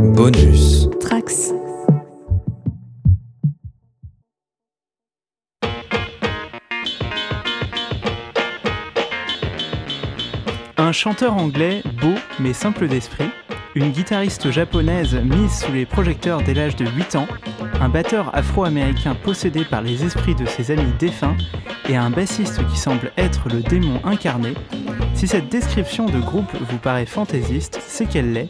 Bonus. Trax. Un chanteur anglais beau mais simple d'esprit, une guitariste japonaise mise sous les projecteurs dès l'âge de 8 ans, un batteur afro-américain possédé par les esprits de ses amis défunts et un bassiste qui semble être le démon incarné, si cette description de groupe vous paraît fantaisiste, c'est qu'elle l'est.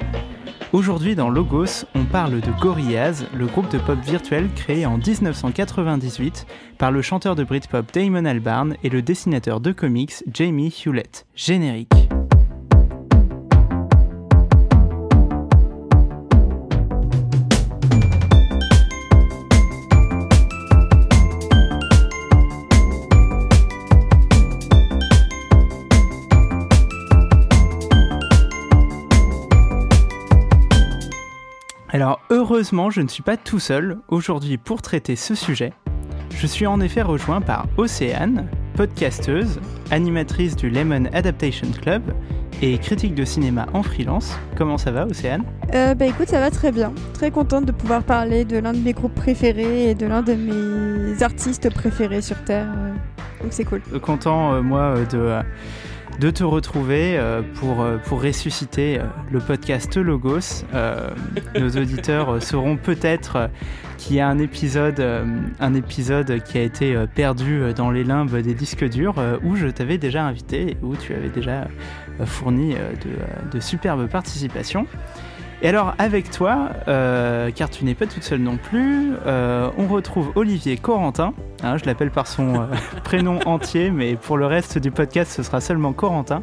Aujourd'hui dans Logos, on parle de Gorillaz, le groupe de pop virtuel créé en 1998 par le chanteur de Britpop Damon Albarn et le dessinateur de comics Jamie Hewlett. Générique. Heureusement, je ne suis pas tout seul aujourd'hui pour traiter ce sujet. Je suis en effet rejoint par Océane, podcasteuse, animatrice du Lemon Adaptation Club et critique de cinéma en freelance. Comment ça va Océane? Euh, Bah écoute, ça va très bien. Très contente de pouvoir parler de l'un de mes groupes préférés et de l'un de mes artistes préférés sur Terre. euh, Donc c'est cool. Content euh, moi euh, de... euh, de te retrouver euh, pour, euh, pour ressusciter euh, le podcast Logos. Nos auditeurs sauront peut-être qu'il y a un épisode, un épisode qui a été perdu dans les limbes des disques durs où je t'avais déjà invité et où tu avais déjà fourni de, de superbes participations. Et alors avec toi, euh, car tu n'es pas toute seule non plus, euh, on retrouve Olivier Corentin. Hein, je l'appelle par son euh, prénom entier, mais pour le reste du podcast, ce sera seulement Corentin.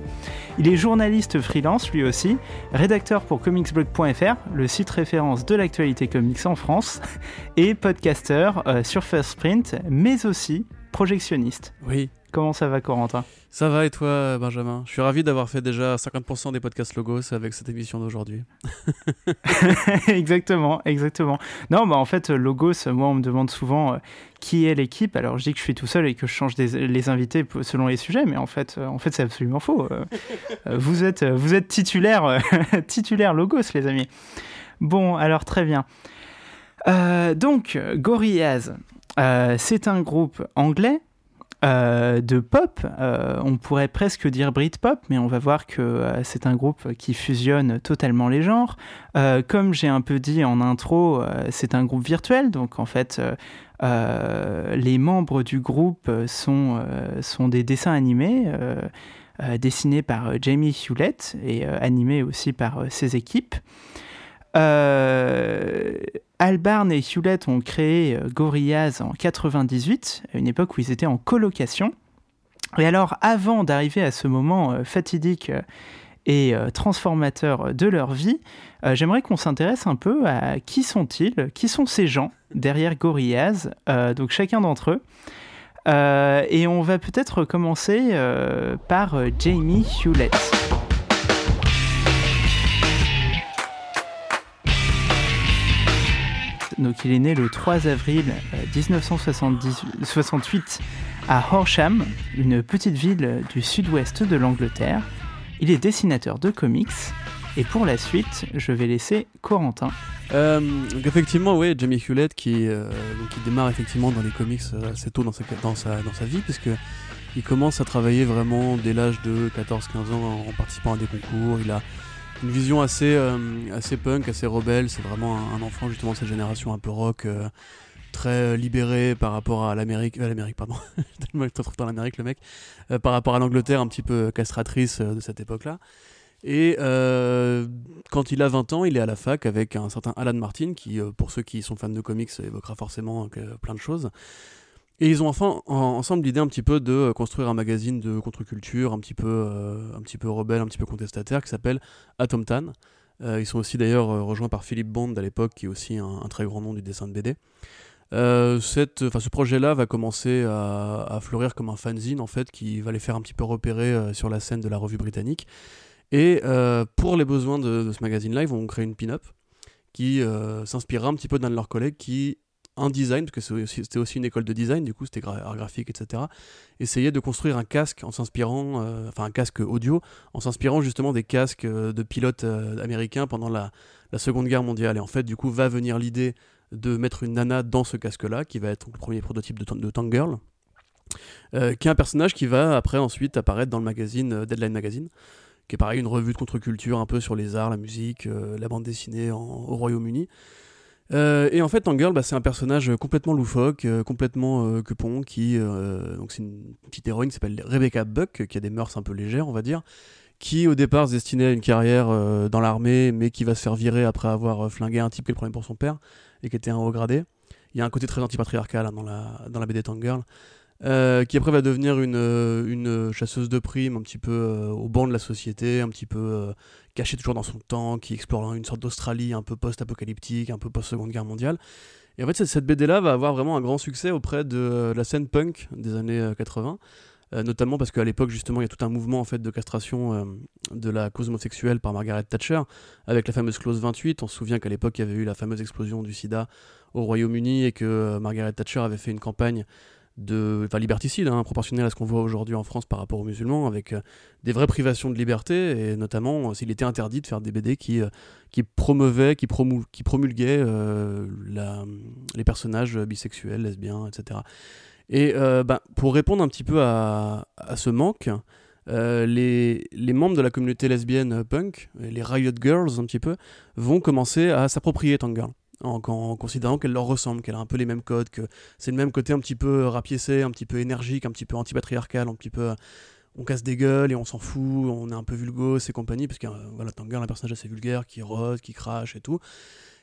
Il est journaliste freelance lui aussi, rédacteur pour comicsblog.fr, le site référence de l'actualité comics en France, et podcasteur sur First Print, mais aussi projectionniste. Oui, Comment ça va Corentin? Ça va et toi, Benjamin? Je suis ravi d'avoir fait déjà 50% des podcasts Logos avec cette émission d'aujourd'hui. exactement, exactement. Non, bah en fait, Logos, moi, on me demande souvent euh, qui est l'équipe. Alors, je dis que je suis tout seul et que je change des- les invités selon les sujets, mais en fait, euh, en fait, c'est absolument faux. Euh, vous êtes, vous êtes titulaire, titulaire Logos, les amis. Bon, alors très bien. Donc, Gorillaz, c'est un groupe anglais. Euh, de pop, Euh, on pourrait presque dire Britpop, mais on va voir que euh, c'est un groupe qui fusionne totalement les genres. Comme j'ai un peu dit en intro, c'est un groupe virtuel, donc en fait, les membres du groupe sont, sont des dessins animés. dessinés par Jamie Hewlett et animés aussi par ses équipes. Euh, Albarn et Hewlett ont créé euh, Gorillaz en 98, à une époque où ils étaient en colocation. Et alors, avant d'arriver à ce moment euh, fatidique et transformateur de leur vie, j'aimerais qu'on s'intéresse un peu à qui sont-ils, qui sont ces gens derrière Gorillaz, donc chacun d'entre eux. Et on va peut-être commencer par Jamie Hewlett. Donc il est né le 3 avril euh, 1968 à Horsham, une petite ville du sud-ouest de l'Angleterre. Il est dessinateur de comics. Et pour la suite, je vais laisser Corentin. Euh, effectivement, oui, Jamie Hewlett qui, euh, qui démarre effectivement dans les comics euh, assez tôt dans sa vie, puisque il commence à travailler vraiment dès l'âge de 14-15 ans en participant à des concours. Il a une vision assez, euh, assez punk, assez rebelle. C'est vraiment un, enfant justement de cette génération un peu rock, euh, très euh, libéré par rapport à l'Amérique, l'Amérique pardon, se retrouve dans l'Amérique le mec, par rapport à l'Angleterre un petit peu castratrice de cette époque-là. Et quand il a 20 ans, il est à la fac avec un certain Alan Martin, qui, pour ceux qui sont fans de comics, évoquera forcément plein de choses. Et ils ont enfin en- ensemble l'idée un petit peu de euh, construire un magazine de contre-culture, un petit peu, euh, un petit peu rebelle, un petit peu contestataire, qui s'appelle Atom Tan. Euh, ils sont aussi d'ailleurs rejoints par Philippe Bond à l'époque, qui est aussi un, très grand nom du dessin de BD. Euh, ce projet-là va commencer à, fleurir comme un fanzine en fait, qui va les faire un petit peu repérer sur la scène de la revue britannique. Et pour les besoins de, de ce magazine-là, ils vont créer une pin-up qui s'inspirera un petit peu d'un de leurs collègues qui un design, parce que c'était aussi une école de design, du coup c'était art graphique, etc. Essayer de construire un casque en s'inspirant, euh, enfin un casque audio, en s'inspirant justement des casques euh, de pilotes américains pendant la, Seconde Guerre mondiale. Et en fait, du coup, va venir l'idée de mettre une nana dans ce casque-là, qui va être le premier prototype de, de Tank Girl. qui est un personnage qui va après ensuite apparaître dans le magazine Deadline Magazine, qui est pareil une revue de contre-culture un peu sur les arts, la musique, la bande dessinée au Royaume-Uni. Euh, et en fait, Tangirl, bah, c'est un personnage complètement loufoque, euh, complètement euh, quepon, qui, donc c'est une petite héroïne qui s'appelle Rebecca Buck, qui a des mœurs un peu légères, on va dire, qui au départ se destinait à une carrière dans l'armée, mais qui va se faire virer après avoir flingué un type qu'elle prenait pour son père et qui était un haut gradé. Il y a un côté très antipatriarcal hein, dans, la, dans la BD Tangirl. Euh, qui après va devenir une, euh, une, chasseuse de primes un petit peu euh, au banc de la société, un petit peu cachée toujours dans son temps, qui explore une sorte d'Australie un peu post-apocalyptique, un peu post-seconde guerre mondiale. Et en fait, cette, BD-là va avoir vraiment un grand succès auprès de la scène punk des années 80. notamment parce qu'à l'époque justement il y a tout un mouvement en fait de castration de la cause homosexuelle par Margaret Thatcher avec la fameuse clause 28 on se souvient qu'à l'époque il y avait eu la fameuse explosion du sida au Royaume-Uni et que Margaret Thatcher avait fait une campagne de, enfin liberticide, hein, proportionnel à ce qu'on voit aujourd'hui en France par rapport aux musulmans, avec euh, des vraies privations de liberté, et notamment euh, s'il était interdit de faire des BD qui, euh, qui promulguaient la, les personnages bisexuels, lesbiens, etc. Et bah, pour répondre un petit peu à, à ce manque, les, les, membres de la communauté lesbienne punk, les Riot Girls un petit peu, vont commencer à s'approprier Tangirl en, considérant qu'elle leur ressemble, qu'elle a un peu les mêmes codes, que c'est le même côté un petit peu rapiécé, un petit peu énergique, un petit peu antipatriarcal, un petit peu on casse des gueules et on s'en fout, on est un peu vulgos et compagnie, parce que euh, voilà, Tanguy un personnage assez vulgaire qui rose, qui crache et tout.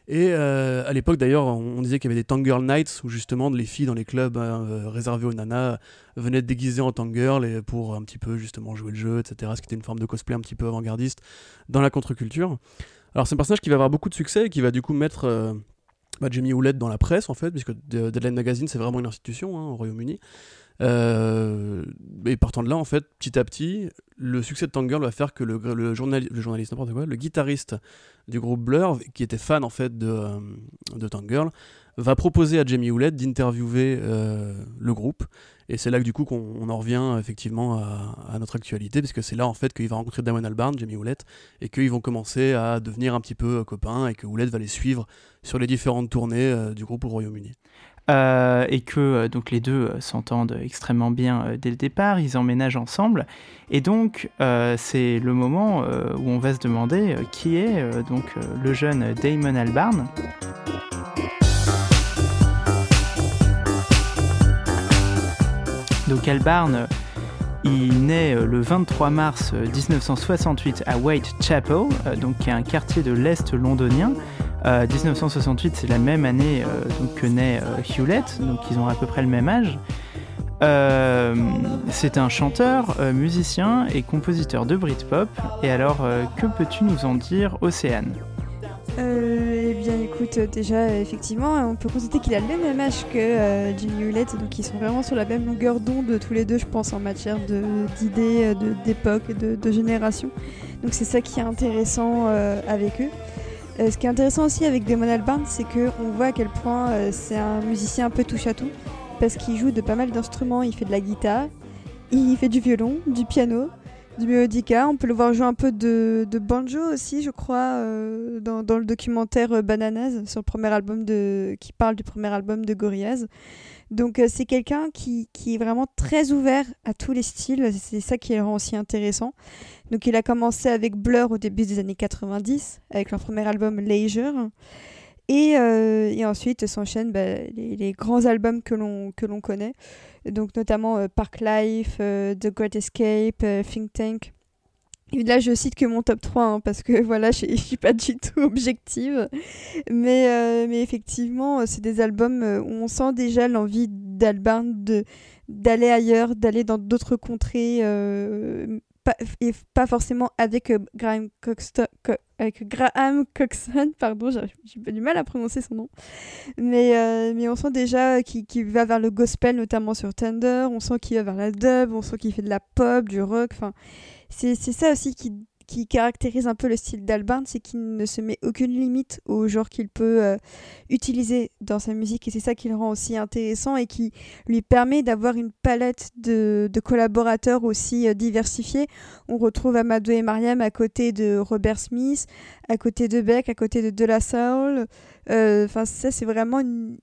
Et euh, à l'époque d'ailleurs, on, disait qu'il y avait des Tangirl Nights où justement les filles dans les clubs euh, réservés aux nanas venaient déguisées en Tangirl pour un petit peu justement jouer le jeu, etc. Ce qui était une forme de cosplay un petit peu avant-gardiste dans la contre-culture. Alors c'est un personnage qui va avoir beaucoup de succès et qui va du coup mettre euh, bah, Jamie Hewlett dans la presse en fait, puisque Deadline Magazine c'est vraiment une institution hein, au Royaume-Uni. Euh, et partant de là, en fait, petit à petit, le succès de Tangirl va faire que le, le, journaliste, n'importe quoi, le guitariste du groupe Blur, qui était fan en fait de, euh, Tangirl, va proposer à Jamie Hewlett d'interviewer le groupe et c'est là que du coup qu'on en revient effectivement à, notre actualité, parce que c'est là en fait qu'il va rencontrer Damon Albarn, Jamie Hewlett, et qu'ils vont commencer à devenir un petit peu euh, copains, et que Hewlett va les suivre sur les différentes tournées euh, du groupe au Royaume-Uni. Euh, et que donc les deux s'entendent extrêmement bien dès le départ, ils emménagent ensemble, et donc c'est le moment où on va se demander qui est donc le jeune Damon Albarn. Donc Albarn, il naît euh, le 23 mars 1968 euh, à Whitechapel, euh, donc qui est un quartier de l'Est londonien. 1968, c'est la même année que naît Hewlett, donc ils ont à peu près le même âge. c'est un chanteur, musicien et compositeur de Britpop. Et alors, que peux-tu nous en dire, Océane? Euh, eh bien, écoute, déjà, effectivement, on peut constater qu'il a le même âge que euh, Jimmy Hewlett, donc ils sont vraiment sur la même longueur d'onde tous les deux, je pense, en matière d'idées, d'époque, de, de, génération. Donc c'est ça qui est intéressant euh, avec eux. Euh, ce qui est intéressant aussi avec Damon Albarn, c'est qu'on voit à quel point c'est un musicien un peu touche à tout, parce qu'il joue de pas mal d'instruments, il fait de la guitare, il fait du violon, du piano, du mélodica. On peut le voir jouer un peu de, banjo aussi, je crois, euh, dans, le documentaire euh, Bananas, sur le premier album de, qui parle du premier album de Gorillaz. Donc euh, c'est quelqu'un qui, qui, est vraiment très ouvert à tous les styles, c'est ça qui le rend aussi intéressant. Donc il a commencé avec Blur au début des années 90, avec leur premier album Leisure. Et, et ensuite s'enchaînent bah, les, grands albums que l'on connaît, donc notamment euh, Park Life, euh, The Great Escape, Think Tank. Et là, je cite que mon top 3, hein, parce que voilà, je ne suis pas du tout objective. Mais, mais effectivement, c'est des albums où on sent déjà l'envie d'Albarn d'aller ailleurs, d'aller dans d'autres contrées, pas, et pas forcément avec euh, Graham Coxton, avec Graham Coxon, pardon, j'ai pas du mal à prononcer son nom, mais, euh, mais on sent déjà qu'il va vers le gospel, notamment sur Thunder, on sent qu'il va vers la dub, on sent qu'il fait de la pop, du rock, enfin, c'est ça aussi qui, qui caractérise un peu le style d'Albarn, c'est qu'il ne se met aucune limite au genre qu'il peut euh, utiliser dans sa musique et c'est ça qui le rend aussi intéressant et qui lui permet d'avoir une palette de, collaborateurs aussi euh, diversifiés. On retrouve Amadou et Mariam à côté de Robert Smith, à côté de Beck, à côté de De La Soul. Enfin, ça, c'est vraiment une,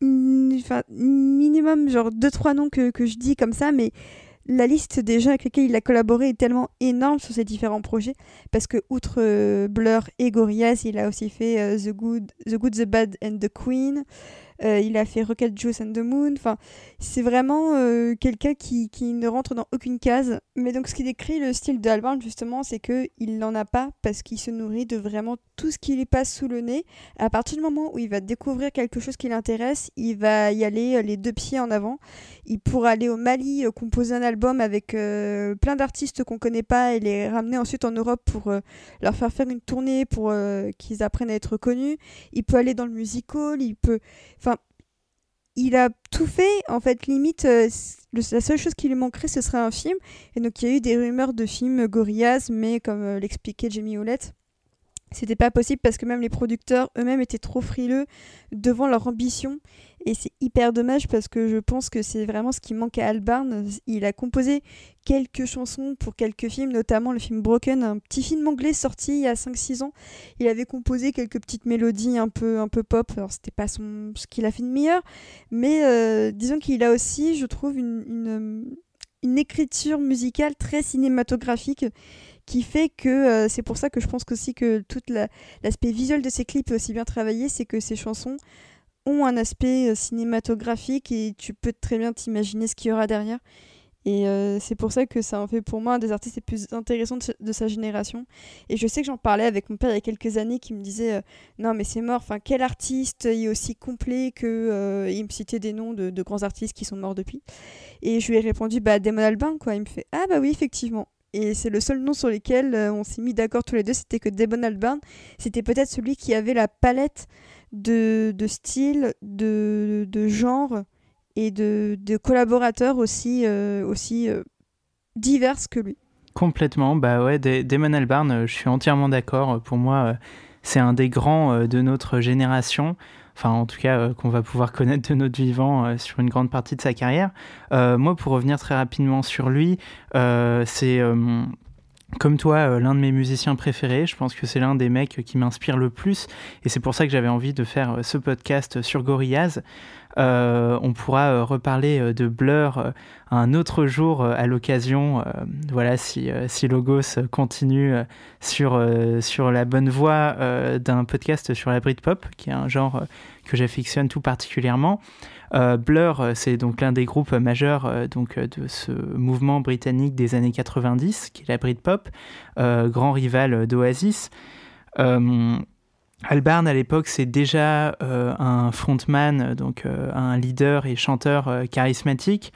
minimum genre deux trois noms que, que je dis comme ça mais la liste des gens avec lesquels il a collaboré est tellement énorme sur ses différents projets parce que outre euh, Blur et Gorillaz, il a aussi fait euh, The Good, The Good, The Bad and The Queen. Euh, il a fait Rocket Juice and the Moon. Enfin, c'est vraiment quelqu'un qui, qui, ne rentre dans aucune case. Mais donc, ce qui décrit le style de justement, c'est qu'il n'en a pas parce qu'il se nourrit de vraiment tout ce qui lui passe sous le nez. À partir du moment où il va découvrir quelque chose qui l'intéresse, il va y aller euh, les deux pieds en avant. Il pourra aller au Mali, composer un album avec plein d'artistes qu'on connaît pas et les ramener ensuite en Europe pour leur faire faire une tournée pour qu'ils apprennent à être connus. Il peut aller dans le musical, il peut il a tout fait. En fait, limite, euh, la seule chose qui lui manquerait, ce serait un film. Et donc, il y a eu des rumeurs de films Gorillaz, mais comme euh, l'expliquait Jamie Howlett, c'était pas possible parce que même les producteurs eux-mêmes étaient trop frileux devant leur ambition et c'est hyper dommage parce que je pense que c'est vraiment ce qui manque à Albarn. Il a composé quelques chansons pour quelques films, notamment le film Broken, un petit film anglais sorti il y a 5-6 ans. Il avait composé quelques petites mélodies un peu, un peu pop, alors c'était pas son, ce qu'il a fait de meilleur, mais euh, disons qu'il a aussi, je trouve, une, une, écriture musicale très cinématographique qui fait que euh, c'est pour ça que je pense aussi que tout l'aspect visuel de ses clips est aussi bien travaillé, c'est que ses chansons ont un aspect euh, cinématographique et tu peux très bien t'imaginer ce qu'il y aura derrière. Et euh, c'est pour ça que ça en fait pour moi un des artistes les plus intéressants de, sa génération. Et je sais que j'en parlais avec mon père il y a quelques années qui me disait Non, mais c'est mort, enfin, quel artiste est aussi complet que. il me citait des noms de, grands artistes qui sont morts depuis. Et je lui ai répondu Bah, Damon Albarn, quoi. Il me fait Ah, bah oui, effectivement. Et c'est le seul nom sur lequel on s'est mis d'accord tous les deux, c'était que Damon Albarn, c'était peut-être celui qui avait la palette de, de style, de, de, genre et de, de collaborateurs aussi, euh, aussi euh, divers que lui. Complètement, bah ouais, Damon Albarn, euh, je suis entièrement d'accord. Pour moi, c'est un des grands de notre génération enfin en tout cas qu'on va pouvoir connaître de notre vivant sur une grande partie de sa carrière. moi, pour revenir très rapidement sur lui, c'est comme toi, euh, l'un de mes musiciens préférés. Je pense que c'est l'un des mecs qui m'inspire le plus. Et c'est pour ça que j'avais envie de faire euh, ce podcast sur Gorillaz. Euh, on pourra reparler de Blur un autre jour à l'occasion. voilà, si, Logos continue sur, sur la bonne voie d'un podcast sur la Britpop, qui est un genre que j'affectionne tout particulièrement. Euh, Blur, euh, c'est donc l'un des groupes majeurs euh, donc, de ce mouvement britannique des années 90, qui est la Britpop, grand rival d'Oasis. Albarn, à l'époque, c'est déjà un frontman, donc un leader et chanteur charismatique.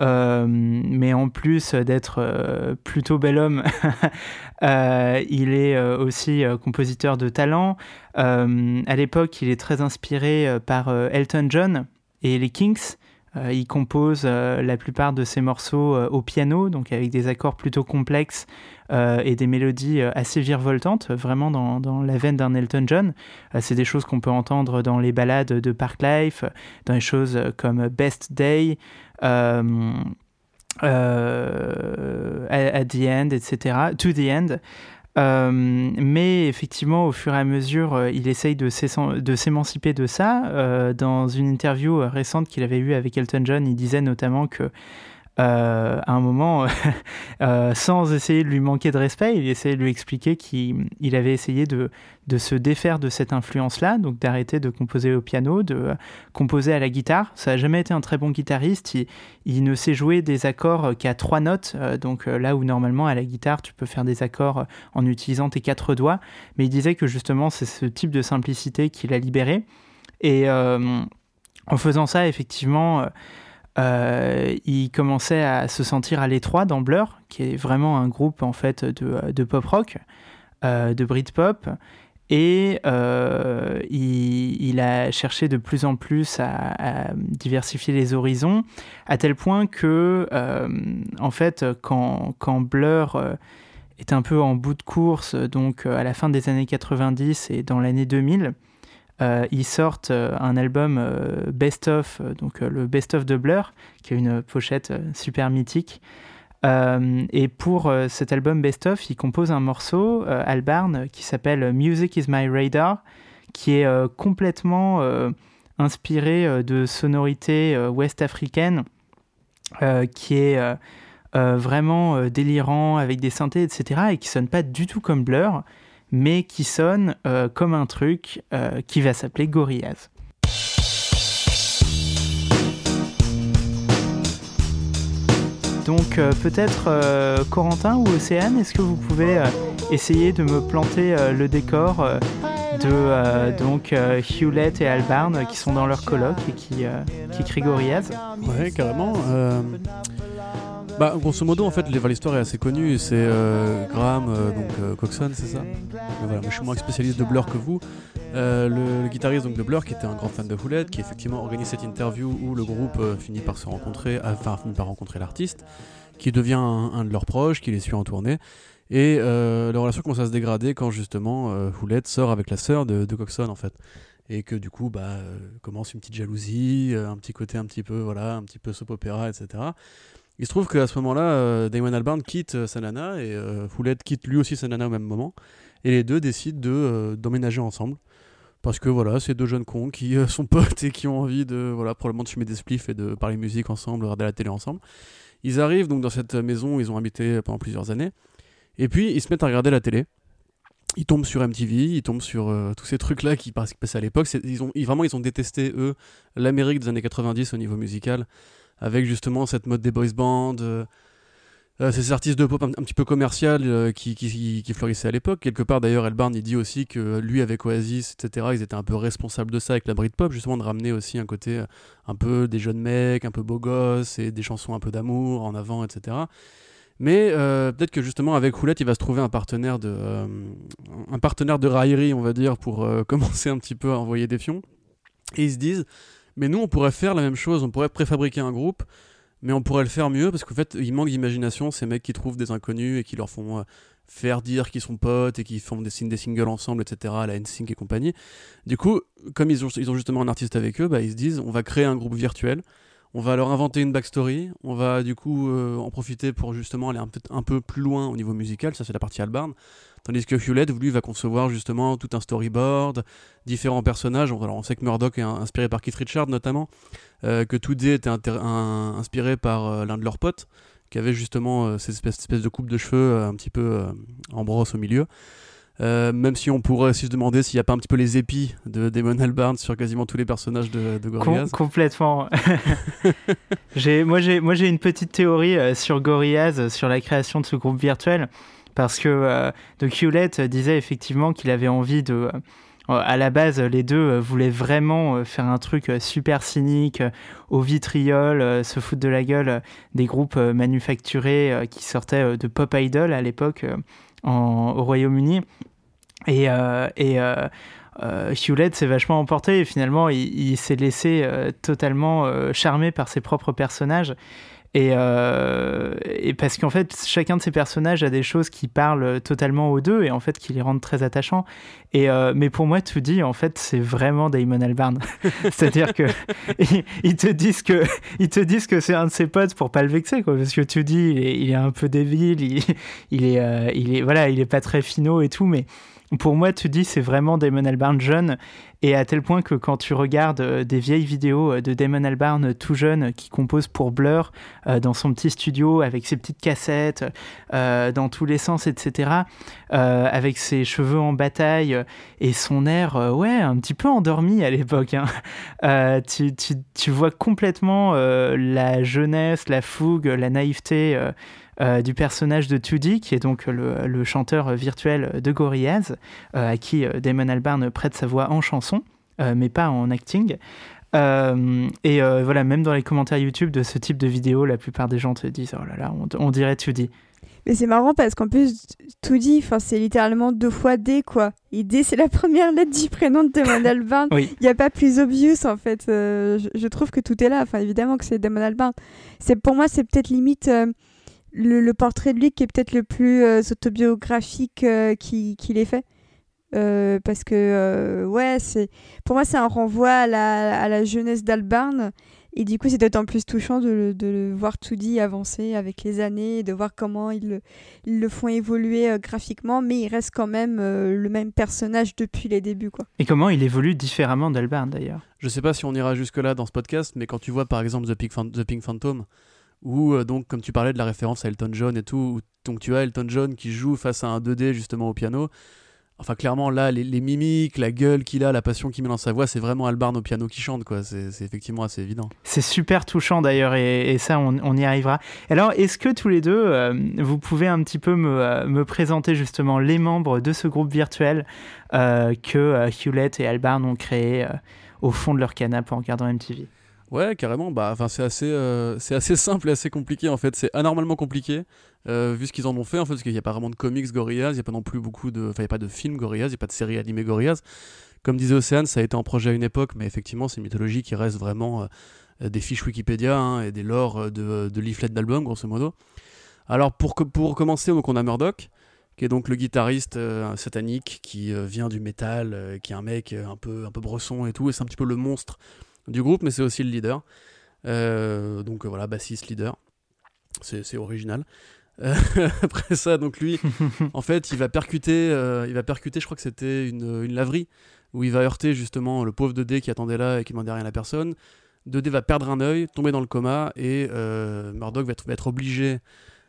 mais en plus d'être plutôt bel homme, il est aussi compositeur de talent. à l'époque, il est très inspiré par Elton John, et les Kings, euh, ils composent euh, la plupart de ces morceaux euh, au piano, donc avec des accords plutôt complexes et des mélodies assez virevoltantes, vraiment dans, dans la veine d'un Elton John. c'est des choses qu'on peut entendre dans les ballades de Park Life, dans les choses comme Best Day. at, the end, etc. To the end. Euh, mais effectivement, au fur et à mesure, euh, il essaye de s'émanciper de ça. Euh, dans une interview récente qu'il avait eue avec Elton John, il disait notamment que euh, à un moment, euh, sans essayer de lui manquer de respect, il essayait de lui expliquer qu'il avait essayé de, se défaire de cette influence-là, donc d'arrêter de composer au piano, de composer à la guitare. Ça n'a jamais été un très bon guitariste. Il, ne sait jouer des accords qu'à trois notes, euh, donc là où normalement à la guitare tu peux faire des accords en utilisant tes quatre doigts. Mais il disait que justement c'est ce type de simplicité qui l'a libéré. Et en faisant ça, effectivement euh, il commençait à se sentir à l'étroit dans Blur, qui est vraiment un groupe en fait de, pop rock, euh, de Britpop, et euh, il, a cherché de plus en plus à, diversifier les horizons, à tel point que en fait quand, quand Blur est un peu en bout de course, donc à la fin des années 90 et dans l'année 2000. Ils sortent un album Best of, donc le Best of de Blur, qui a une pochette super mythique. et pour cet album Best of, ils composent un morceau, Albarn, qui s'appelle Music is My Radar, qui est complètement inspiré de sonorités ouest-africaines, qui est euh, vraiment euh, délirant avec des synthés, etc. et qui sonne pas du tout comme Blur, mais qui sonne euh, comme un truc qui va s'appeler Gorillaz. Donc peut-être Corentin ou Océane, est-ce que vous pouvez essayer de me planter le décor de donc Hewlett et Albarn qui sont dans leur colloque et qui, qui crient Gorillaz? Ouais, carrément. Bah, grosso modo, en fait, l'histoire est assez connue. C'est euh, Graham, euh, donc euh, Coxon, c'est ça voilà, Je suis moins spécialiste de Blur que vous. Le, guitariste donc, de Blur, qui était un grand fan de Houlette, qui effectivement organise cette interview où le groupe finit par se rencontrer, enfin, finit par rencontrer l'artiste, qui devient un, de leurs proches, qui les suit en tournée. Et leur relation commence à se dégrader quand justement Houlette sort avec la sœur de, de, Coxon, en fait et que du coup bah commence une petite jalousie un petit côté un petit peu voilà un petit peu soap opéra etc il se trouve qu'à ce moment-là, euh, Damon Albarn quitte euh, Sanana et euh, Foulette quitte lui aussi Sanana au même moment. Et les deux décident de, d'emménager ensemble. Parce que voilà, c'est deux jeunes cons qui sont potes et qui ont envie de, voilà, probablement de fumer des spliffs et de parler musique ensemble, regarder la télé ensemble. Ils arrivent donc dans cette maison où ils ont habité pendant plusieurs années. Et puis ils se mettent à regarder la télé. Ils tombent sur MTV, ils tombent sur tous ces trucs-là qui passaient à l'époque. Ils ont, vraiment, ils ont détesté, eux, l'Amérique des années 90 au niveau musical avec justement cette mode des boys bands, euh, euh, ces artistes de pop un, petit peu commercial euh, qui, qui, qui, florissaient à l'époque. Quelque part d'ailleurs, Elbarn il dit aussi que lui avec Oasis, etc., ils étaient un peu responsables de ça avec la Britpop, justement de ramener aussi un côté un peu des jeunes mecs, un peu beaux gosses et des chansons un peu d'amour en avant, etc. Mais peut-être que justement avec Roulette, il va se trouver un partenaire de, un partenaire de raillerie, on va dire, pour commencer un petit peu à envoyer des fions. Et ils se disent, mais nous, on pourrait faire la même chose, on pourrait préfabriquer un groupe, mais on pourrait le faire mieux parce qu'en fait, il manque d'imagination, ces mecs qui trouvent des inconnus et qui leur font euh, faire dire qu'ils sont potes et qui font des, singles ensemble, etc., la NSYNC et compagnie. Du coup, comme ils ont, justement un artiste avec eux, bah, ils se disent on va créer un groupe virtuel, on va leur inventer une backstory, on va du coup euh, en profiter pour justement aller un un peu plus loin au niveau musical, ça c'est la partie Albarn. Tandis que Hewlett, lui, va concevoir justement tout un storyboard, différents personnages. On sait que Murdoch est inspiré par Keith Richards notamment, euh, que Toodie était inspiré par euh, l'un de leurs potes, qui avait justement euh, cette, espèce, de coupe de cheveux un petit peu en brosse au milieu. même si on pourrait aussi se demander s'il n'y a pas un petit peu les épis de Damon Albarn sur quasiment tous les personnages de, de Gorillaz. complètement. moi, j'ai une petite théorie sur Gorillaz, sur la création de ce groupe virtuel parce que euh, de Hewlett disait effectivement qu'il avait envie de euh, à la base, les deux euh, voulaient vraiment faire un truc super cynique, au vitriol, se foutre de la gueule des groupes manufacturés qui sortaient de Pop Idol à l'époque au Royaume-Uni. Et, et Hewlett s'est vachement emporté et finalement il s'est laissé totalement charmer par ses propres personnages. Euh, et, parce qu'en fait, chacun de ces personnages a des choses qui parlent totalement aux deux et en fait qui les rendent très attachants. Et euh, mais pour moi, tout en fait, c'est vraiment Damon Albarn. C'est-à-dire que ils, te disent que ils te disent que c'est un de ses potes pour pas le vexer, quoi. Parce que dit, il est, un peu débile, il, il est, euh, il est, voilà, il est pas très finaux et tout, mais pour moi, tu dis c'est vraiment Damon Albarn jeune, et à tel point que quand tu regardes euh, des vieilles vidéos euh, de Damon Albarn tout jeune qui compose pour Blur euh, dans son petit studio avec ses petites cassettes dans tous les sens, etc., avec ses cheveux en bataille et son air, ouais, un petit peu endormi à l'époque. Hein. Tu, vois complètement la jeunesse, la fougue, la naïveté euh, du personnage de 2D, qui est donc le, chanteur virtuel de Gorillaz, euh, à qui euh, Damon Albarn prête sa voix en chanson, mais pas en acting. et voilà, même dans les commentaires YouTube de ce type de vidéo, la plupart des gens te disent Oh là là, on, dirait 2D. Mais c'est marrant parce qu'en plus, 2D, c'est littéralement deux fois D, quoi. Et D, c'est la première lettre du prénom de Damon Albarn. Il n'y a pas plus obvious, en fait. je, trouve que tout est là. Enfin, évidemment que c'est Damon Albarn. Pour moi, c'est peut-être limite le, portrait de lui qui est peut-être le plus autobiographique qu'il ait fait. parce que ouais c'est pour moi c'est un renvoi à la, à la jeunesse d'Albarn et du coup, c'est d'autant plus touchant de, de voir Toody avancer avec les années, de voir comment ils le, ils le font évoluer euh, graphiquement, mais il reste quand même euh, le même personnage depuis les débuts. Quoi. Et comment il évolue différemment d'Albarn d'ailleurs? Je sais pas si on ira jusque-là dans ce podcast, mais quand tu vois par exemple The Pink, The Pink Phantom, où euh, donc comme tu parlais de la référence à Elton John et tout, donc tu as Elton John qui joue face à un 2D justement au piano, Enfin, clairement, là, les, mimiques, la gueule qu'il a, la passion qu'il met dans sa voix, c'est vraiment Albarn au piano qui chante, quoi. C'est effectivement assez évident. C'est super touchant d'ailleurs, et, ça, on, y arrivera. Alors, est-ce que tous les deux, euh, vous pouvez un petit peu me, euh, me, présenter justement les membres de ce groupe virtuel que Hewlett et Albarn ont créé au fond de leur canapé en regardant MTV Ouais, carrément. Bah, enfin, c'est assez, euh, c'est assez simple et assez compliqué en fait. C'est anormalement compliqué euh, vu ce qu'ils en ont fait en fait, parce qu'il n'y a pas vraiment de comics Gorillaz, il n'y a pas non plus beaucoup de, enfin, il n'y a pas de films Gorillaz, il n'y a pas de série animée Gorillaz. Comme disait Océane, ça a été en projet à une époque, mais effectivement, c'est une mythologie qui reste vraiment euh, des fiches Wikipédia hein, et des lores de, de leaflets d'albums, grosso modo. Alors, pour, pour commencer, on a Murdoch, qui est donc le guitariste satanique qui vient du métal, qui est un mec un peu, un peu bresson et tout, et c'est un petit peu le monstre du groupe, mais c'est aussi le leader. Euh, donc voilà, bassiste, leader. C'est original. Euh, après ça, donc lui, en fait, il va percuter, euh, il va percuter, je crois que c'était une, laverie, où il va heurter justement le pauvre 2D qui attendait là et qui demandait rien à personne. 2D va perdre un œil, tomber dans le coma, et Murdoch va être, être, obligé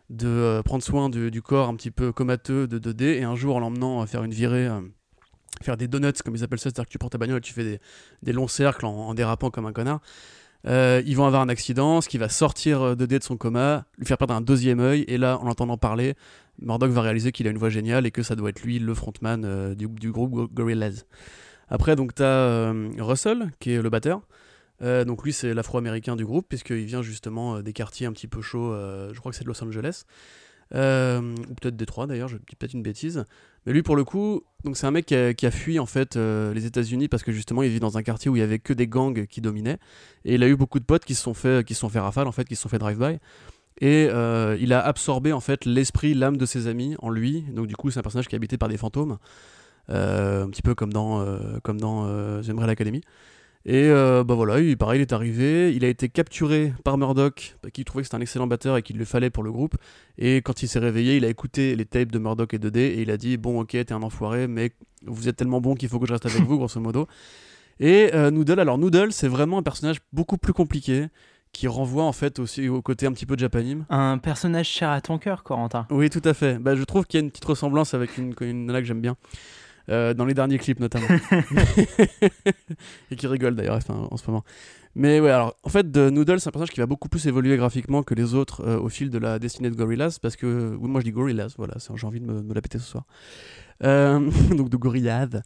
de prendre soin du, corps un petit peu comateux de 2D, et un jour, en l'emmenant faire une virée faire des donuts, comme ils appellent ça, c'est-à-dire que tu portes ta bagnole et tu fais des, longs cercles en, dérapant comme un connard. Euh, ils vont avoir un accident, ce qui va sortir euh, de de son coma, lui faire perdre un deuxième œil, et là, en l'entendant parler, Murdoch va réaliser qu'il a une voix géniale et que ça doit être lui, le frontman euh, du, groupe Gorillaz. Après, donc, tu as Russell, qui est le batteur. donc, lui, c'est l'afro-américain du groupe, puisqu'il vient justement des quartiers un petit peu chauds, je crois que c'est de Los Angeles. ou peut-être Détroit d'ailleurs, je dis peut-être une bêtise. Mais lui, pour le coup, donc c'est un mec qui a, fui en fait euh, les États-Unis parce que justement, il vit dans un quartier où il y avait que des gangs qui dominaient. Et il a eu beaucoup de potes qui se sont fait, qui sont fait rafale en fait, qui se sont fait drive-by. Et euh, il a absorbé en fait l'esprit, l'âme de ses amis en lui. Donc du coup, c'est un personnage qui est habité par des fantômes, euh, un petit peu comme dans, comme dans J'aimerais l'Académie. Et euh, bah voilà, il, pareil, il est arrivé, il a été capturé par Murdoch, qui trouvait que c'était un excellent batteur et qu'il le fallait pour le groupe. Et quand il s'est réveillé, il a écouté les tapes de Murdoch et 2D et il a dit Bon, ok, t'es un enfoiré, mais vous êtes tellement bon qu'il faut que je reste avec vous, grosso modo. Et euh, Noodle, alors Noodle, c'est vraiment un personnage beaucoup plus compliqué qui renvoie en fait aussi au côté un petit peu de Japanime. Un personnage cher à ton cœur, Corentin. Oui, tout à fait. Bah, je trouve qu'il y a une petite ressemblance avec une, une nana que j'aime bien. Euh, dans les derniers clips notamment. et qui rigole d'ailleurs en ce moment. Mais ouais, alors en fait, Noodle, c'est un personnage qui va beaucoup plus évoluer graphiquement que les autres euh, au fil de la destinée de Gorillaz, parce que, oui, moi je dis Gorillaz, voilà, j'ai envie de me, la péter ce soir. Euh, donc de Gorillaz.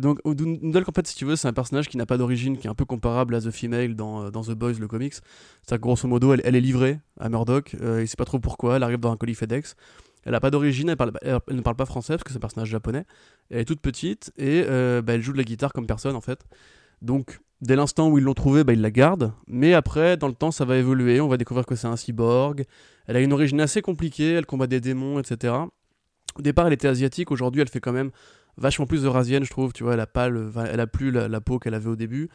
donc Noodle, en fait, si tu veux, c'est un personnage qui n'a pas d'origine, qui est un peu comparable à The Female dans, dans The Boys, le comics. C'est-à-dire grosso modo, elle, elle, est livrée à Murdoch, il sait pas trop pourquoi, elle arrive dans un colis FedEx. Elle n'a pas d'origine, elle, ne parle pas français parce que c'est un personnage japonais. Elle est toute petite et euh, bah, elle joue de la guitare comme personne en fait. Donc dès l'instant où ils l'ont trouvée, bah, ils la gardent. Mais après, dans le temps, ça va évoluer. On va découvrir que c'est un cyborg. Elle a une origine assez compliquée. Elle combat des démons, etc. Au départ, elle était asiatique. Aujourd'hui, elle fait quand même vachement plus eurasienne, je trouve. Tu vois, elle a pas, elle a plus la peau qu'elle avait au début.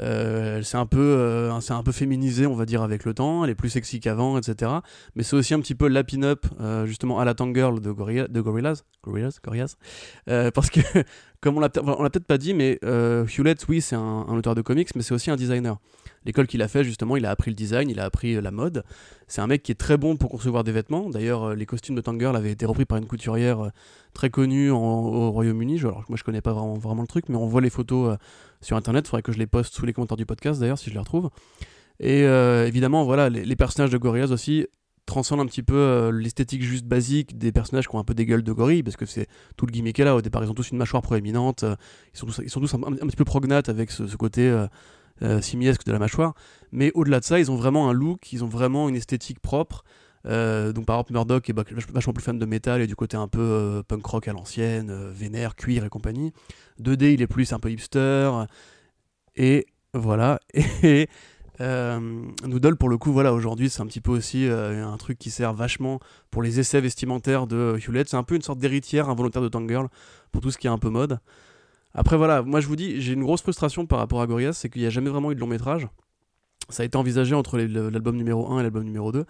Euh, elle s'est un peu, euh, un peu féminisée, on va dire, avec le temps. Elle est plus sexy qu'avant, etc. Mais c'est aussi un petit peu la pin-up, euh, justement, à la Tangirl de, Gorilla, de Gorillaz. Gorillaz, Gorillaz. parce que, comme on l'a peut-être pas dit, mais Hewlett, oui, c'est un, auteur de comics, mais c'est aussi un designer. L'école qu'il a fait, justement, il a appris le design, il a appris la mode. C'est un mec qui est très bon pour concevoir des vêtements. D'ailleurs, les costumes de Tangirl avaient été repris par une couturière très connue au Royaume-Uni. Alors, moi, je connais pas vraiment, vraiment le truc, mais on voit les photos sur internet. Il faudrait que je les poste sous les commentaires du podcast d'ailleurs si je les retrouve. Et euh, évidemment, voilà, les, personnages de Gorillaz aussi transcendent un petit peu euh, l'esthétique juste basique des personnages qui ont un peu des gueules de gorille, parce que c'est tout le gimmick est là. Au départ, ils ont tous une mâchoire proéminente, euh, ils sont tous, ils sont tous un, petit peu prognates avec ce, côté simiesque de la mâchoire. Mais au-delà de ça, ils ont vraiment un look, ils ont vraiment une esthétique propre. Donc par exemple Murdoch est vachement plus fan de métal et du côté un peu punk rock à l'ancienne, vénère, cuir et compagnie. 2D, il est plus un peu hipster. Et voilà. Et Noodle, pour le coup, voilà, aujourd'hui, c'est un petit peu aussi un truc qui sert vachement pour les essais vestimentaires de Hewlett. C'est un peu une sorte d'héritière involontaire de Tangirl pour tout ce qui est un peu mode. Après, voilà, moi je vous dis, j'ai une grosse frustration par rapport à Gorillaz, c'est qu'il n'y a jamais vraiment eu de long métrage. Ça a été envisagé entre l'album numéro 1 et l'album numéro 2.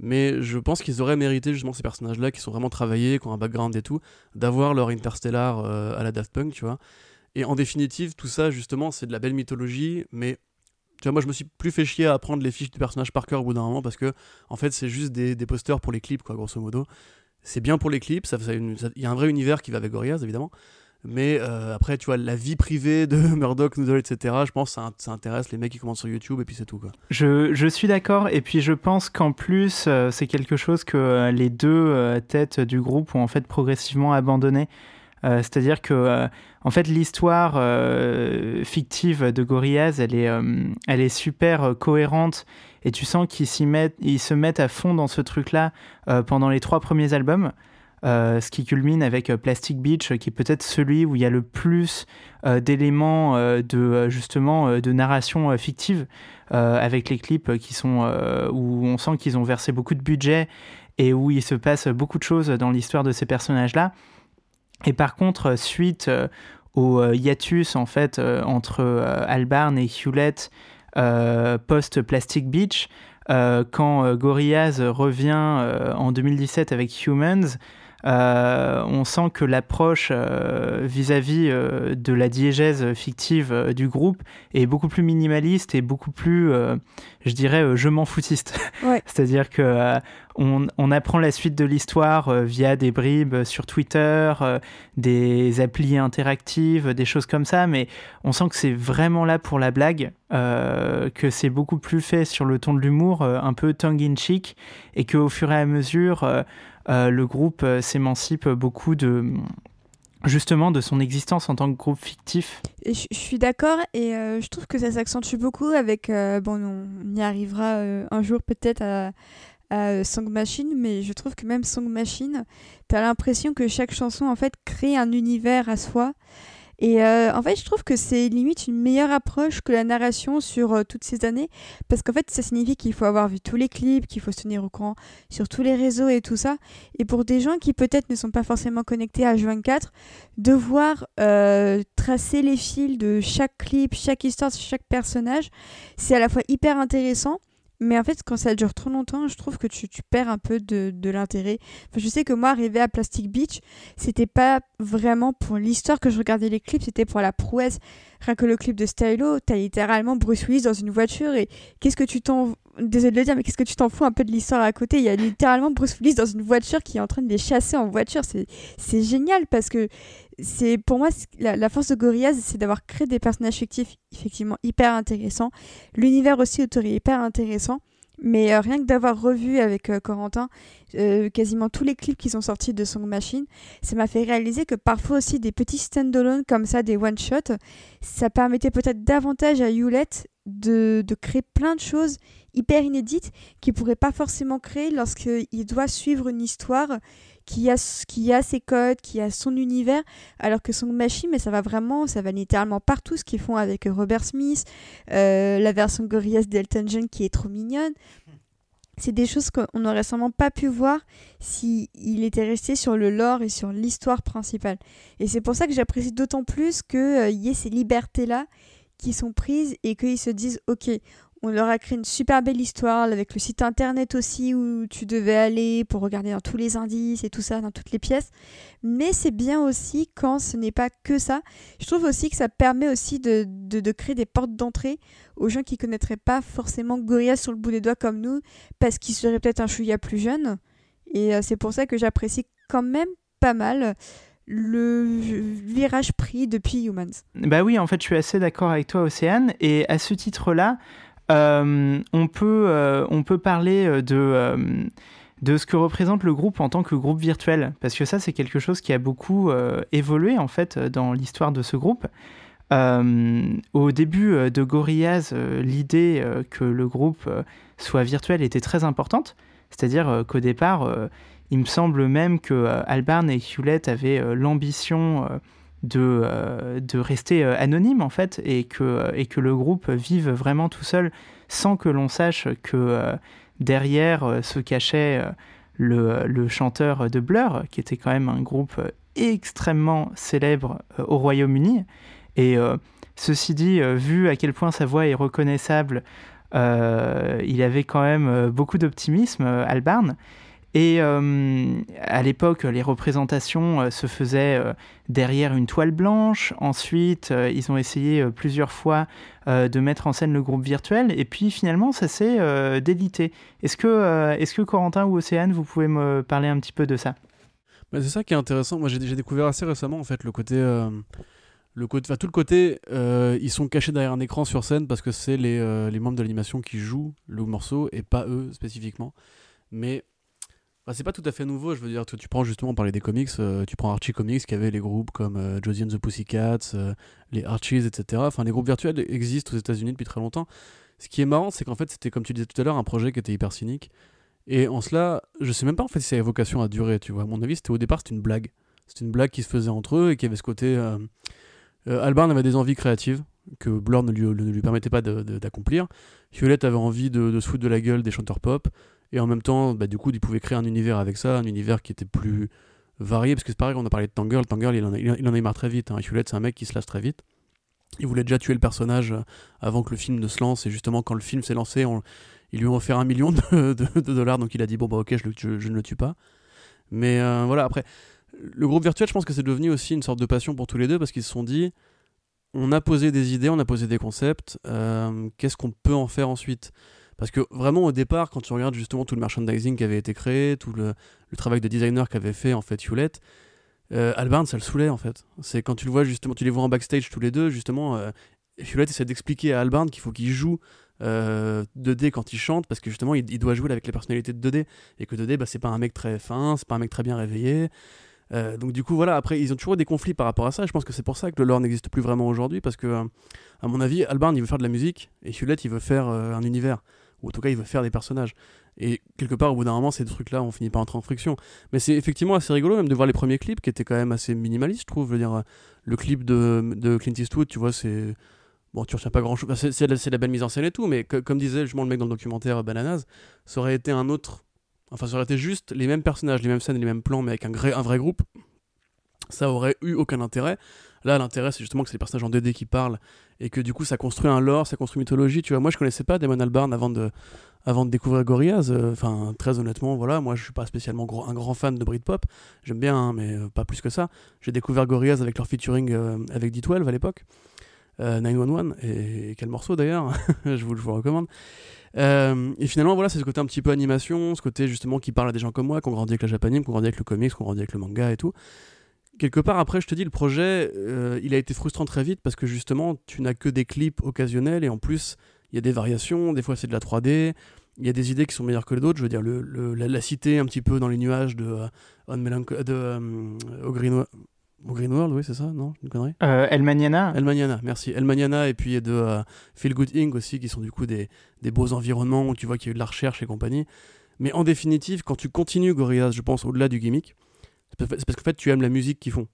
Mais je pense qu'ils auraient mérité justement ces personnages-là qui sont vraiment travaillés, qui ont un background et tout, d'avoir leur interstellar euh, à la Daft Punk, tu vois. Et en définitive, tout ça, justement, c'est de la belle mythologie, mais tu vois, moi je me suis plus fait chier à apprendre les fiches du personnage par cœur au bout d'un moment parce que, en fait, c'est juste des, posters pour les clips, quoi, grosso modo. C'est bien pour les clips, il y a un vrai univers qui va avec Gorillaz, évidemment. Mais euh, après, tu vois, la vie privée de Murdoch, Noodle, etc., je pense que ça, intéresse les mecs qui commencent sur YouTube et puis c'est tout. Je, suis d'accord. Et puis je pense qu'en plus, euh, c'est quelque chose que euh, les deux têtes du groupe ont en fait progressivement abandonné. C'est-à-dire que, en fait, l'histoire fictive de Gorillaz, elle est, elle est super cohérente. Et tu sens qu'ils se mettent à fond dans ce truc-là pendant les trois premiers albums. Euh, ce qui culmine avec euh, Plastic Beach, qui est peut-être celui où il y a le plus euh, d'éléments de justement de narration fictive, avec les clips qui sont où on sent qu'ils ont versé beaucoup de budget et où il se passe beaucoup de choses dans l'histoire de ces personnages-là. Et par contre, suite au hiatus en fait entre Albarn et Hewlett post Plastic Beach, quand Gorillaz revient en 2017 avec Humans, euh, on sent que l'approche euh, vis-à-vis euh, de la diégèse fictive du groupe est beaucoup plus minimaliste et beaucoup plus, je dirais, je m'en foutiste. C'est-à-dire que on, apprend la suite de l'histoire via des bribes sur Twitter, des applis interactives, des choses comme ça, mais on sent que c'est vraiment là pour la blague, que c'est beaucoup plus fait sur le ton de l'humour, un peu tongue-in-cheek, et qu'au fur et à mesure euh, le groupe euh, s'émancipe beaucoup de justement de son existence en tant que groupe fictif. je, suis d'accord et euh, je trouve que ça s'accentue beaucoup avec bon on y arrivera un jour peut-être à, à, Song Machine mais je trouve que même Song Machine tu as l'impression que chaque chanson en fait crée un univers à soi et euh, en fait, je trouve que c'est limite une meilleure approche que la narration sur euh, toutes ces années, parce qu'en fait, ça signifie qu'il faut avoir vu tous les clips, qu'il faut se tenir au courant sur tous les réseaux et tout ça. Et pour des gens qui peut-être ne sont pas forcément connectés à H24, devoir euh, tracer les fils de chaque clip, chaque histoire, chaque personnage, c'est à la fois hyper intéressant mais en fait, quand ça dure trop longtemps, je trouve que tu, tu perds un peu de, de l'intérêt. Je sais que moi, arrivé à Plastic Beach, c'était pas vraiment pour l'histoire que je regardais les clips, c'était pour la prouesse. Rien que le clip de Stylo, t'as littéralement Bruce Willis dans une voiture et qu'est-ce que tu t'en désolé de le dire, mais qu'est-ce que tu t'en fous un peu de l'histoire à côté? Il y a littéralement Bruce Willis dans une voiture qui est en train de les chasser en voiture. C'est génial parce que c'est pour moi la, force de Gorillaz, c'est d'avoir créé des personnages fictifs effectivement hyper intéressants. L'univers aussi autour est hyper intéressant. Mais euh, rien que d'avoir revu avec euh, Corentin euh, quasiment tous les clips qui sont sortis de Song Machine, ça m'a fait réaliser que parfois aussi des petits stand-alone comme ça, des one-shots, ça permettait peut-être davantage à Hewlett de, de, créer plein de choses hyper inédite qu'il pourrait pas forcément créer lorsqu'il doit suivre une histoire qui a, qui a ses codes, qui a son univers, alors que Song Machine, mais ça va vraiment, ça va littéralement partout, ce qu'ils font avec Robert Smith, euh, la version Gorillaz d'Elton John qui est trop mignonne. C'est des choses qu'on n'aurait sûrement pas pu voir s'il il était resté sur le lore et sur l'histoire principale. Et c'est pour ça que j'apprécie d'autant plus qu'il euh, y ait ces libertés-là qui sont prises et qu'ils se disent ok on leur a créé une super belle histoire avec le site internet aussi où tu devais aller pour regarder dans tous les indices et tout ça, dans toutes les pièces. Mais c'est bien aussi quand ce n'est pas que ça. Je trouve aussi que ça permet aussi de, de, créer des portes d'entrée aux gens qui ne connaîtraient pas forcément Gorillaz sur le bout des doigts comme nous parce qu'ils seraient peut-être un chouïa plus jeunes. Et euh, c'est pour ça que j'apprécie quand même pas mal le virage pris depuis Humans. Bah oui, en fait, je suis assez d'accord avec toi, Océane. Et à ce titre-là, on, peut, euh, on peut parler euh, de, de ce que représente le groupe en tant que groupe virtuel, parce que ça c'est quelque chose qui a beaucoup évolué en fait dans l'histoire de ce groupe. au début de Gorillaz, l'idée que le groupe soit virtuel était très importante, c'est-à-dire qu'au départ, il me semble même que Albarn et Hewlett avaient l'ambition de, euh, de rester euh, anonyme en fait et que, et que le groupe vive vraiment tout seul sans que l'on sache que derrière se cachait le, le, chanteur de Blur, qui était quand même un groupe extrêmement célèbre au Royaume-Uni. Et ceci dit, vu à quel point sa voix est reconnaissable, il avait quand même beaucoup d'optimisme, Albarn. Et euh, à l'époque, les représentations euh, se faisaient euh, derrière une toile blanche. Ensuite, ils ont essayé plusieurs fois de mettre en scène le groupe virtuel. Et puis finalement, ça s'est délité. Est-ce que, est que Corentin ou Océane, vous pouvez me parler un petit peu de ça? Bah, C'est ça qui est intéressant. Moi, j'ai découvert assez récemment en fait le côté. Le côté, tout le côté, ils sont cachés derrière un écran sur scène parce que c'est les, les membres de l'animation qui jouent le morceau et pas eux spécifiquement. Mais bah, c'est pas tout à fait nouveau, je veux dire, tu, tu prends justement, parler des comics, euh, tu prends Archie Comics qui avait les groupes comme euh, Josie and the Pussycats, euh, les Archies, etc. Enfin, les groupes virtuels existent aux États-Unis depuis très longtemps. Ce qui est marrant, c'est qu'en fait, c'était comme tu disais tout à l'heure, un projet qui était hyper cynique. Et en cela, je sais même pas en fait si ça a vocation à durer, tu vois. À mon avis, c'était au départ, c'était une blague. C'était une blague qui se faisait entre eux et qui avait ce côté. Albarn avait des envies créatives que Blur ne lui, ne lui permettait pas d'accomplir. Hewlett avait envie de, se foutre de la gueule des chanteurs pop. Et en même temps, bah, du coup, il pouvait créer un univers avec ça, un univers qui était plus varié. Parce que c'est pareil, on a parlé de Tangle. Tangle, il en a, marre très vite. Hein. Hewlett, c'est un mec qui se lasse très vite. Il voulait déjà tuer le personnage euh, avant que le film ne se lance. Et justement, quand le film s'est lancé, ils lui ont offert un million de, dollars. Donc il a dit Bon, bah ok, je, je, ne le tue pas. Mais euh, voilà, après, le groupe virtuel, je pense que c'est devenu aussi une sorte de passion pour tous les deux parce qu'ils se sont dit on a posé des idées, on a posé des concepts. Euh, qu'est-ce qu'on peut en faire ensuite? Parce que vraiment au départ, quand tu regardes justement tout le merchandising qui avait été créé, tout le, travail de designer qu'avait fait en fait Hewlett, euh, Albarn ça le saoulait en fait. C'est quand tu le vois justement, tu les vois en backstage tous les deux, justement, euh, Hewlett essaie d'expliquer à Albarn qu'il faut qu'il joue euh, 2D quand il chante, parce que justement il, doit jouer avec les personnalités de 2D, et que 2D bah, c'est pas un mec très fin, c'est pas un mec très bien réveillé. Euh, donc du coup voilà, après ils ont toujours des conflits par rapport à ça, je pense que c'est pour ça que le lore n'existe plus vraiment aujourd'hui, parce que à mon avis, Albarn il veut faire de la musique, et Hewlett il veut faire un univers ou en tout cas il veut faire des personnages. Et quelque part, au bout d'un moment, ces trucs-là, on finit par entrer en friction. Mais c'est effectivement assez rigolo même de voir les premiers clips qui étaient quand même assez minimalistes, je trouve. Le clip de, de Clint Eastwood, tu vois, c'est. Bon, tu retiens pas grand chose. c'est de la belle mise en scène et tout, mais comme disait justement le mec dans le documentaire Bananas, ça aurait été un autre. Enfin, ça aurait été juste les mêmes personnages, les mêmes scènes, les mêmes plans, mais avec un, un vrai groupe. Ça aurait eu aucun intérêt. Là, l'intérêt, c'est justement que c'est les personnages en 2D qui parlent et que du coup, ça construit un lore, ça construit une mythologie. Tu vois, moi, je connaissais pas Damon Albarn avant de, avant de découvrir Gorillaz. Euh, enfin, très honnêtement, voilà, moi, je suis pas spécialement un grand fan de Britpop. J'aime bien, hein, mais euh, pas plus que ça. J'ai découvert Gorillaz avec leur featuring euh, avec D12 à l'époque. 911 et, quel morceau d'ailleurs je, vous, je vous recommande et finalement voilà c'est ce côté un petit peu animation ce côté justement qui parle à des gens comme moi qui ont grandi avec la japanime qui ont grandi avec le comics qui ont grandi avec le manga et tout quelque part, après, je te dis, le projet, euh, il a été frustrant très vite parce que justement, tu n'as que des clips occasionnels et en plus, il y a des variations. Des fois, c'est de la 3D. Il y a des idées qui sont meilleures que les d'autres. Je veux dire, le, la, cité un petit peu dans les nuages de, euh, de euh, au, Green, Green, World, oui, c'est ça, non Une connerie? El Maniana. El Maniana, merci. El Maniana et puis de Feel Good Inc. aussi, qui sont du coup des, des beaux environnements où tu vois qu'il y a eu de la recherche et compagnie. Mais en définitive, quand tu continues Gorillaz, je pense, au-delà du gimmick, c'est parce qu'en fait, tu aimes la musique qu'ils font.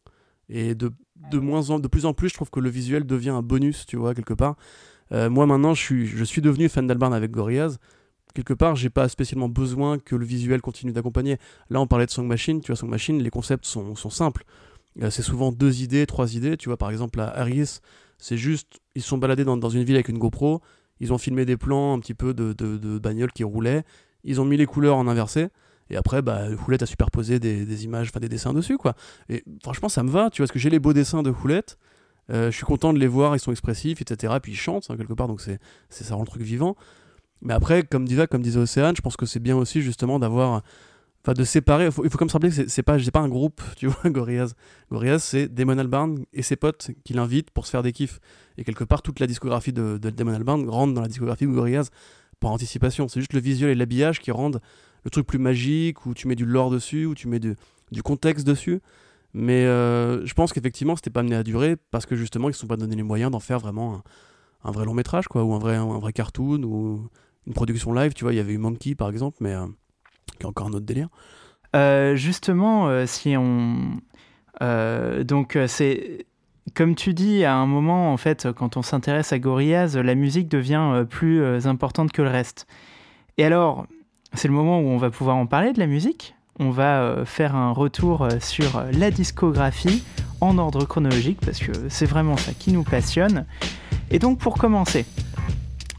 Et de, de, moins en, de plus en plus, je trouve que le visuel devient un bonus, tu vois, quelque part. Euh, moi, maintenant, je suis, je suis devenu fan d'Albarn avec Gorillaz. Quelque part, j'ai pas spécialement besoin que le visuel continue d'accompagner. Là, on parlait de Song Machine. Tu vois, Song Machine, les concepts sont, sont simples. Euh, c'est souvent deux idées, trois idées. Tu vois, par exemple, à Harris, c'est juste, ils sont baladés dans, dans, une ville avec une GoPro. Ils ont filmé des plans un petit peu de, de, de bagnoles qui roulaient. Ils ont mis les couleurs en inversé. Et après, bah, Houlette a superposé des, des images, enfin des dessins dessus, quoi. Et franchement, ça me va, tu vois, parce que j'ai les beaux dessins de Houlette. Euh, je suis content de les voir, ils sont expressifs, etc. Puis ils chantent, hein, quelque part, donc c'est, ça rend le truc vivant. Mais après, comme disait, comme disait Océane, je pense que c'est bien aussi, justement, d'avoir. Enfin, de séparer. Il faut, faut comme se rappeler que c'est, pas, pas un groupe, tu vois, Gorillaz. Gorillaz, c'est Damon Albarn et ses potes qui l'invitent pour se faire des kiffs. Et quelque part, toute la discographie de, de Damon Albarn rentre dans la discographie de Gorillaz par anticipation. C'est juste le visuel et l'habillage qui rendent le truc plus magique, où tu mets du lore dessus, où tu mets du, contexte dessus. Mais euh, je pense qu'effectivement, c'était pas amené à durer parce que justement, ils se sont pas donné les moyens d'en faire vraiment un, vrai long métrage, quoi, ou un vrai, un vrai cartoon, ou une production live. Tu vois, il y avait eu Monkey par exemple, mais euh, qui est encore un autre délire. Euh, justement, si on. donc, c'est comme tu dis, à un moment, en fait, quand on s'intéresse à Gorillaz, la musique devient plus importante que le reste. Et alors, c'est le moment où on va pouvoir en parler de la musique. On va faire un retour sur la discographie en ordre chronologique parce que c'est vraiment ça qui nous passionne. Et donc pour commencer,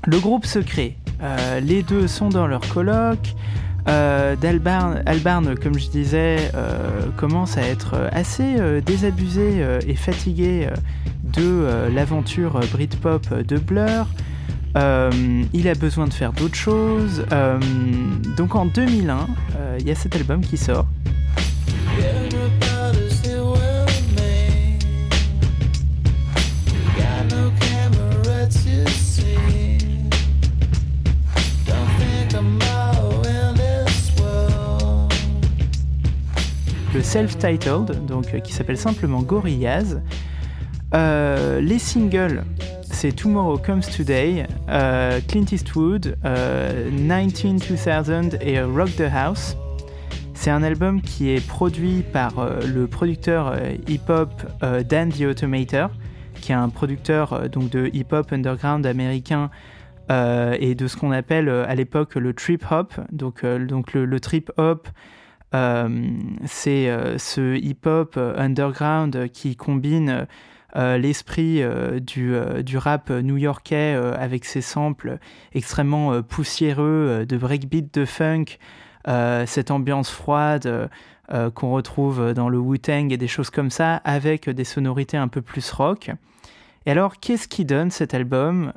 le groupe se crée. Euh, les deux sont dans leur colloque. Euh, Albarn, comme je disais, euh, commence à être assez désabusé et fatigué de l'aventure Britpop de Blur. Il a besoin de faire d'autres choses. donc en 2001, il y a cet album qui sort le self-titled, donc euh, qui s'appelle simplement Gorillaz. Euh, les singles, c'est Tomorrow Comes Today, euh, Clint Eastwood, 19-2000 et Rock the House. C'est un album qui est produit par le producteur hip-hop Dan the Automator, qui est un producteur donc de hip-hop underground américain et de ce qu'on appelle à l'époque le trip hop. Donc, le, trip hop, euh, c'est euh, ce hip-hop euh, underground qui combine l'esprit du, du, rap new-yorkais avec ses samples extrêmement poussiéreux de breakbeat, de funk, cette ambiance froide qu'on retrouve dans le Wu-Tang et des choses comme ça, avec des sonorités un peu plus rock. Et alors, qu'est-ce qui donne cet album?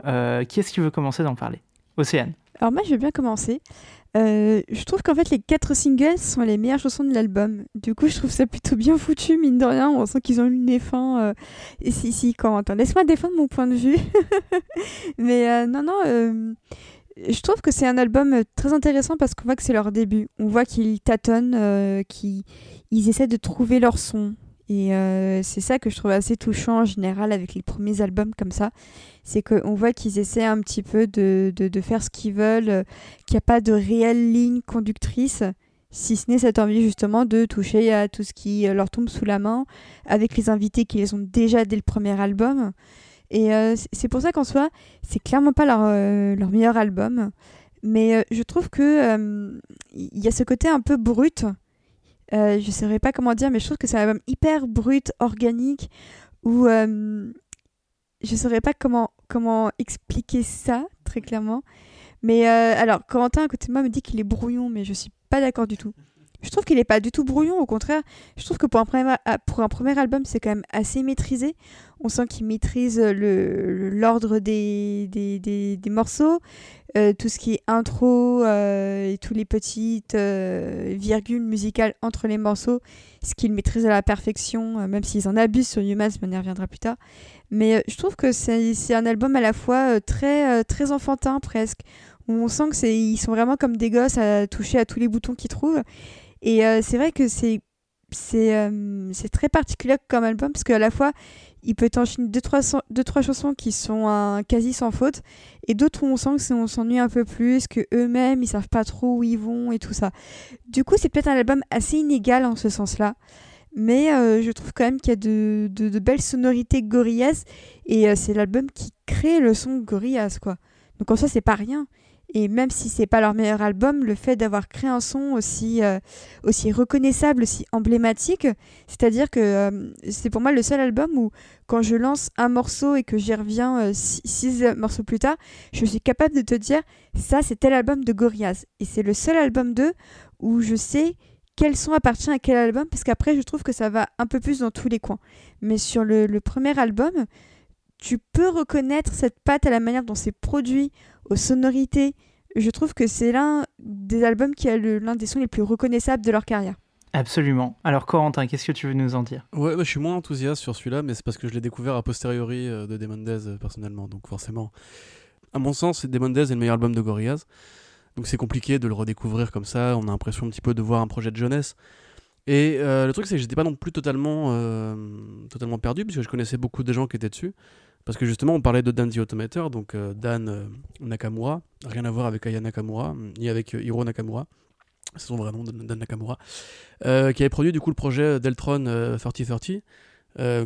Qui est-ce qui veut commencer d'en parler? Océane. Alors moi, je vais bien commencer. Euh, je trouve qu'en fait les quatre singles sont les meilleures chansons de l'album. Du coup, je trouve ça plutôt bien foutu, mine de rien. On sent qu'ils ont eu des fins. Euh... Et si, si, quand laisse-moi défendre mon point de vue. Mais euh, non, non. Euh, je trouve que c'est un album très intéressant parce qu'on voit que c'est leur début. On voit qu'ils tâtonnent, qu'ils essaient de trouver leur son. Et c'est ça que je trouve assez touchant en général avec les premiers albums comme ça c'est qu'on voit qu'ils essaient un petit peu de, de, faire ce qu'ils veulent, euh, qu'il n'y a pas de réelle ligne conductrice, si ce n'est cette envie justement de toucher à tout ce qui euh, leur tombe sous la main, avec les invités qu'ils ont déjà dès le premier album. Et euh, c'est pour ça qu'en soi, c'est clairement pas leur, leur meilleur album. Mais je trouve que il y a ce côté un peu brut. Je ne saurais pas comment dire, mais je trouve que c'est un album hyper brut, organique, où je ne saurais pas comment, comment expliquer ça très clairement. Mais euh, alors, Corentin à côté de moi me dit qu'il est brouillon, mais je suis pas d'accord du tout. Je trouve qu'il n'est pas du tout brouillon, au contraire. Je trouve que pour un premier, premier album, c'est quand même assez maîtrisé. On sent qu'il maîtrise l'ordre le, des, morceaux, euh, tout ce qui est intro euh, et toutes les petites virgules musicales entre les morceaux, ce qu'il maîtrise à la perfection, même s'ils en abusent sur Human, mais on y reviendra plus tard. Mais euh, je trouve que c'est un album à la fois euh, très, euh, très enfantin presque. On sent qu'ils sont vraiment comme des gosses à toucher à tous les boutons qu'ils trouvent. Et c'est vrai que c'est c'est très particulier comme album parce qu'à la fois il peut enchaîner deux trois, deux, trois chansons qui sont quasi sans faute et d'autres où on sent que on s'ennuie un peu plus, que eux-mêmes ils savent pas trop où ils vont et tout ça. Du coup, c'est peut-être un album assez inégal en ce sens-là. Mais euh, je trouve quand même qu'il y a de, de, belles sonorités Gorillaz. Et euh, c'est l'album qui crée le son Gorillaz, quoi. Donc en soi, c'est pas rien. Et même si c'est pas leur meilleur album, le fait d'avoir créé un son aussi, euh, aussi reconnaissable, aussi emblématique, c'est-à-dire que c'est pour moi le seul album où quand je lance un morceau et que j'y reviens six, morceaux plus tard, je suis capable de te dire ça c'est tel album de Gorillaz. Et c'est le seul album d'eux où je sais quel son appartient à quel album, parce qu'après, je trouve que ça va un peu plus dans tous les coins. Mais sur le, premier album, tu peux reconnaître cette patte à la manière dont c'est produit, aux sonorités. Je trouve que c'est l'un des albums qui a l'un des sons les plus reconnaissables de leur carrière. Absolument. Alors Corentin, qu'est-ce que tu veux nous en dire? Ouais, bah, je suis moins enthousiaste sur celui-là, mais c'est parce que je l'ai découvert a posteriori euh, de Demondez euh, personnellement, donc forcément. À mon sens, Demondez est le meilleur album de Gorillaz. Donc c'est compliqué de le redécouvrir comme ça. On a l'impression un petit peu de voir un projet de jeunesse. Et euh, le truc, c'est que j'étais pas non plus totalement, euh, totalement perdu, puisque je connaissais beaucoup de gens qui étaient dessus. Parce que justement, on parlait de Dan the Automator, donc euh, Dan Nakamura, rien à voir avec Aya Nakamura, ni avec Hiro Nakamura, c'est son vrai nom, Dan Nakamura, qui avait produit du coup le projet Deltron 3030, qui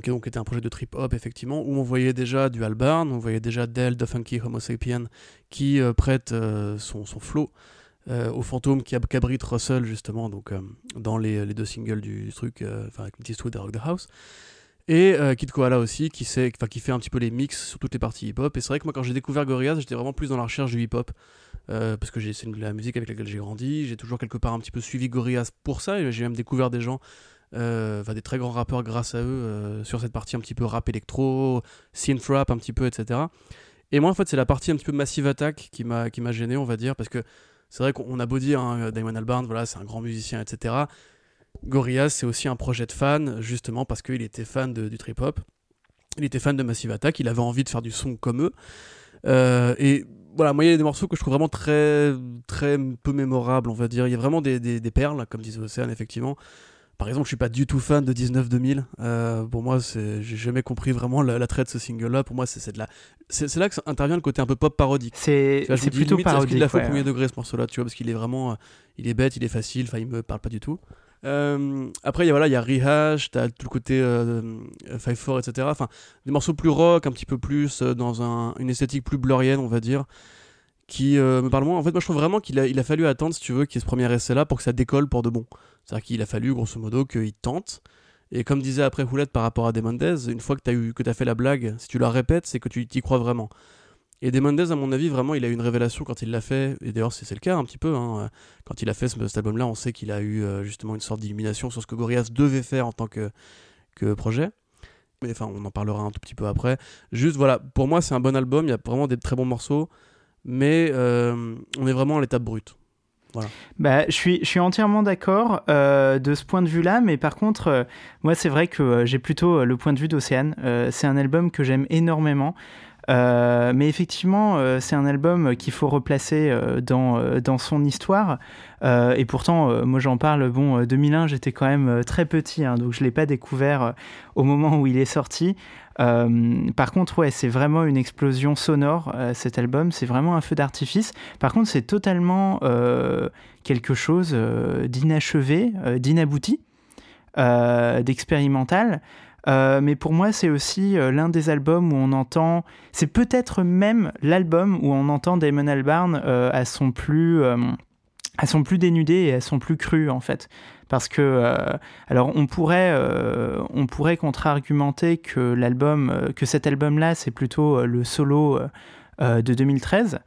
donc était un projet de trip hop effectivement, où on voyait déjà du Albarn, on voyait déjà Del de Funky Homo Sapien qui prête son, son flow au fantôme qui abrite Russell justement donc dans les, les, deux singles du, truc, enfin avec Eastwood et Rock the House. Et euh, Kid Koala aussi, qui, fait un petit peu les mix sur toutes les parties hip-hop. Et c'est vrai que moi, quand j'ai découvert Gorillaz, j'étais vraiment plus dans la recherche du hip-hop. Euh, parce que c'est la musique avec laquelle j'ai grandi. J'ai toujours quelque part un petit peu suivi Gorillaz pour ça. J'ai même découvert des gens, euh, des très grands rappeurs grâce à eux, sur cette partie un petit peu rap électro, synth rap un petit peu, etc. Et moi, en fait, c'est la partie un petit peu Massive Attack qui m'a gêné, on va dire. Parce que c'est vrai qu'on a beau dire, hein, Damon Albarn, voilà, c'est un grand musicien, etc. Gorillaz, c'est aussi un projet de fan, justement parce qu'il était fan de, du trip-hop. Il était fan de Massive Attack, il avait envie de faire du son comme eux. Euh, et voilà, moi, il y a des morceaux que je trouve vraiment très, très peu mémorables, on va dire. Il y a vraiment des, des, perles, comme disait Océane, effectivement. Par exemple, je suis pas du tout fan de 19-2000. Euh, pour moi, j'ai jamais compris vraiment l'attrait de ce single-là. Pour moi, c'est de la, c'est là que intervient le côté un peu pop parodique. C'est plutôt parodique. qu'il l'a fait au premier degré ce morceau-là, tu vois, parce qu'il est vraiment, il est bête, il est facile. Enfin, il me parle pas du tout. Euh, après, il y voilà, y a Rehash, t'as tout le côté euh, 5-4, etc. Enfin, des morceaux plus rock, un petit peu plus euh, dans un, une esthétique plus blurienne, on va dire, qui euh, me parle moins. En fait, moi, je trouve vraiment qu'il a, il a fallu attendre, si tu veux, qu'il y ait ce premier essai-là pour que ça décolle pour de bon. C'est-à-dire qu'il a fallu, grosso modo, qu'il tente. Et comme disait après Houlette par rapport à Demondez, une fois que tu as, fait la blague, si tu la répètes, c'est que tu t'y crois vraiment. Et Demondez, à mon avis, vraiment, il a eu une révélation quand il l'a fait. Et d'ailleurs, c'est le cas un petit peu. Hein. Quand il a fait cet album-là, on sait qu'il a eu euh, justement une sorte d'illumination sur ce que Gorillaz devait faire en tant que, que projet. Mais enfin, on en parlera un tout petit peu après. Juste, voilà, pour moi, c'est un bon album. Il y a vraiment des très bons morceaux. Mais euh, on est vraiment à l'étape brute. Voilà. Bah, je, suis, je suis entièrement d'accord euh, de ce point de vue-là, mais par contre, moi, c'est vrai que j'ai plutôt le point de vue d'Océane. c'est un album que j'aime énormément. Euh, mais effectivement, euh, c'est un album qu'il faut replacer euh, dans, dans son histoire. et pourtant, moi j'en parle, bon, 2001, j'étais quand même très petit, hein, donc je ne l'ai pas découvert au moment où il est sorti. par contre, ouais, c'est vraiment une explosion sonore, cet album, c'est vraiment un feu d'artifice. Par contre, c'est totalement quelque chose d'inachevé, d'inabouti, d'expérimental. Euh, mais pour moi, c'est aussi euh, l'un des albums où on entend. C'est peut-être même l'album où on entend Damon Albarn euh, à son plus. à son plus dénudé et à son plus cru en fait parce que alors on pourrait on pourrait contre-argumenter que l'album que cet album là c'est plutôt le solo de 2013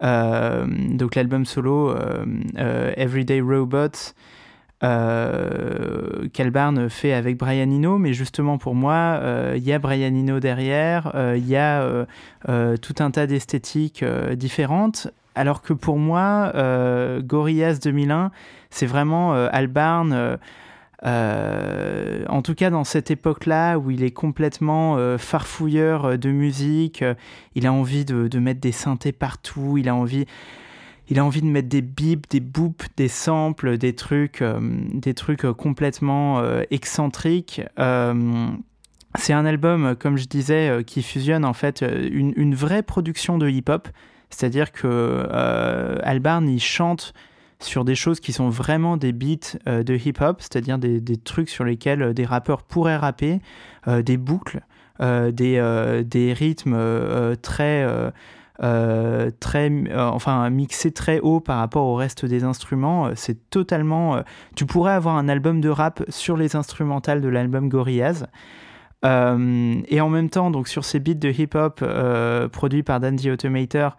donc l'album solo Everyday Robots euh, qu'Albarn fait avec Brian Eno, mais justement pour moi, euh, il y a Brian Eno derrière, euh, il y a euh, tout un tas d'esthétiques différentes, alors que pour moi, Gorillaz 2001, c'est vraiment Albarn. en tout cas, dans cette époque-là où il est complètement farfouilleur de musique, il a envie de, de, mettre des synthés partout, il a envie, il a envie de mettre des bips, des boops, des samples, des trucs, euh, des trucs euh, complètement euh, excentriques. c'est un album, comme je disais, qui fusionne en fait une, vraie production de hip-hop. C'est-à-dire que Albarn, chante sur des choses qui sont vraiment des beats de hip-hop, c'est-à-dire des, trucs sur lesquels des rappeurs pourraient rapper, des boucles, des rythmes très euh, très, euh, enfin mixé très haut par rapport au reste des instruments. Euh, c'est totalement. tu pourrais avoir un album de rap sur les instrumentales de l'album Gorillaz. et en même temps, donc sur ces beats de hip-hop produits par Dandy Automator,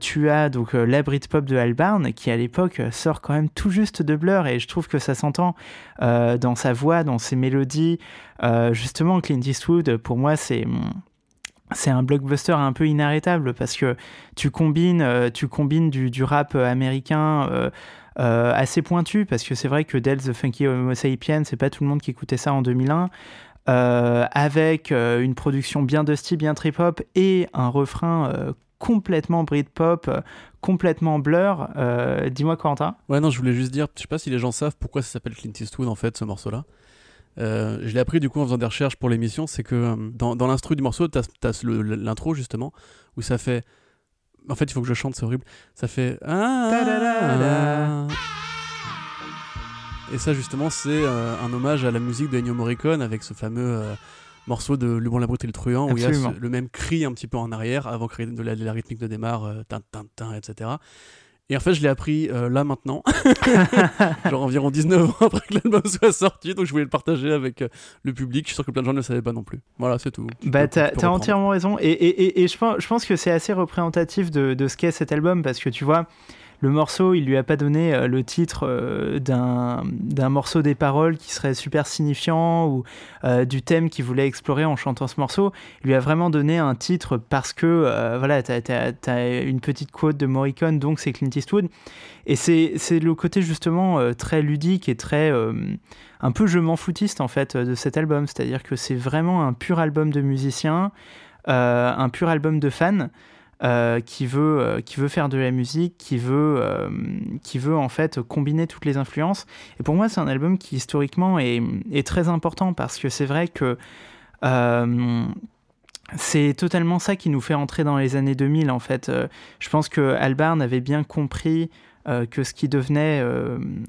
tu as donc la Britpop de Albarn qui à l'époque sort quand même tout juste de Blur et je trouve que ça s'entend dans sa voix, dans ses mélodies. justement, Clint Eastwood, pour moi, c'est c'est un blockbuster un peu inarrêtable parce que tu combines, euh, tu combines du, rap américain euh, euh, assez pointu parce que c'est vrai que Del the Funky Homo Sapien, c'est pas tout le monde qui écoutait ça en 2001. avec une production bien dusty, bien trip-hop et un refrain complètement Britpop, complètement blur. Dis-moi Quentin. Ouais non, je voulais juste dire, je sais pas si les gens savent pourquoi ça s'appelle Clint Eastwood en fait ce morceau-là. Euh, je l'ai appris du coup en faisant des recherches pour l'émission, c'est que euh, dans, dans l'instru du morceau, tu as, l'intro justement, où ça fait... En fait, il faut que je chante, c'est horrible. Ça fait... Ah, Et ça, justement, c'est un hommage à la musique de Ennio Morricone avec ce fameux morceau de Le Bon, la Brute et le Truand où il y a le même cri un petit peu en arrière avant que de la, rythmique de démarre, tin, etc. Et en fait, je l'ai appris euh, là maintenant, genre environ 19 ans après que l'album soit sorti, donc je voulais le partager avec euh, le public. Je suis sûr que plein de gens ne le savaient pas non plus. Voilà, c'est tout. bah, t'as as entièrement raison. Et, et, et, je, pense, je pense que c'est assez représentatif de, de ce qu'est cet album parce que tu vois, le morceau, il lui a pas donné euh, le titre euh, d'un morceau des paroles qui serait super signifiant ou euh, du thème qu'il voulait explorer en chantant ce morceau. Il lui a vraiment donné un titre parce que voilà, tu as, une petite quote de Morricone, donc c'est Clint Eastwood. Et c'est le côté justement très ludique et très un peu je m'en foutiste en fait de cet album. C'est-à-dire que c'est vraiment un pur album de musiciens, un pur album de fans. Euh, qui, veut, euh, qui veut faire de la musique, qui veut, euh, qui veut en fait combiner toutes les influences. Et pour moi, c'est un album qui historiquement est, est très important parce que c'est vrai que c'est totalement ça qui nous fait entrer dans les années 2000 en fait. je pense que Albarn avait bien compris que ce qui devenait,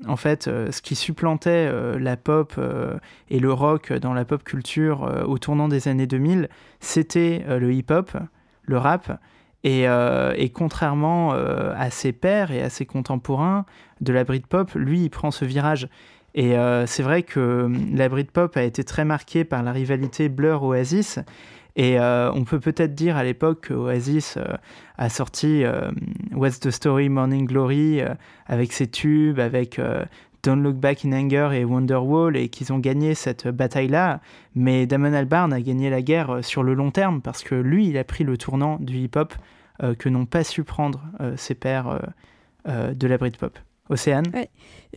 en fait, ce qui supplantait la pop et le rock dans la pop culture au tournant des années 2000, c'était le hip-hop, le rap. Euh, et, contrairement euh, à ses pairs et à ses contemporains de la Britpop, lui, il prend ce virage. Et euh, c'est vrai que la Britpop a été très marquée par la rivalité Blur-Oasis. Et on peut peut-être dire à l'époque que Oasis a sorti What's the Story, Morning Glory, avec ses tubes, avec Don't Look Back in Anger et Wonderwall, et qu'ils ont gagné cette bataille-là. Mais Damon Albarn a gagné la guerre sur le long terme, parce que lui, il a pris le tournant du hip-hop euh, que n'ont pas su prendre euh, ses pairs euh, de la Britpop. Océane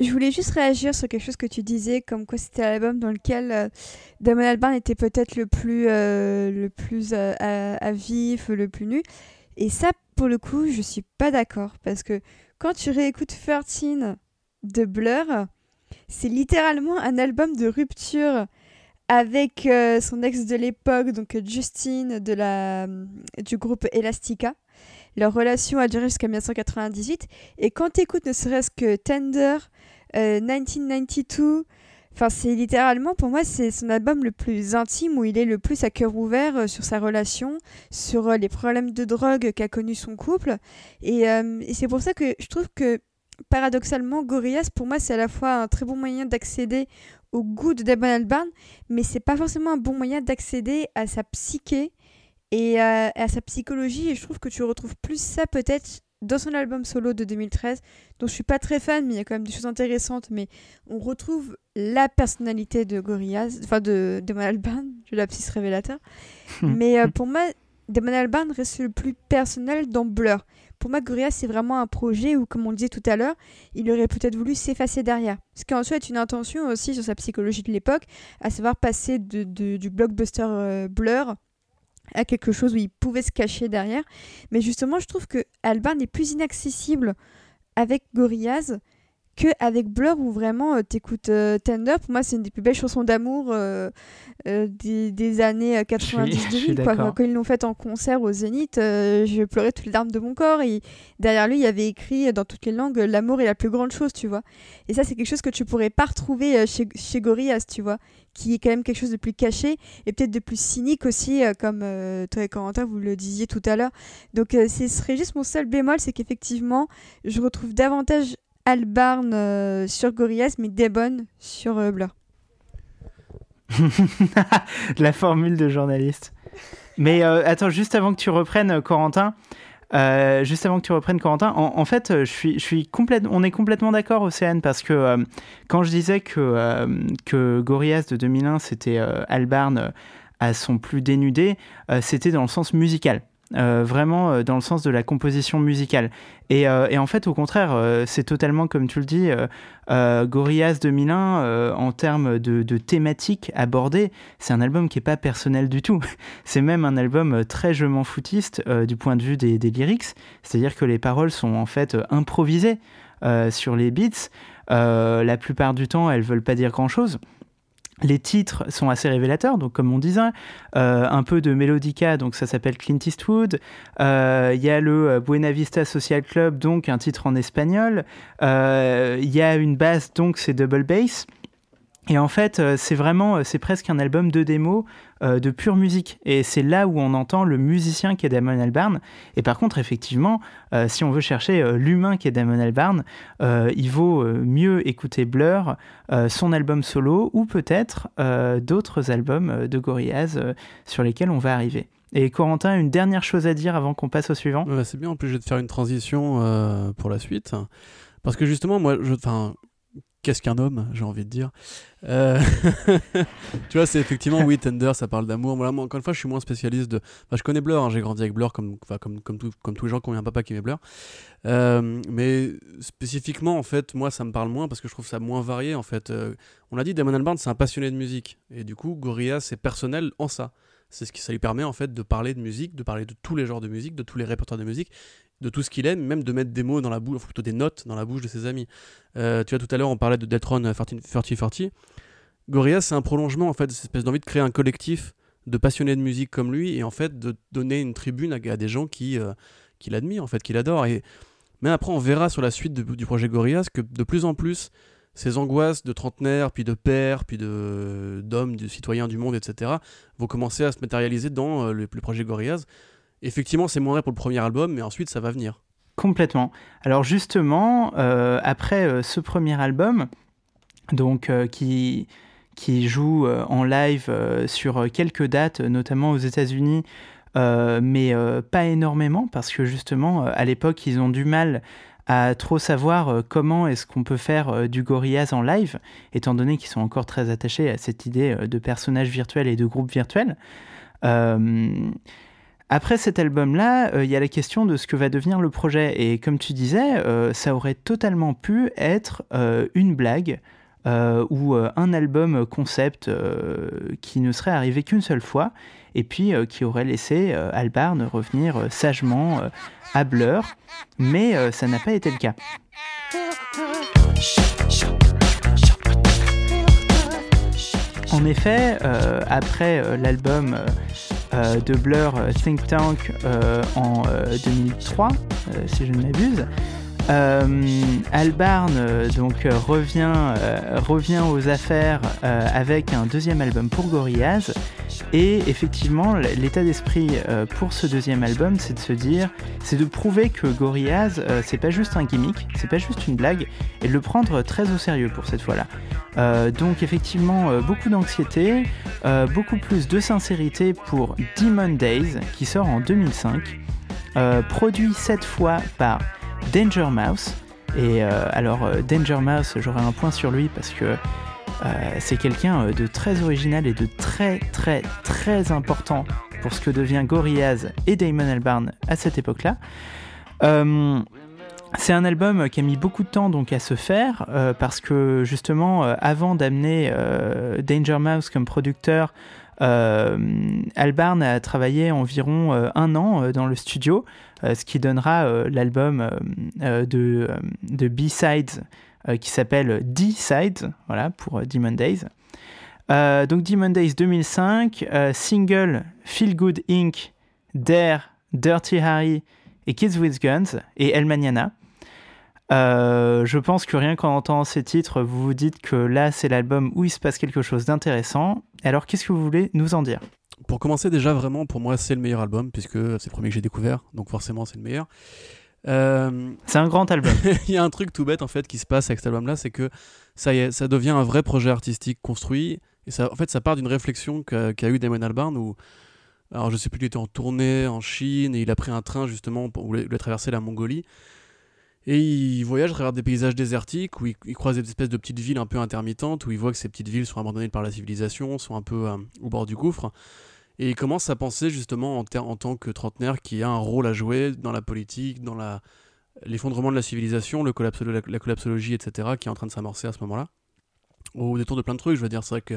Je voulais juste réagir sur quelque chose que tu disais, comme quoi c'était l'album dans lequel Damon Albarn était peut-être le plus, le plus à, vif, le plus nu. Et ça, pour le coup, je suis pas d'accord. Parce que quand tu réécoutes 13 de Blur, c'est littéralement un album de rupture avec son ex de l'époque, donc Justine de la, du groupe Elastica. Leur relation a duré jusqu'à 1998. Et quand tu écoutes ne serait-ce que Tender, 1992, euh, Enfin, c'est littéralement, pour moi, c'est son album le plus intime où il est le plus à cœur ouvert euh, sur sa relation, sur euh, les problèmes de drogue qu'a connu son couple. Et, et c'est pour ça que je trouve que, paradoxalement, Gorillaz, pour moi, c'est à la fois un très bon moyen d'accéder au goût de Damon Albarn, mais c'est pas forcément un bon moyen d'accéder à sa psyché et à, sa psychologie. Et je trouve que tu retrouves plus ça peut-être dans son album solo de 2013, dont je suis pas très fan, mais il y a quand même des choses intéressantes. Mais on retrouve la personnalité de Gorillaz, enfin de Damon Albarn, je l'abscisse révélateur. mais euh, pour moi, Damon Albarn reste le plus personnel dans Blur. Pour moi, Gorillaz, c'est vraiment un projet où, comme on le disait tout à l'heure, il aurait peut-être voulu s'effacer derrière. Ce qui en soi est une intention aussi sur sa psychologie de l'époque, à savoir passer de, du blockbuster euh, Blur à quelque chose où il pouvait se cacher derrière. Mais justement, je trouve que Alban est plus inaccessible avec Gorillaz avec Blur où vraiment euh, t'écoutes euh, Tender. Pour moi, c'est une des plus belles chansons d'amour euh, des, années 90-2000. Quand ils l'ont faite en concert au Zénith, je pleurais toutes les larmes de mon corps. Et derrière lui, il y avait écrit dans toutes les langues L'amour est la plus grande chose, tu vois. Et ça, c'est quelque chose que tu pourrais pas retrouver chez, chez Gorillaz, tu vois qui est quand même quelque chose de plus caché et peut-être de plus cynique aussi, comme toi et Corentin, vous le disiez tout à l'heure. Donc ce serait juste mon seul bémol, c'est qu'effectivement, je retrouve davantage Albarn euh, sur Gorillaz, mais Debon sur euh, Blur. La formule de journaliste. Mais euh, attends, juste avant que tu reprennes, Corentin, juste avant que tu reprennes Corentin, en, fait, je suis, je suis on est complètement d'accord, Océane, parce que quand je disais que, que Gorillaz de 2001, c'était Albarn à son plus dénudé, c'était dans le sens musical. Euh, vraiment euh, dans le sens de la composition musicale. Et, euh, en fait, au contraire, c'est totalement comme tu le dis, Gorillaz 2001, en termes de, de thématiques abordées, c'est un album qui n'est pas personnel du tout. c'est même un album très je m'en foutiste du point de vue des, des lyrics, c'est-à-dire que les paroles sont en fait improvisées sur les beats. la plupart du temps, elles veulent pas dire grand-chose. Les titres sont assez révélateurs, donc comme on disait, euh, un peu de Melodica, donc ça s'appelle Clint Eastwood. Euh, il y a le Buena Vista Social Club, donc un titre en espagnol. Euh, il y a une basse, donc c'est double bass. Et en fait, euh, c'est vraiment, euh, c'est presque un album de démo euh, de pure musique. Et c'est là où on entend le musicien qui est Damon Albarn. Et par contre, effectivement, si on veut chercher l'humain qui est Damon Albarn, il vaut mieux écouter Blur, son album solo, ou peut-être d'autres albums de Gorillaz sur lesquels on va arriver. Et Corentin, une dernière chose à dire avant qu'on passe au suivant? C'est bien, en plus je vais te faire une transition pour la suite. Parce que justement, moi, je, qu'est-ce qu'un homme, j'ai envie de dire. Euh, tu vois, c'est effectivement, oui, Tender, ça parle d'amour. Voilà, moi, encore une fois, je suis moins spécialiste de. Enfin, je connais Blur, hein, j'ai grandi avec Blur comme, comme, comme, comme tous les gens qui ont eu un papa qui aimait Blur. Euh, mais spécifiquement, en fait, moi, ça me parle moins parce que je trouve ça moins varié. En fait, euh, on l'a dit, Damon Albarn, c'est un passionné de musique. Et du coup, Gorilla, c'est personnel en ça. C'est ce qui ça lui permet en fait de parler de musique, de parler de tous les genres de musique, de tous les répertoires de musique de tout ce qu'il aime, même de mettre des mots dans la bouche, plutôt des notes dans la bouche de ses amis. Euh, tu vois, tout à l'heure, on parlait de Deltron 3040. Gorillaz, c'est un prolongement, en fait, de cette espèce d'envie de créer un collectif de passionnés de musique comme lui, et en fait, de donner une tribune à, des gens qui, euh, qui l'admirent, en fait, qui l'adorent. Et mais après, on verra sur la suite du projet Gorillaz que de plus en plus, ces angoisses de trentenaires, puis de pères, puis d'hommes, de, citoyens du monde, etc., vont commencer à se matérialiser dans euh, le, le projet Gorillaz. Effectivement, c'est moins vrai pour le premier album, mais ensuite ça va venir. Complètement. Alors justement, euh, après euh, ce premier album, donc euh, qui, qui joue en live sur quelques dates, notamment aux États-Unis, mais pas énormément, parce que justement, à l'époque, ils ont du mal à trop savoir comment est-ce qu'on peut faire du Gorillaz en live, étant donné qu'ils sont encore très attachés à cette idée de personnages virtuels et de groupes virtuels. Après cet album-là, euh, il y a la question de ce que va devenir le projet. Et comme tu disais, euh, ça aurait totalement pu être euh, une blague ou un album concept qui ne serait arrivé qu'une seule fois et puis qui aurait laissé Albarn revenir sagement à Blur. Mais ça n'a pas été le cas. En effet, après l'album euh, de Blur euh, Think Tank euh, en 2003, si je ne m'abuse. Albarn donc revient, revient aux affaires avec un deuxième album pour Gorillaz. Et effectivement l'état d'esprit pour ce deuxième album c'est de se dire c'est de prouver que Gorillaz c'est pas juste un gimmick c'est pas juste une blague et de le prendre très au sérieux pour cette fois là euh, donc effectivement, euh, beaucoup d'anxiété, euh, beaucoup plus de sincérité pour Demon Days, qui sort en 2005, produit cette fois par Danger Mouse. Et alors, Danger Mouse, j'aurai un point sur lui parce que c'est quelqu'un de très original et de très très très important pour ce que devient Gorillaz et Damon Albarn à cette époque-là. C'est un album qui a mis beaucoup de temps à se faire euh, parce que justement euh, avant d'amener euh, Danger Mouse comme producteur, Albarn a travaillé environ un an dans le studio, ce qui donnera l'album de, de B-Sides qui s'appelle D-Sides, voilà pour Demon Days. donc Demon Days 2005, single Feel Good Inc., Dare, Dirty Harry et Kids with Guns et El. Euh, je pense que rien qu'en entendant ces titres, vous vous dites que là, c'est l'album où il se passe quelque chose d'intéressant. Alors, qu'est-ce que vous voulez nous en dire? Pour commencer, déjà, vraiment, pour moi, c'est le meilleur album, puisque c'est le premier que j'ai découvert, donc forcément, c'est le meilleur. Euh, c'est un grand album. il y a un truc tout bête, en fait, qui se passe avec cet album-là, c'est que ça, est, ça devient un vrai projet artistique construit. Et ça, en fait, ça part d'une réflexion qu'a eu Damon Albarn, où alors je sais plus, il était en tournée en Chine et il a pris un train justement pour il a traversé la Mongolie. Et il voyage à travers des paysages désertiques où il, croise des espèces de petites villes un peu intermittentes, où il voit que ces petites villes sont abandonnées par la civilisation, sont un peu euh, au bord du gouffre. Et il commence à penser justement en, en, tant que trentenaire qui a un rôle à jouer dans la politique, dans l'effondrement de la civilisation, le la collapsologie, etc., qui est en train de s'amorcer à ce moment-là au détour de plein de trucs. Je veux dire, c'est vrai que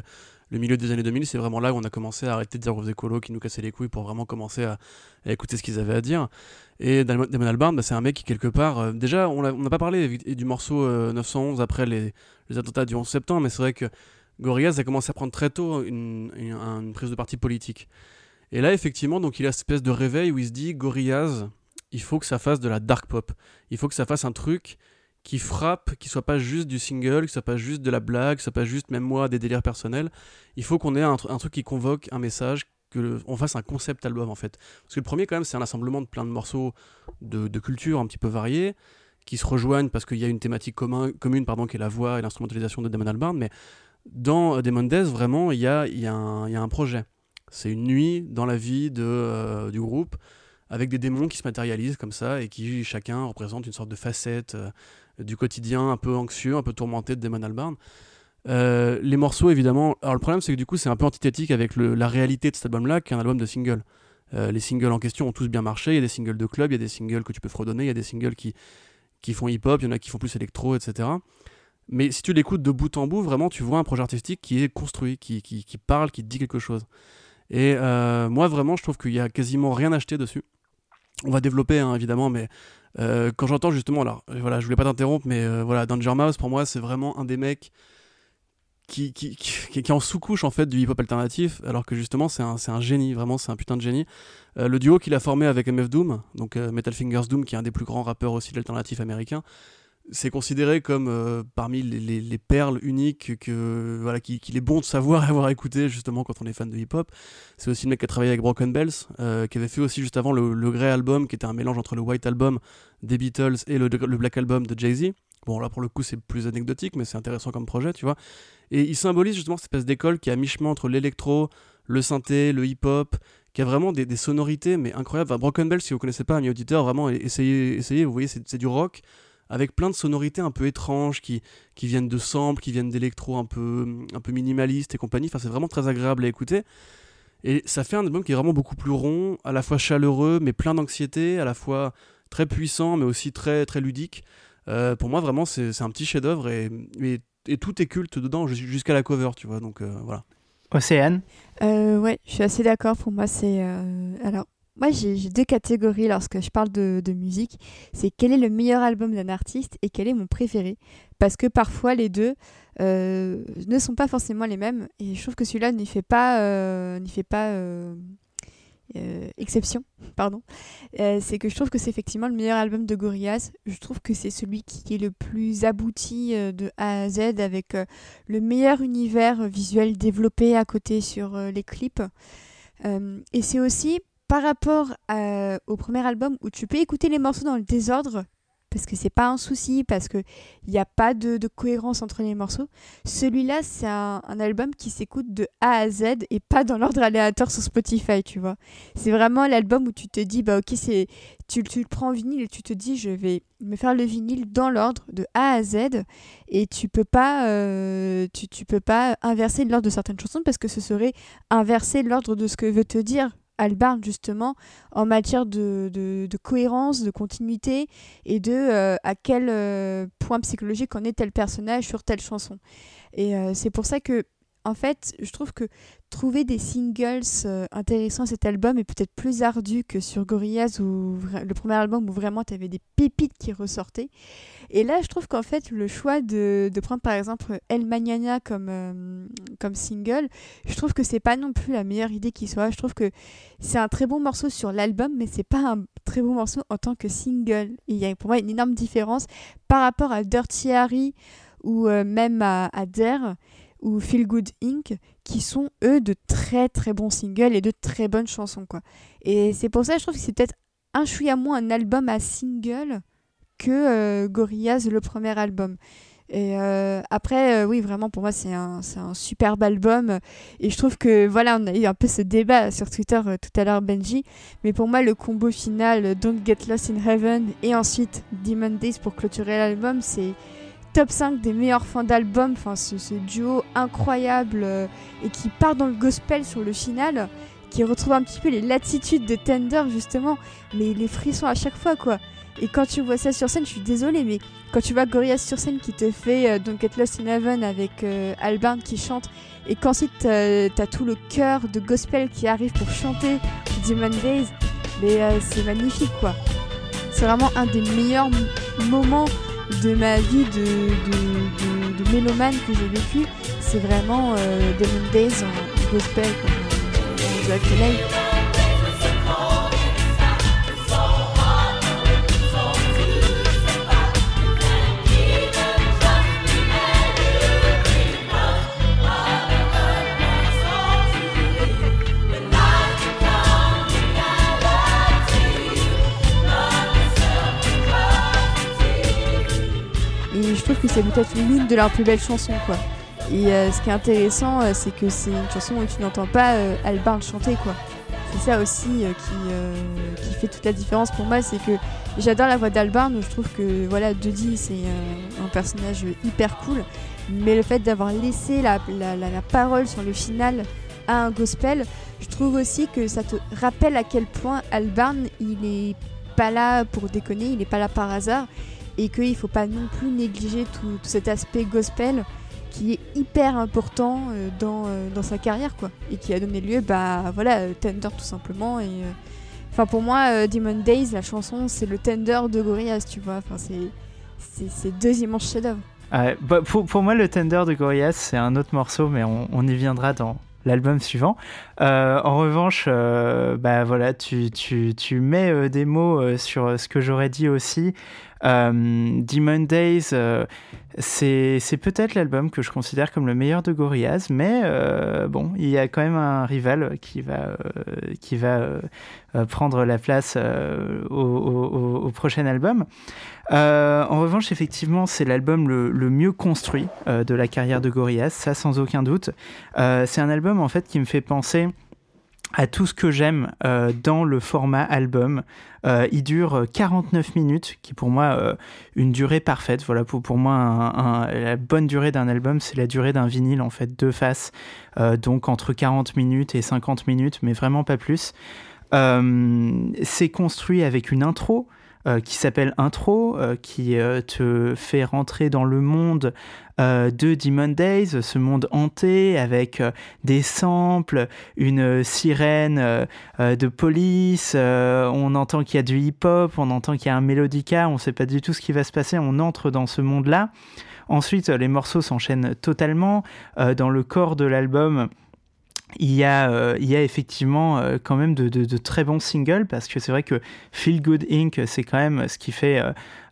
le milieu des années 2000, c'est vraiment là où on a commencé à arrêter de dire aux écolos qui nous cassaient les couilles pour vraiment commencer à, écouter ce qu'ils avaient à dire. Et Damon Albarn, bah, c'est un mec qui, quelque part, euh, déjà, on n'a pas parlé du morceau 911 euh, après les, attentats du 11 septembre, mais c'est vrai que Gorillaz a commencé à prendre très tôt une, une, prise de parti politique. Et là, effectivement, donc il a cette espèce de réveil où il se dit Gorillaz, il faut que ça fasse de la dark pop. Il faut que ça fasse un truc qui frappe, qui soit pas juste du single, qui soit pas juste de la blague, qui soit pas juste même moi des délires personnels. Il faut qu'on ait un, truc qui convoque un message, que on fasse un concept album en fait. Parce que le premier quand même c'est un assemblement de plein de morceaux de, culture un petit peu variés qui se rejoignent parce qu'il y a une thématique commun, commune pardon qui est la voix et l'instrumentalisation de Damon Albarn, mais dans Demon Death vraiment il y a, a y a, un projet. C'est une nuit dans la vie de, euh, du groupe avec des démons qui se matérialisent comme ça et qui chacun représente une sorte de facette euh, du quotidien un peu anxieux, un peu tourmenté de Damon Albarn. Euh, les morceaux, évidemment. Alors, le problème, c'est que du coup, c'est un peu antithétique avec la réalité de cet album-là, qui est un album de singles. Les singles en question ont tous bien marché. Il y a des singles de club, il y a des singles que tu peux fredonner, il y a des singles qui, qui font hip-hop, il y en a qui font plus électro, etc. Mais si tu l'écoutes de bout en bout, vraiment, tu vois un projet artistique qui est construit, qui, qui, qui parle, qui dit quelque chose. Et euh, moi, vraiment, je trouve qu'il y a quasiment rien acheté dessus. On va développer, hein, évidemment, mais quand j'entends justement, alors voilà, je voulais pas t'interrompre, mais voilà, Danger Mouse, pour moi, c'est vraiment un des mecs qui, qui, qui, est en sous-couche en fait du hip-hop alternatif, alors que justement c'est un, un, génie, vraiment c'est un putain de génie. Euh, le duo qu'il a formé avec MF Doom, donc euh, Metal Fingers Doom, qui est un des plus grands rappeurs aussi de l'alternatif américain, c'est considéré comme euh, parmi les, les, perles uniques que voilà qu'il est bon de savoir et avoir écouté justement quand on est fan de hip-hop. C'est aussi le mec qui a travaillé avec Broken Bells, qui avait fait aussi juste avant le, le Grey Album, qui était un mélange entre le White Album des Beatles et le, le Black Album de Jay-Z. Bon, là pour le coup, c'est plus anecdotique, mais c'est intéressant comme projet, tu vois. Et il symbolise justement cette espèce d'école qui est à mi-chemin entre l'électro, le synthé, le hip-hop, qui a vraiment des, sonorités, mais incroyables. Broken Bell, si vous connaissez pas, ami auditeur, vraiment, essayez, essayez vous voyez, c'est du rock avec plein de sonorités un peu étranges qui, qui viennent de samples, qui viennent d'électro un peu, un peu minimaliste et compagnie. Enfin, c'est vraiment très agréable à écouter. Et ça fait un album qui est vraiment beaucoup plus rond, à la fois chaleureux, mais plein d'anxiété, à la fois très puissant, mais aussi très, très ludique. Euh, pour moi, vraiment, c'est un petit chef-d'œuvre et, et, tout est culte dedans, jusqu'à la cover, tu vois. Donc euh, voilà. Océane? Euh, Ouais, je suis assez d'accord. Pour moi, c'est. alors, moi, j'ai deux catégories lorsque je parle de, musique. C'est quel est le meilleur album d'un artiste et quel est mon préféré? Parce que parfois, les deux ne sont pas forcément les mêmes. Et je trouve que celui-là n'y fait pas, pas euh, exception, pardon, euh, c'est que je trouve que c'est effectivement le meilleur album de Gorillaz. Je trouve que c'est celui qui est le plus abouti euh, de A à Z avec le meilleur univers visuel développé à côté sur les clips. et c'est aussi par rapport au premier album où tu peux écouter les morceaux dans le désordre parce que c'est pas un souci, parce qu'il n'y a pas de, cohérence entre les morceaux. Celui-là, c'est un, album qui s'écoute de A à Z et pas dans l'ordre aléatoire sur Spotify, tu vois. C'est vraiment l'album où tu te dis, bah ok, c'est, tu, tu, le prends en vinyle et tu te dis, je vais me faire le vinyle dans l'ordre de A à Z et tu peux pas, euh, tu, tu peux pas inverser l'ordre de certaines chansons parce que ce serait inverser l'ordre de ce que veut te dire Albarn justement en matière de, cohérence, de continuité et de euh, à quel euh, point psychologique en est tel personnage sur telle chanson. Et euh, c'est pour ça que en fait, je trouve que trouver des singles euh, intéressants à cet album est peut-être plus ardu que sur Gorillaz ou le premier album où vraiment tu avais des pépites qui ressortaient. Et là, je trouve qu'en fait, le choix de, de, prendre par exemple El Mañana comme, euh, comme single, je trouve que c'est pas non plus la meilleure idée qui soit. Je trouve que c'est un très bon morceau sur l'album, mais c'est pas un très bon morceau en tant que single. il y a pour moi une énorme différence par rapport à Dirty Harry ou euh, même à, à Dare ou Feel Good Inc. qui sont eux de très très bons singles et de très bonnes chansons quoi. Et c'est pour ça que je trouve que c'est peut-être un chouïa moins un album à single que euh, Gorillaz le premier album. Et euh, après, euh, oui, vraiment, pour moi, c'est un, un, superbe album. Et je trouve que, voilà, on a eu un peu ce débat sur Twitter tout à l'heure, Benji. Mais pour moi, le combo final, Don't Get Lost in Heaven, et ensuite Demon Days pour clôturer l'album, c'est top 5 des meilleurs fins d'album, enfin ce, duo incroyable euh, et qui part dans le gospel sur le final, qui retrouve un petit peu les latitudes de Tender justement, mais les frissons à chaque fois quoi. Et quand tu vois ça sur scène, je suis désolée, mais quand tu vois Gorillaz sur scène qui te fait euh, Don't Get Lost in Heaven avec euh, Albarn qui chante, et qu'ensuite t'as tout le chœur de gospel qui arrive pour chanter Demon Days, mais c'est magnifique quoi. C'est vraiment un des meilleurs moments de ma vie de, de, mélomane que j'ai vécu, c'est vraiment Demon Days en gospel, comme on je trouve que c'est peut-être l'une de leurs plus belles chansons, quoi. Et euh, ce qui est intéressant, euh, c'est que c'est une chanson où tu n'entends pas euh, Albarn chanter, quoi. C'est ça aussi qui, qui fait toute la différence pour moi, c'est que j'adore la voix d'Albarn, je trouve que voilà, c'est un personnage hyper cool, mais le fait d'avoir laissé la, parole sur le final à un gospel, je trouve aussi que ça te rappelle à quel point Albarn, il est pas là pour déconner, il est pas là par hasard, et qu'il ne faut pas non plus négliger tout, cet aspect gospel qui est hyper important euh, dans, euh, dans, sa carrière quoi et qui a donné lieu bah voilà euh, Tender tout simplement et enfin pour moi Demon Days la chanson c'est le Tender de Gorillaz tu vois enfin c'est c'est deux immenses chefs-d'œuvre bah, pour, pour, moi le Tender de Gorillaz c'est un autre morceau mais on, on y viendra dans l'album suivant. en revanche, bah voilà, tu, tu, tu mets des mots sur ce que j'aurais dit aussi. Euh, Demon Days, euh, c'est peut-être l'album que je considère comme le meilleur de Gorillaz, mais euh, bon, il y a quand même un rival qui va, qui va prendre la place au, prochain album. en revanche, effectivement, c'est l'album le, mieux construit de la carrière de Gorillaz, ça sans aucun doute. c'est un album en fait qui me fait penser à tout ce que j'aime dans le format album. Euh, il dure 49 minutes, qui pour moi euh, une durée parfaite. Voilà, pour, pour moi, la bonne durée d'un album, c'est la durée d'un vinyle, en fait, deux faces, donc entre 40 minutes et 50 minutes, mais vraiment pas plus. c'est construit avec une intro. Qui s'appelle Intro, qui te fait rentrer dans le monde euh, de Demon Days, ce monde hanté avec euh, des samples, une sirène euh, de police, on entend qu'il y a du hip-hop, on entend qu'il y a un mélodica, on ne sait pas du tout ce qui va se passer, on entre dans ce monde-là. Ensuite, les morceaux s'enchaînent totalement. dans le corps de l'album, il y, a, il y a effectivement quand même de, de, très bons singles parce que c'est vrai que Feel Good Inc. c'est quand même ce qui fait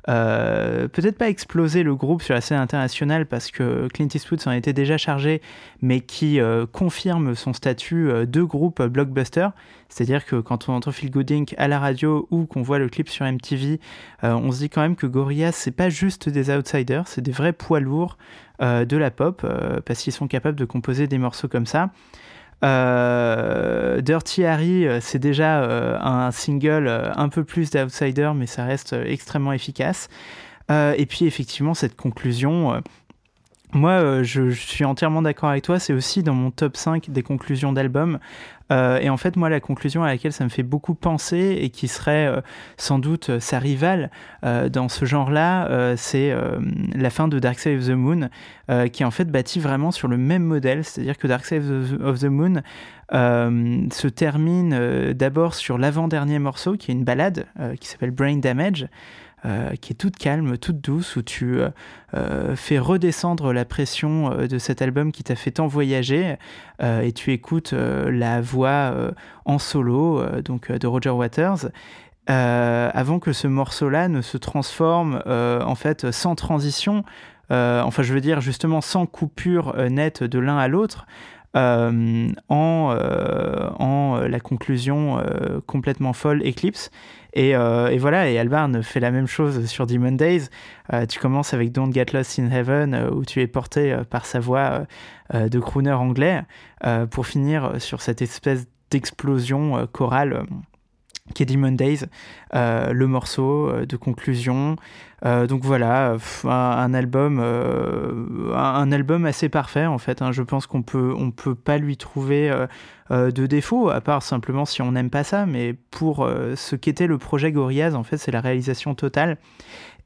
euh, peut-être pas exploser le groupe sur la scène internationale parce que Clint Eastwood s'en était déjà chargé, mais qui euh, confirme son statut euh, de groupe blockbuster. C'est-à-dire que quand on entend Phil Gooding à la radio ou qu'on voit le clip sur MTV, on se dit quand même que Gorillaz, c'est pas juste des outsiders, c'est des vrais poids lourds de la pop parce qu'ils sont capables de composer des morceaux comme ça. Euh, Dirty Harry, euh, c'est déjà euh, un single un peu plus d'outsider, mais ça reste extrêmement efficace. et puis effectivement, cette conclusion, moi, je, je, suis entièrement d'accord avec toi. C'est aussi dans mon top 5 des conclusions d'album. Euh, et en fait, moi, la conclusion à laquelle ça me fait beaucoup penser et qui serait euh, sans doute euh, sa rivale dans ce genre-là, c'est la fin de Dark Side of the Moon, qui est en fait bâti vraiment sur le même modèle. C'est-à-dire que Dark Side of the Moon se termine d'abord sur l'avant-dernier morceau, qui est une balade qui s'appelle Brain Damage. Euh, qui est toute calme, toute douce, où tu euh, euh, fais redescendre la pression de cet album qui t'a fait tant voyager, et tu écoutes la voix en solo donc de Roger Waters. avant que ce morceau-là ne se transforme en fait sans transition, enfin je veux dire justement sans coupure nette de l'un à l'autre, en, en la conclusion complètement folle Eclipse. Euh, et, voilà, et Albarn fait la même chose sur Demon Days. Euh, tu commences avec Don't Get Lost in Heaven, euh, où tu es porté par sa voix de crooner anglais, pour finir sur cette espèce d'explosion chorale qui est Demon Days, le morceau de conclusion. donc voilà, un, album, un, album assez parfait en fait. Hein. Je pense qu'on peut, on peut pas lui trouver euh, de défauts, à part simplement si on n'aime pas ça, mais pour euh, ce qu'était le projet Gorillaz, en fait, c'est la réalisation totale.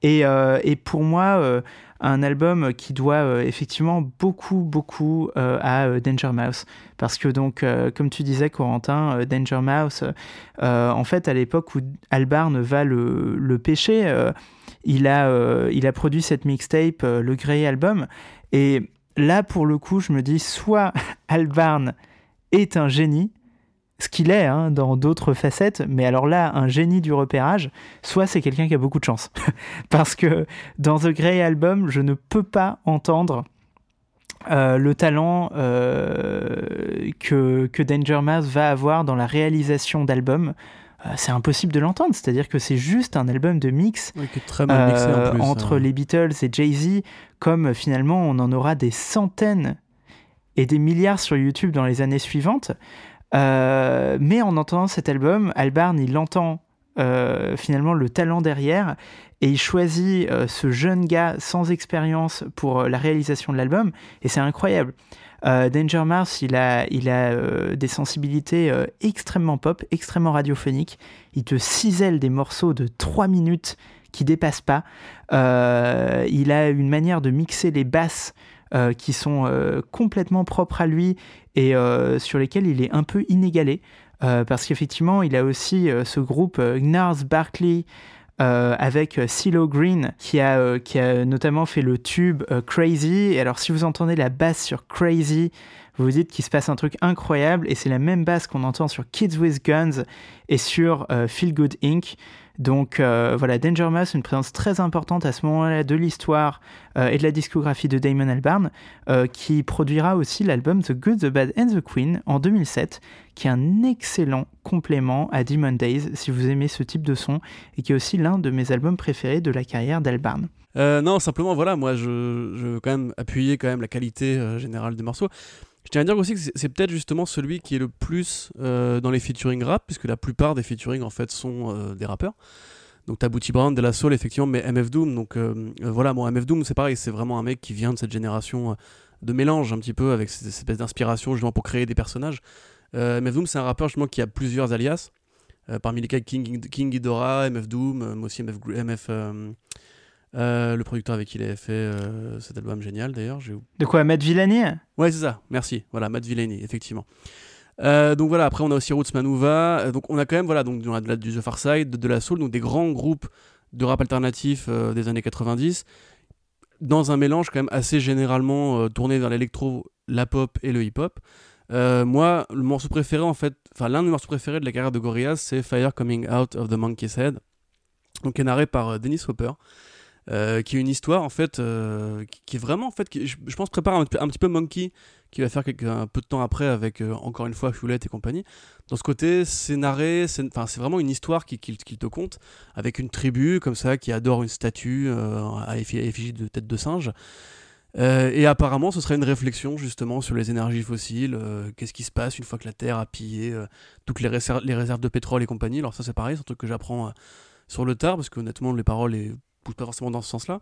Et, euh, pour moi, un album qui doit effectivement beaucoup, beaucoup à Danger Mouse. Parce que donc, comme tu disais, Corentin, Danger Mouse, en fait, à l'époque où Albarn va le, le pêcher, il, a, il a produit cette mixtape, le Grey Album, et là, pour le coup, je me dis soit Albarn est un génie, ce qu'il est hein, dans d'autres facettes, mais alors là, un génie du repérage, soit c'est quelqu'un qui a beaucoup de chance. Parce que dans The Grey Album, je ne peux pas entendre euh, le talent euh, que, que Danger Mouse va avoir dans la réalisation d'albums. Euh, c'est impossible de l'entendre, c'est-à-dire que c'est juste un album de mix entre les Beatles et Jay-Z, comme finalement on en aura des centaines et des milliards sur YouTube dans les années suivantes. Euh, mais en entendant cet album, Albarn, il entend euh, finalement le talent derrière et il choisit euh, ce jeune gars sans expérience pour la réalisation de l'album et c'est incroyable. Danger Mars, il a, il a des sensibilités extrêmement pop, extrêmement radiophoniques. Il te cisèle des morceaux de 3 minutes qui dépassent pas. il a une manière de mixer les basses euh, qui sont euh, complètement propres à lui et euh, sur lesquels il est un peu inégalé. parce qu'effectivement, il a aussi ce groupe Gnars Barkley avec CeeLo Green qui a, qui a notamment fait le tube Crazy. Et alors, si vous entendez la basse sur Crazy, vous vous dites qu'il se passe un truc incroyable et c'est la même basse qu'on entend sur Kids with Guns et sur Feel Good Inc. Donc euh, voilà, Danger Mouse, une présence très importante à ce moment-là de l'histoire euh, et de la discographie de Damon Albarn, euh, qui produira aussi l'album The Good, The Bad and The Queen en 2007, qui est un excellent complément à Demon Days si vous aimez ce type de son, et qui est aussi l'un de mes albums préférés de la carrière d'Albarn. non, simplement voilà, moi je, veux quand même appuyer quand même la qualité générale des morceaux. Je tiens à dire aussi que c'est peut-être justement celui qui est le plus euh, dans les featuring rap, puisque la plupart des featuring en fait sont euh, des rappeurs. Donc t'as Booty Brown, De La Soul effectivement, mais MF Doom. Donc euh, voilà, bon MF Doom c'est pareil, c'est vraiment un mec qui vient de cette génération de mélange un petit peu avec cette espèce d'inspiration justement pour créer des personnages. MF Doom c'est un rappeur justement qui a plusieurs alias. parmi lesquels King, King Ghidorah, MF Doom, mais aussi MF, MF euh, le producteur avec qui il avait fait euh, cet album génial d'ailleurs. De quoi Matt Villani Ouais, c'est ça, merci. Voilà, Matt Villani, effectivement. Euh, donc voilà, après on a aussi Roots Manuva. Donc on a quand même, voilà, donc on a de la, du The Far Side, de, la Soul, donc des grands groupes de rap alternatif des années 90, dans un mélange quand même assez généralement tourné vers l'électro, la pop et le hip-hop. moi, le morceau préféré en fait, enfin l'un des morceaux préférés de la carrière de Gorillaz, c'est Fire Coming Out of the Monkey's Head, donc est narré par Dennis Hopper. Euh, qui est une histoire en fait euh, qui, est vraiment en fait je, pense prépare un, petit peu Monkey qui va faire un peu de temps après avec euh, encore une fois Foulette et compagnie dans ce côté scénaré c'est vraiment une histoire qu'il qui, te conte avec une tribu comme ça qui adore une statue à effigie de tête de singe et apparemment, ce serait une réflexion justement sur les énergies fossiles. Qu'est-ce qui se passe une fois que la Terre a pillé toutes les, réserves, de pétrole et compagnie Alors ça, c'est pareil, c'est un truc que j'apprends sur le tard parce que honnêtement, les paroles pas forcément dans ce sens-là.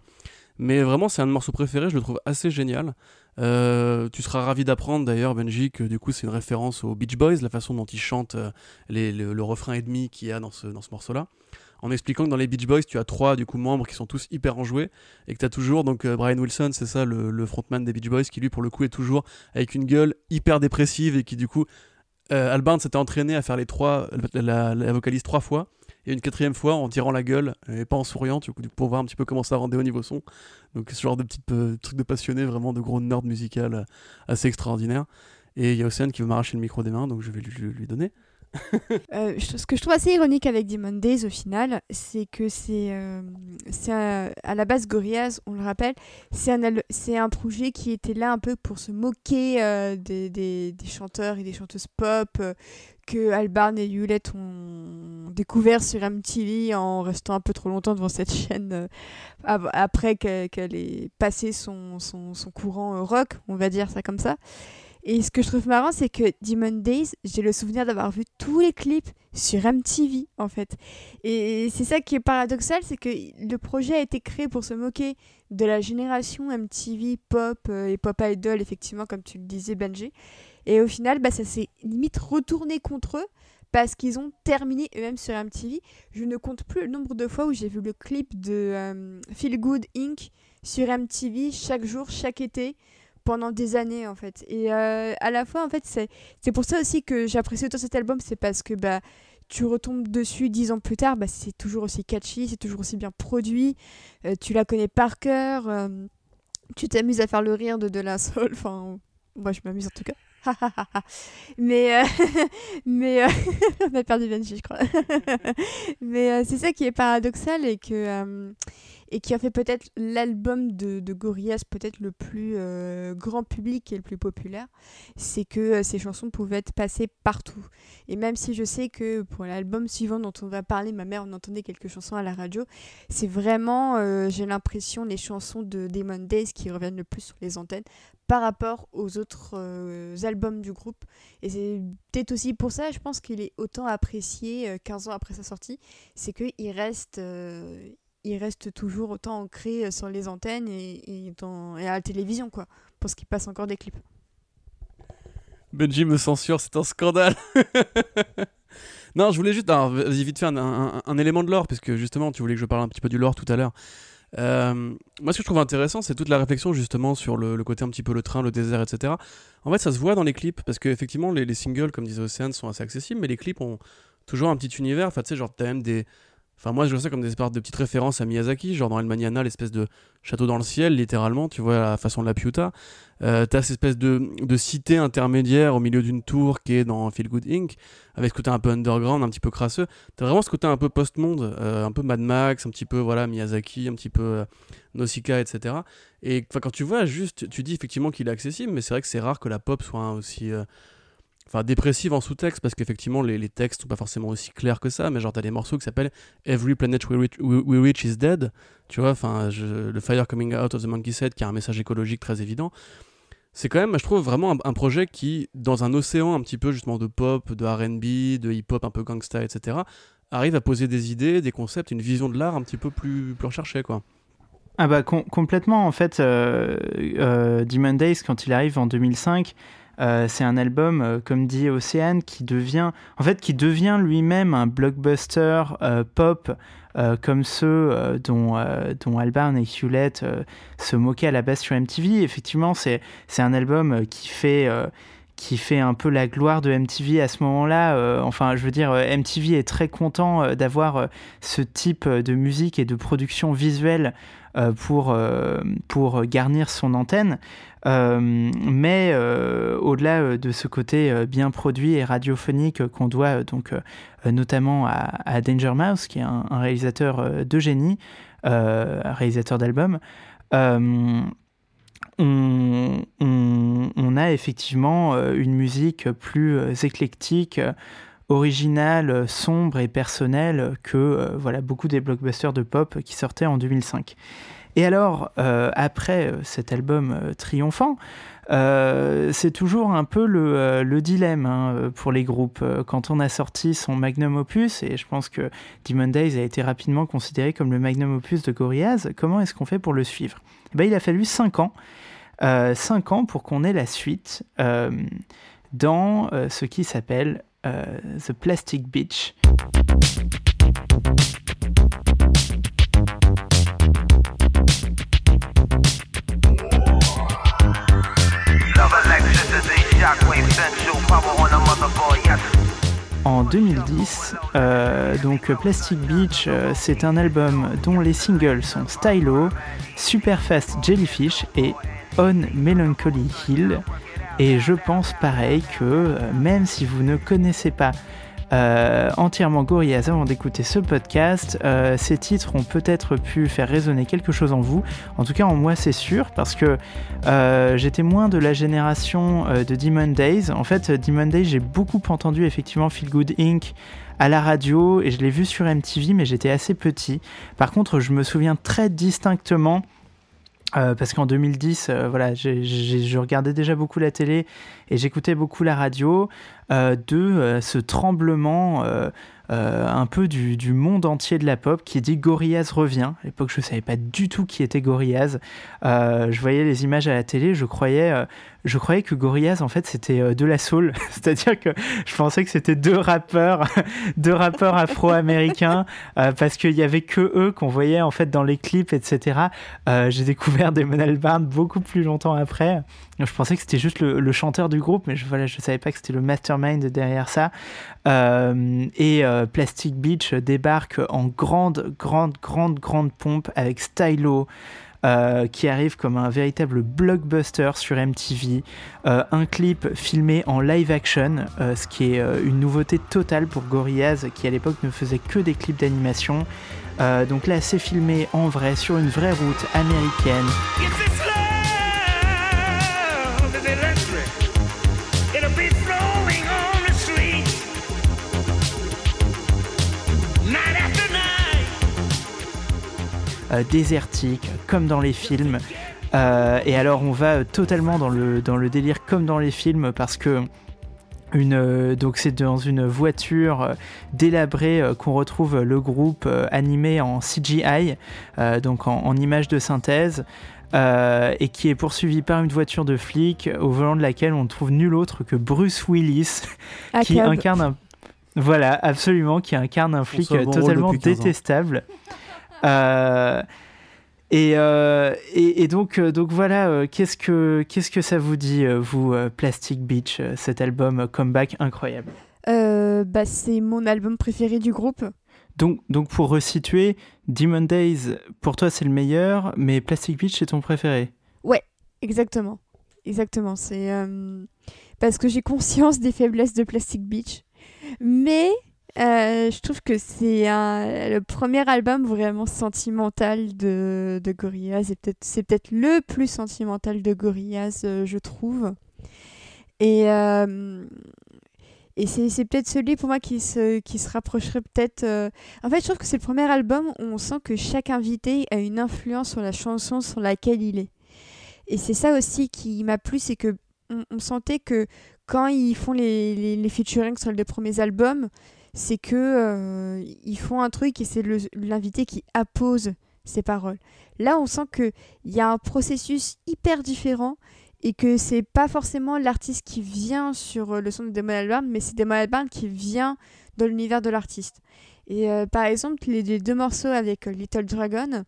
Mais vraiment, c'est un de morceaux préférés, je le trouve assez génial. Euh, tu seras ravi d'apprendre d'ailleurs, Benji, que du coup, c'est une référence aux Beach Boys, la façon dont ils chantent euh, le, refrain et demi qu'il y a dans ce, dans ce morceau-là. En expliquant que dans les Beach Boys, tu as trois du coup membres qui sont tous hyper enjoués et que tu as toujours donc euh, Brian Wilson, c'est ça le, frontman des Beach Boys, qui lui pour le coup est toujours avec une gueule hyper dépressive et qui du coup Albarn s'était entraîné à faire les trois, la, la vocalise trois fois et une quatrième fois en tirant la gueule et pas en souriant, pour voir un petit peu comment ça rendait au niveau son. Donc ce genre de petits euh, trucs de passionné, vraiment de gros nerd musical euh, assez extraordinaire. Et il y a qui veut m'arracher le micro des mains, donc je vais lui donner. Euh, ce que je trouve assez ironique avec Demon Days au final, c'est que c'est euh, à la base Gorillaz, on le rappelle, c'est un, un projet qui était là un peu pour se moquer euh, des, des, chanteurs et des chanteuses pop que Albarn et Hewlett ont découvert sur MTV en restant un peu trop longtemps devant cette chaîne après qu'elle ait passé son, son, son courant rock, on va dire ça comme ça. Et ce que je trouve marrant, c'est que Demon Days, j'ai le souvenir d'avoir vu tous les clips sur MTV, en fait. Et c'est ça qui est paradoxal, c'est que le projet a été créé pour se moquer de la génération MTV pop euh, et pop idol, effectivement, comme tu le disais, Benji. Et au final, bah, ça s'est limite retourné contre eux parce qu'ils ont terminé eux-mêmes sur MTV. Je ne compte plus le nombre de fois où j'ai vu le clip de euh, Feel Good Inc. sur MTV chaque jour, chaque été pendant des années en fait. Et euh, à la fois en fait c'est c'est pour ça aussi que j'apprécie autant cet album, c'est parce que bah tu retombes dessus dix ans plus tard, bah, c'est toujours aussi catchy, c'est toujours aussi bien produit, euh, tu la connais par cœur. Euh, tu t'amuses à faire le rire de De Soul. Enfin, moi, je m'amuse en tout cas. mais mais on a perdu Benji, je crois. mais c'est ça qui est paradoxal et que et qui a fait peut-être l'album de, de Gorillaz peut-être le plus euh, grand public et le plus populaire, c'est que euh, ces chansons pouvaient être passées partout. Et même si je sais que pour l'album suivant dont on va parler, ma mère, on entendait quelques chansons à la radio, c'est vraiment, euh, j'ai l'impression, les chansons de Demon Days qui reviennent le plus sur les antennes par rapport aux autres albums du groupe. Et c'est peut-être aussi pour ça, je pense qu'il est autant apprécié 15 ans après sa sortie, c'est qu'il reste il reste toujours autant ancré euh, sur les antennes et, à la télévision, quoi, parce qu'il passe encore des clips. Benji me censure, c'est un scandale. non, je voulais juste, vas-y vite faire un, élément de l'or, puisque justement, tu voulais que je parle un petit peu du lore tout à l'heure. Euh, moi, ce que je trouve intéressant, c'est toute la réflexion justement sur le, côté un petit peu le train, le désert, etc. En fait, ça se voit dans les clips, parce qu'effectivement, les, les singles, comme disait Océane, sont assez accessibles, mais les clips ont toujours un petit univers. Enfin, tu sais, genre, t'as même des, Enfin, moi, je vois ça comme des espèces de petites références à Miyazaki, genre dans El Maniana, l'espèce de château dans le ciel, littéralement, tu vois, la façon de la Piuta. Euh, t'as cette espèce de, cité intermédiaire au milieu d'une tour qui est dans Feel Good Inc., avec ce côté un peu underground, un petit peu crasseux. T'as vraiment ce côté un peu post-monde, euh, un peu Mad Max, un petit peu, voilà, Miyazaki, un petit peu euh, Nausicaa, etc. Et quand tu vois juste, tu dis effectivement qu'il est accessible, mais c'est vrai que c'est rare que la pop soit aussi enfin dépressive en sous-texte parce qu'effectivement les, les, textes sont pas forcément aussi clairs que ça mais genre t'as des morceaux qui s'appellent Every Planet We Reach, is Dead tu vois enfin le Fire Coming Out of the Monkey Set qui a un message écologique très évident. C'est quand même je trouve vraiment un, projet qui dans un océan un petit peu justement de pop de R&B de hip-hop un peu gangsta etc arrive à poser des idées des concepts une vision de l'art un petit peu plus plus recherchée quoi. Ah bah complètement en fait euh, euh, Demon Days quand il arrive en 2005 euh, c'est un album, euh, comme dit Océane, qui devient, en fait, qui devient lui-même un blockbuster euh, pop comme ceux dont, dont Albarn et Hewlett se moquaient à la base sur MTV. Effectivement, c'est un album qui fait qui fait un peu la gloire de MTV à ce moment-là. enfin, je veux dire, MTV est très content d'avoir ce type de musique et de production visuelle pour, pour garnir son antenne. Euh, mais euh, au-delà euh, de ce côté bien produit et radiophonique qu'on doit donc notamment à, Danger Mouse, qui est un, réalisateur de génie, réalisateur d'albums, on, on, a effectivement une musique plus éclectique, originale, sombre et personnelle que voilà, beaucoup des blockbusters de pop qui sortaient en 2005. Et alors, euh, après euh, cet album euh, triomphant, c'est toujours un peu le, dilemme hein, pour les groupes. Quand on a sorti son magnum opus, et je pense que Demon Days a été rapidement considéré comme le magnum opus de Gorillaz, comment est-ce qu'on fait pour le suivre? Eh ben, Il a fallu 5 ans. 5 ans pour qu'on ait la suite dans ce qui s'appelle The Plastic Beach. En 2010, euh, donc Plastic Beach, euh, c'est un album dont les singles sont Stylo, Superfast Jellyfish et On Melancholy Hill. Et je pense pareil que euh, même si vous ne connaissez pas euh, entièrement Gorillaz avant d'écouter ce podcast. Euh, ces titres ont peut-être pu faire résonner quelque chose en vous. En tout cas, en moi, c'est sûr, parce que euh, j'étais moins de la génération de Demon Days. En fait, Demon Days, j'ai beaucoup entendu effectivement Feel Good Inc. à la radio et je l'ai vu sur MTV, mais j'étais assez petit. Par contre, je me souviens très distinctement euh, parce qu'en 2010, euh, voilà, je regardais déjà beaucoup la télé et j'écoutais beaucoup la radio euh, de ce tremblement un peu du, monde entier de la pop qui dit Gorillaz revient. À l'époque, je ne savais pas du tout qui était Gorillaz. Je voyais les images à la télé, je croyais, je croyais que Gorillaz, en fait, c'était de la soul. C'est-à-dire que je pensais que c'était deux rappeurs, deux rappeurs afro-américains, parce qu'il n'y avait que eux qu'on voyait, en fait, dans les clips, etc. J'ai découvert Damon Albarn beaucoup plus longtemps après. Je pensais que c'était juste le, chanteur du groupe, mais je ne je savais pas que c'était le mastermind derrière ça. et euh, Plastic Beach débarque en grande, grande, grande, grande pompe avec Stylo, euh, qui arrive comme un véritable blockbuster sur MTV. Euh, un clip filmé en live action, euh, ce qui est une nouveauté totale pour Gorillaz, qui à l'époque ne faisait que des clips d'animation. donc là, c'est filmé en vrai, sur une vraie route américaine. Désertique, comme dans les films. Euh, et alors on va totalement dans le, dans le délire comme dans les films parce que une, euh, donc c'est dans une voiture délabrée qu'on retrouve le groupe animé en CGI, donc en, en, image de synthèse, et qui est poursuivi par une voiture de flic au volant de laquelle on ne trouve nul autre que Bruce Willis, qui incarne un... Voilà, absolument, qui incarne un flic totalement détestable. Euh, euh, et, et, donc, euh, donc voilà, qu'est-ce que qu'est-ce que ça vous dit, vous, Plastic Beach, cet album comeback incroyable? Bah, c'est mon album préféré du groupe. Donc, donc pour resituer, Demon Days, pour toi c'est le meilleur, mais Plastic Beach c'est ton préféré? Ouais, exactement, exactement. C'est parce que j'ai conscience des faiblesses de Plastic Beach, mais euh, je trouve que c'est le premier album vraiment sentimental de, de Gorillaz. C'est peut-être le plus sentimental de Gorillaz, euh, je trouve. Et, euh, et c'est peut-être celui pour moi qui se, qui se rapprocherait peut-être. En fait, je trouve que c'est le premier album où on sent que chaque invité a une influence sur la chanson sur laquelle il est. Et c'est ça aussi qui m'a plu, c'est que on, sentait que quand ils font les, les, les featuring sur les deux premiers albums, c'est que euh, ils font un truc et c'est l'invité qui appose ses paroles. Là, on sent qu'il y a un processus hyper différent et que c'est pas forcément l'artiste qui vient sur euh, le son de Damon Albarn, mais c'est Damon Albarn qui vient dans l'univers de l'artiste. Et euh, par exemple, les, deux morceaux avec Little Dragon,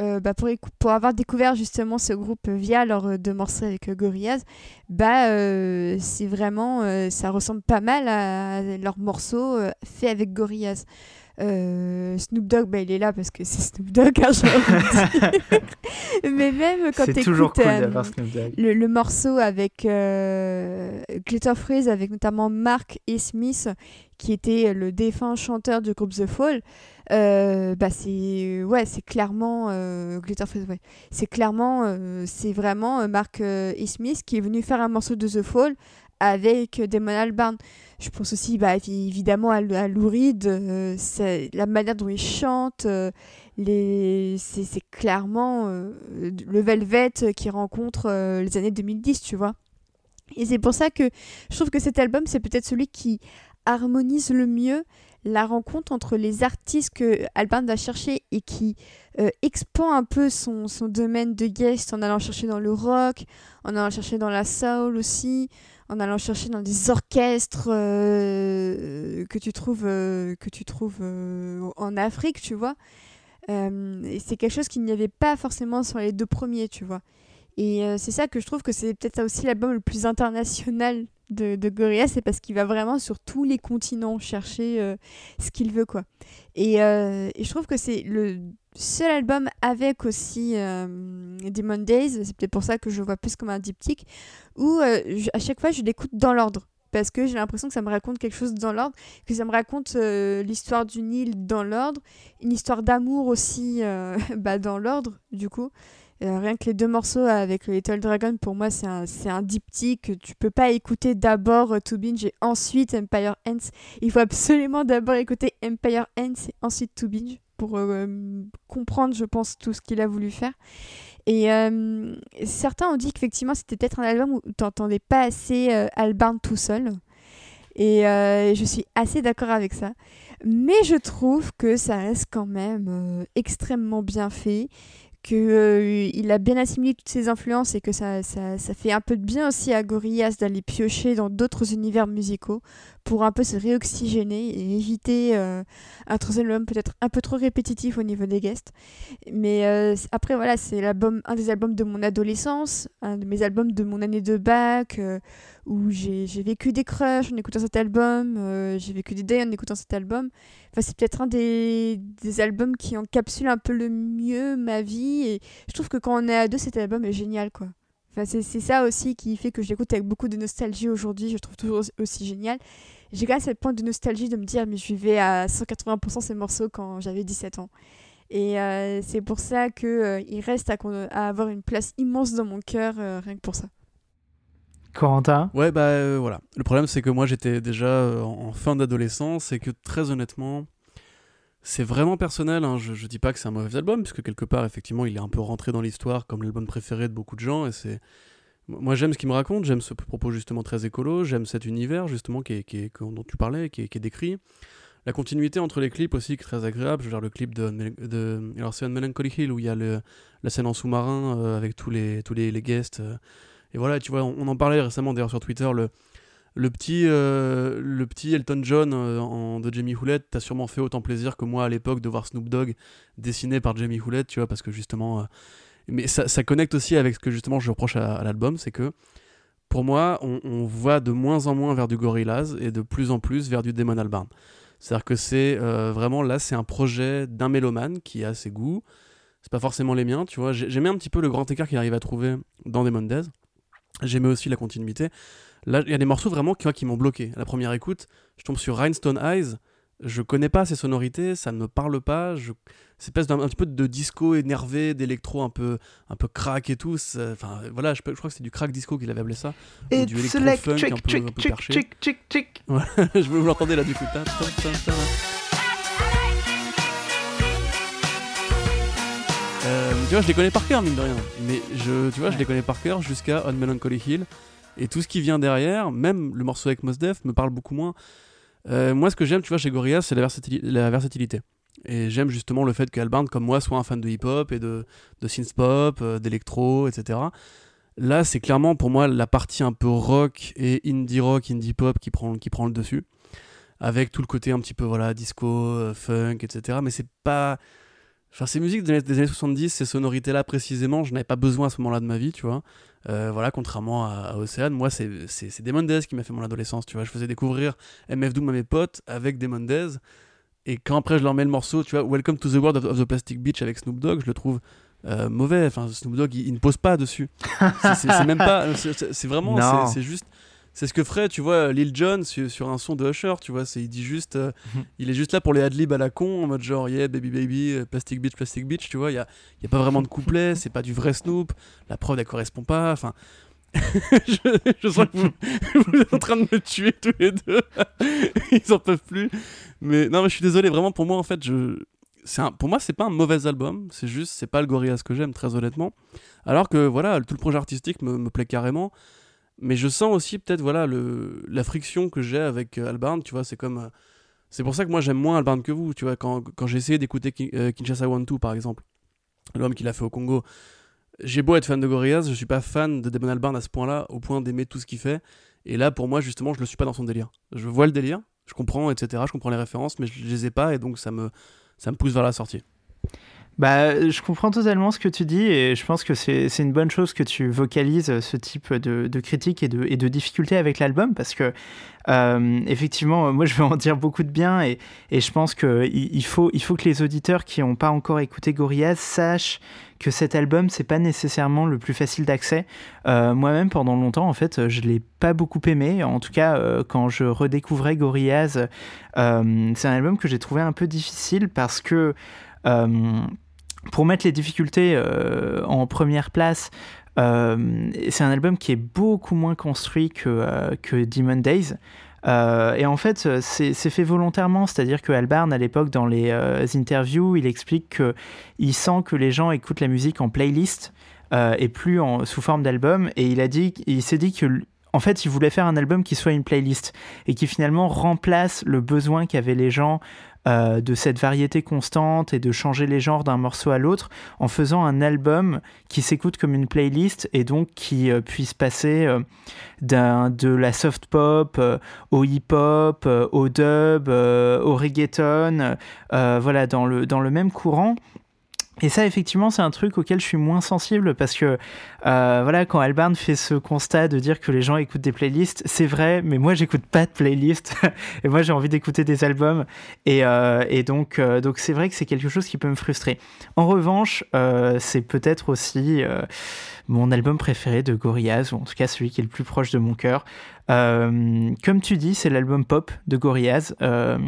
euh, bah, pour, avoir découvert justement ce groupe via leurs deux morceaux avec euh, Gorillaz, bah, euh, c'est vraiment, ça ressemble pas mal à leurs morceaux faits avec Gorillaz. Snoop Dogg, bah, il est là parce que c'est Snoop Dogg, hein, Mais même quand tu toujours cool le, le, morceau avec Glitter Freeze, avec notamment Mark et Smith, qui était le défunt chanteur du groupe The Fall, euh, bah c'est ouais c'est clairement euh, ouais. c'est clairement euh, c'est vraiment Mark E. Smith qui est venu faire un morceau de The Fall avec Damon Albarn je pense aussi bah, évidemment à, Lou Reed la manière dont il chante les c'est clairement le Velvet qui rencontre les années 2010 tu vois. Et c'est pour ça que je trouve que cet album c'est peut-être celui qui harmonise le mieux la rencontre entre les artistes que Alban va chercher et qui euh, expand un peu son, son, domaine de guest en allant chercher dans le rock, en allant chercher dans la soul aussi, en allant chercher dans des orchestres euh, que tu trouves, euh, que tu trouves en Afrique, tu vois. et c'est quelque chose qu'il n'y avait pas forcément sur les deux premiers, tu vois. Et c'est ça que je trouve que c'est peut-être ça aussi l'album le plus international de, de Gorillaz, c'est parce qu'il va vraiment sur tous les continents chercher euh, ce qu'il veut, quoi. Et, euh, et, je trouve que c'est le seul album avec aussi euh, Demon Days, c'est peut-être pour ça que je vois plus comme un diptyque, où à chaque fois je l'écoute dans l'ordre. Parce que j'ai l'impression que ça me raconte quelque chose dans l'ordre, que ça me raconte l'histoire d'une île dans l'ordre, une histoire d'amour aussi bah, dans l'ordre, du coup. Euh, rien que les deux morceaux avec Little Dragon, pour moi, c'est un, un diptyque. Tu peux pas écouter d'abord To Binge et ensuite Empire Ends. Il faut absolument d'abord écouter Empire Ends et ensuite To Binge pour euh, comprendre, je pense, tout ce qu'il a voulu faire. Et euh, certains ont dit qu'effectivement, c'était peut-être un album où tu n'entendais pas assez Albarn tout seul. Et je suis assez d'accord avec ça. Mais je trouve que ça reste quand même extrêmement bien fait qu'il euh, a bien assimilé toutes ses influences et que ça, ça, ça, fait un peu de bien aussi à Gorillaz d'aller piocher dans d'autres univers musicaux pour un peu se réoxygéner et éviter euh, un troisième album peut-être un peu trop répétitif au niveau des guests. Mais euh, après, voilà, c'est l'album, un des albums de mon adolescence, un de mes albums de mon année de bac, euh, où j'ai vécu des crushs en écoutant cet album, j'ai vécu des days en écoutant cet album. Enfin, c'est peut-être un des, des, albums qui encapsule un peu le mieux ma vie. Et je trouve que quand on est à deux, cet album est génial, quoi. Enfin, c'est ça aussi qui fait que je l'écoute avec beaucoup de nostalgie aujourd'hui. Je trouve toujours aussi génial. J'ai quand même cette pointe de nostalgie de me dire, mais je vivais à 180% ces morceaux quand j'avais 17 ans. Et euh, c'est pour ça qu'il euh, il reste à, à, avoir une place immense dans mon cœur, euh, rien que pour ça. Corentin? Ouais, bah voilà. Le problème, c'est que moi, j'étais déjà en fin d'adolescence et que très honnêtement, c'est vraiment personnel, hein. je, je dis pas que c'est un mauvais album, puisque quelque part, effectivement, il est un peu rentré dans l'histoire comme l'album préféré de beaucoup de gens, et c'est... Moi j'aime ce qu'il me raconte, j'aime ce propos justement très écolo, j'aime cet univers justement qui est, dont tu parlais, qui est, décrit. La continuité entre les clips aussi qui est très agréable, je veux dire le clip de... alors c'est un Melancholy Hill où il y a la scène en sous-marin euh, avec tous les, tous les, guests. Euh. et voilà, tu vois, on, en parlait récemment d'ailleurs sur Twitter, le, le petit, euh, le petit Elton John de Jamie Hewlett t'a sûrement fait autant plaisir que moi à l'époque de voir Snoop Dogg dessiné par Jamie Hewlett, tu vois, parce que justement. Euh, mais ça, connecte aussi avec ce que justement je reproche à, l'album, c'est que pour moi, on, on, va de moins en moins vers du Gorillaz et de plus en plus vers du Damon Albarn. C'est-à-dire que c'est vraiment là, c'est un projet d'un mélomane qui a ses goûts. C'est pas forcément les miens, tu vois. J'aimais un petit peu le grand écart qu'il arrive à trouver dans Demon Days. J'aimais aussi la continuité. Là, il y a des morceaux vraiment qui, qui m'ont bloqué. À la première écoute, je tombe sur Rhinestone Eyes. Je connais pas ces sonorités, ça ne me parle pas. Je... C'est espèce d'un petit peu de disco énervé, d'électro un peu, un peu crack et tout. Enfin, voilà, je, je, crois que c'est du crack disco qu'il avait appelé ça. ou du électro funk un peu, un peu perché. je vous l'entendez là du coup. Euh, tu vois, je les connais par cœur, mine de rien. Mais je, tu vois, je les connais par cœur jusqu'à On Melancholy Hill. Et tout ce qui vient derrière, même le morceau avec Mos Def, me parle beaucoup moins. Euh, moi, ce que j'aime, tu vois, chez Gorillaz, c'est la, versatilité. Et j'aime justement le fait qu'Albarn, comme moi, soit un fan de hip-hop et de, de synth-pop, euh, d'électro, etc. Là, c'est clairement pour moi la partie un peu rock et indie rock, indie pop qui prend, qui prend le dessus. Avec tout le côté un petit peu voilà disco, euh, funk, etc. Mais c'est pas. Enfin, ces musiques des années 70, ces sonorités-là précisément, je n'avais pas besoin à ce moment-là de ma vie, tu vois. Euh, voilà, contrairement à, Océane, moi, c'est Demondez qui m'a fait mon adolescence, tu vois. Je faisais découvrir MF Doom à mes potes avec Demondez. Et quand après je leur mets le morceau, tu vois, Welcome to the World of the Plastic Beach avec Snoop Dogg, je le trouve euh, mauvais. Enfin, Snoop Dogg, il, ne pose pas dessus. c'est même pas. C'est vraiment. C'est juste. C'est ce que ferait, tu vois, Lil Jon sur, un son de Usher, tu vois. Il dit juste. Euh, mhm. il est juste là pour les adlibs à la con, en mode genre, yeah, baby, baby, euh, plastic beach, plastic beach, tu vois. Il n'y a, y a pas vraiment de couplet, c'est pas du vrai Snoop. La preuve, elle correspond pas. Enfin. je, sens que vous, êtes en train de me tuer tous les deux. Ils en peuvent plus. Mais non, mais je suis désolé, vraiment, pour moi, en fait, je. Un, pour moi, c'est pas un mauvais album, c'est juste, c'est pas le Gorillaz que j'aime, très honnêtement. Alors que voilà, tout le projet artistique me, me plaît carrément mais je sens aussi peut-être voilà le la friction que j'ai avec euh, Albarn tu vois c'est comme euh, c'est pour ça que moi j'aime moins Albarn que vous tu vois quand, quand j'ai essayé d'écouter euh, Kinshasa One Two par exemple l'homme qu'il a fait au Congo. J'ai beau être fan de Gorillaz je suis pas fan de Damon Albarn à ce point là au point d'aimer tout ce qu'il fait. Et là pour moi justement je le suis pas dans son délire. Je vois le délire je comprends etc je comprends les références mais je les ai pas et donc ça me ça me pousse vers la sortie bah, je comprends totalement ce que tu dis et je pense que c'est une bonne chose que tu vocalises ce type de, de critique et de, et de difficulté avec l'album parce que euh, effectivement, moi je vais en dire beaucoup de bien et, et je pense qu'il il faut, il faut que les auditeurs qui n'ont pas encore écouté Gorillaz sachent que cet album c'est pas nécessairement le plus facile d'accès. Euh, moi-même pendant longtemps en fait je l'ai pas beaucoup aimé. En tout cas euh, quand je redécouvrais Gorillaz, c'est un album que j'ai trouvé un peu difficile parce que pour mettre les difficultés euh, en première place, euh, c'est un album qui est beaucoup moins construit que, euh, que Demon Days. et en fait, c'est fait volontairement, c'est-à-dire que Albarn, à l'époque, dans les interviews, il explique qu'il sent que les gens écoutent la musique en playlist et plus sous forme d'album. Et il il s'est dit que en fait, il voulait faire un album qui soit une playlist et qui finalement remplace le besoin qu'avaient les gens euh, de cette variété constante et de changer les genres d'un morceau à l'autre en faisant un album qui s'écoute comme une playlist et donc qui euh, puisse passer euh, de la soft pop au hip hop, au dub, au reggaeton, voilà, dans le, dans le même courant. Et ça, effectivement, c'est un truc auquel je suis moins sensible parce que, euh, voilà, quand Albarn fait ce constat de dire que les gens écoutent des playlists, c'est vrai, mais moi, j'écoute pas de playlists et moi, j'ai envie d'écouter des albums. Et, euh, donc, euh, donc, c'est vrai que c'est quelque chose qui peut me frustrer. En revanche, c'est peut-être aussi mon album préféré de Gorillaz, ou en tout cas celui qui est le plus proche de mon cœur. Euh, comme tu dis, c'est l'album pop de Gorillaz. Euh,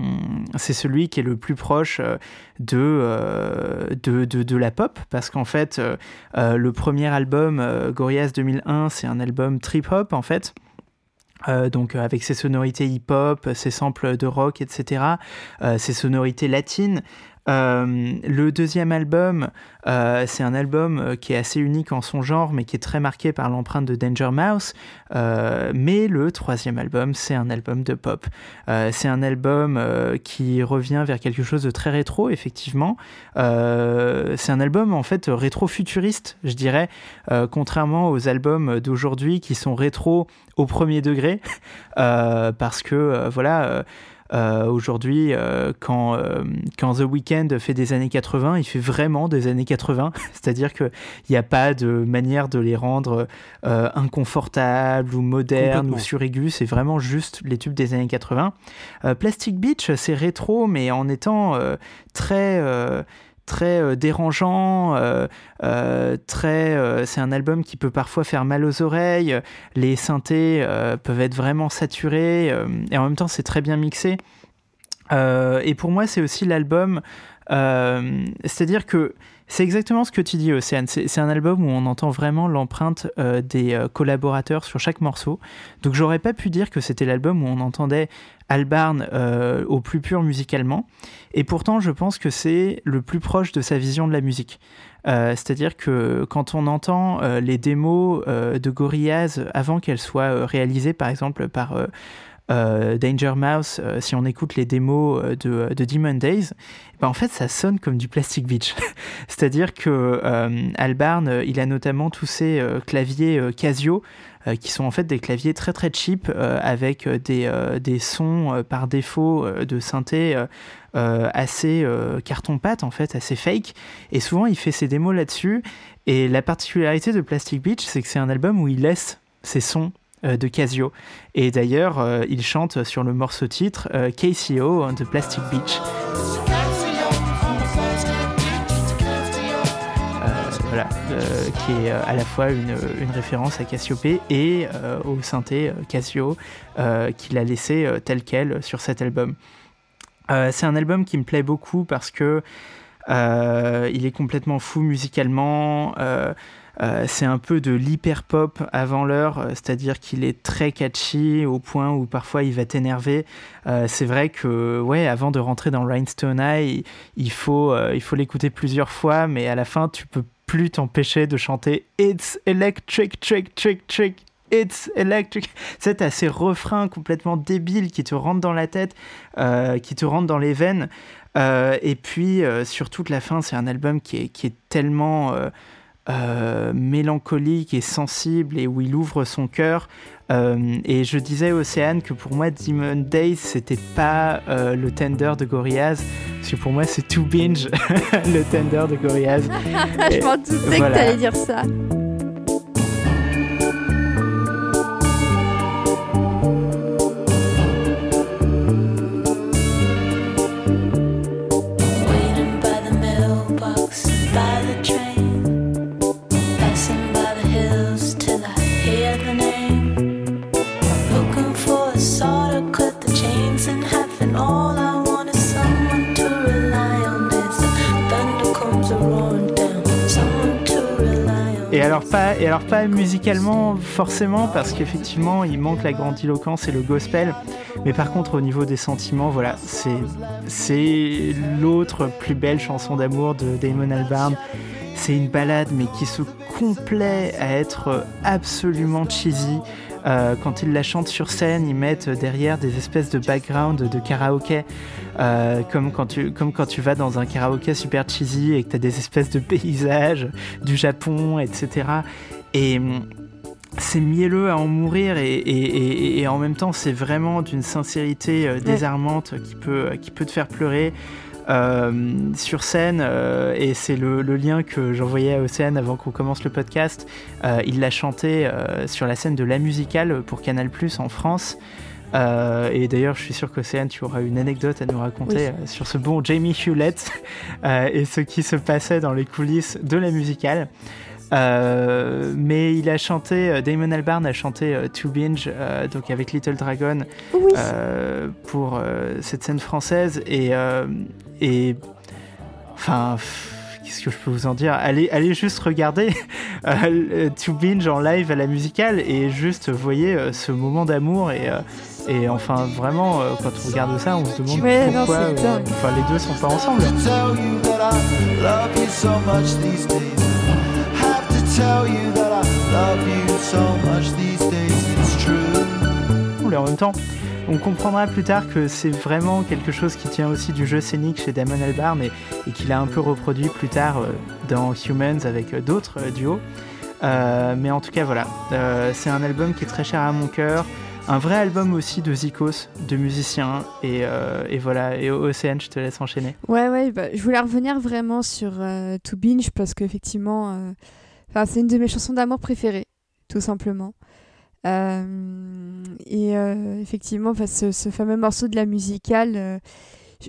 c'est celui qui est le plus proche euh, de, de, de, la pop, parce qu'en fait, le premier album, Gorillaz 2001, c'est un album trip-hop, en fait. donc avec ses sonorités hip-hop, ses samples de rock, etc., ses sonorités latines, euh, le deuxième album, euh, c'est un album euh, qui est assez unique en son genre, mais qui est très marqué par l'empreinte de Danger Mouse. mais le troisième album, c'est un album de pop. c'est un album qui revient vers quelque chose de très rétro, effectivement. c'est un album en fait rétro-futuriste, je dirais, contrairement aux albums d'aujourd'hui qui sont rétro au premier degré, parce que voilà euh, aujourd'hui, euh, quand, euh, quand The Weeknd fait des années 80, il fait vraiment des années 80, c'est-à-dire qu'il n'y a pas de manière de les rendre inconfortables ou modernes ou suraigus, c'est vraiment juste les tubes des années 80. Plastic Beach, c'est rétro, mais en étant très très euh, dérangeant, euh, euh, très, c'est un album qui peut parfois faire mal aux oreilles, les synthés peuvent être vraiment saturés, et en même temps c'est très bien mixé. et pour moi c'est aussi l'album, c'est-à-dire que c'est exactement ce que tu dis, Océane. C'est un album où on entend vraiment l'empreinte des collaborateurs sur chaque morceau. Donc j'aurais pas pu dire que c'était l'album où on entendait Albarn euh, au plus pur musicalement. Et pourtant, je pense que c'est le plus proche de sa vision de la musique. Euh, c'est-à-dire que quand on entend euh, les démos de Gorillaz avant qu'elles soient réalisées, par exemple, par Danger Mouse, si on écoute les démos de, Demon Days, ben en fait, ça sonne comme du Plastic Beach. C'est-à-dire que Albarn, il a notamment tous ces claviers Casio euh, qui sont en fait des claviers très très cheap euh, avec euh, des, des sons par défaut de synthé assez carton-pâte en fait, assez fake. Et souvent il fait ses démos là-dessus. Et la particularité de Plastic Beach, c'est que c'est un album où il laisse ses sons de Casio. Et d'ailleurs, il chante sur le morceau titre KCO on the Plastic Beach. voilà, euh, qui est euh, à la fois une, référence à Cassiope et euh, au synthé Casio qu'il a laissé tel quel sur cet album. c'est un album qui me plaît beaucoup parce que il est complètement fou musicalement. C'est un peu de l'hyper pop avant l'heure, c'est-à-dire qu'il est très catchy au point où parfois il va t'énerver. c'est vrai que ouais, avant de rentrer dans Rhinestone Eye, il faut l'écouter plusieurs fois, mais à la fin tu peux plus t'empêcher de chanter It's electric, trick, trick, trick. It's electric. C'est à ces refrains complètement débiles qui te rentrent dans la tête, euh, qui te rentrent dans les veines. Euh, et puis, euh, sur toute la fin, c'est un album qui est, qui est tellement mélancolique et sensible et où il ouvre son cœur. et je disais Océane que pour moi, Demon Days, c'était pas le tender de Gorillaz, parce que pour moi, c'est Too Binge, le tender de Gorillaz. je m'en doutais que t'allais dire ça. Alors pas, et alors pas musicalement forcément parce qu'effectivement il manque la grandiloquence et le gospel, mais par contre au niveau des sentiments, voilà, c'est c'est l'autre plus belle chanson d'amour de Damon Albarn. C'est une balade mais qui se complaît à être absolument cheesy. Quand ils la chantent sur scène, ils mettent derrière des espèces de background de karaoké, comme, quand tu, comme quand tu vas dans un karaoké super cheesy et que tu as des espèces de paysages du Japon, etc. Et c'est mielleux à en mourir et, en même temps c'est vraiment d'une sincérité euh, désarmante qui peut, qui peut te faire pleurer. Euh, sur scène, euh, et c'est le, lien que j'envoyais à Océane avant qu'on commence le podcast. il l'a chanté sur la scène de La Musicale pour Canal Plus en France. et d'ailleurs, je suis sûr qu'Océane, tu auras une anecdote à nous raconter sur ce bon Jamie Hewlett et ce qui se passait dans les coulisses de la musicale. Euh, mais il a chanté, euh, Damon Albarn a chanté euh, To Binge, donc avec Little Dragon, pour cette scène française. Et, et enfin, qu'est-ce que je peux vous en dire? Allez, allez juste regarder To Binge en live à la musicale et juste voyez ce moment d'amour et. Et enfin, vraiment, quand on regarde ça, on se demande pourquoi enfin, les deux sont pas ensemble. Et en même temps, on comprendra plus tard que c'est vraiment quelque chose qui tient aussi du jeu scénique chez Damon Albarn et, qu'il a un peu reproduit plus tard euh, dans Humans avec euh, d'autres euh, duos. mais en tout cas, voilà, c'est un album qui est très cher à mon cœur. Un vrai album aussi de Zikos, de musiciens. Et, voilà, et Océane, je te laisse enchaîner. Ouais, ouais, bah, je voulais revenir vraiment sur To Binge parce qu'effectivement c'est une de mes chansons d'amour préférées, tout simplement. Euh, et euh, effectivement, ce, ce, fameux morceau de la musicale, euh,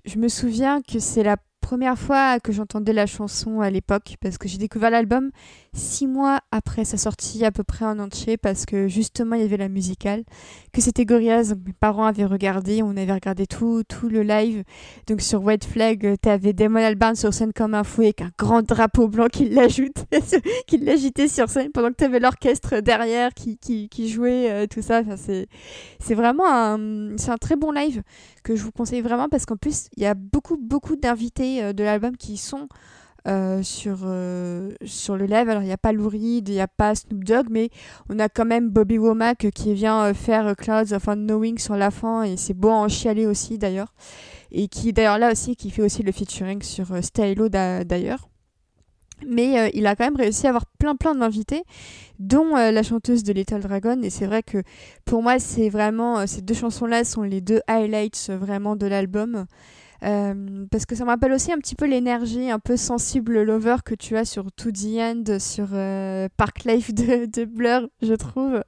je, me souviens que c'est la première fois que j'entendais la chanson à l'époque, parce que j'ai découvert l'album six mois après sa sortie, à peu près en entier, parce que justement il y avait la musicale, que c'était Gorillaz, mes parents avaient regardé, on avait regardé tout, tout le live. Donc sur White Flag, tu avais Damon Albarn sur scène comme un fou avec un grand drapeau blanc qui l'agitait sur scène pendant que tu avais l'orchestre derrière qui, qui, qui jouait, euh, tout ça. Enfin, c'est vraiment un, un très bon live que je vous conseille vraiment parce qu'en plus, il y a beaucoup, beaucoup d'invités euh, de l'album qui sont euh, sur, euh, sur le live. Alors, il n'y a pas Lou Reed, il n'y a pas Snoop Dogg, mais on a quand même Bobby Womack qui vient faire Clouds of Unknowing sur la fin, et c'est beau en chialer aussi d'ailleurs. Et qui, d'ailleurs, là aussi, qui fait aussi le featuring sur Stylo d'ailleurs. Mais il a quand même réussi à avoir plein plein d'invités, dont la chanteuse de Little Dragon. Et c'est vrai que pour moi, c'est vraiment ces deux chansons-là sont les deux highlights vraiment de l'album. Euh, parce que ça me rappelle aussi un petit peu l'énergie un peu sensible lover que tu as sur To The End, sur euh, Park Life de, de, Blur, je trouve.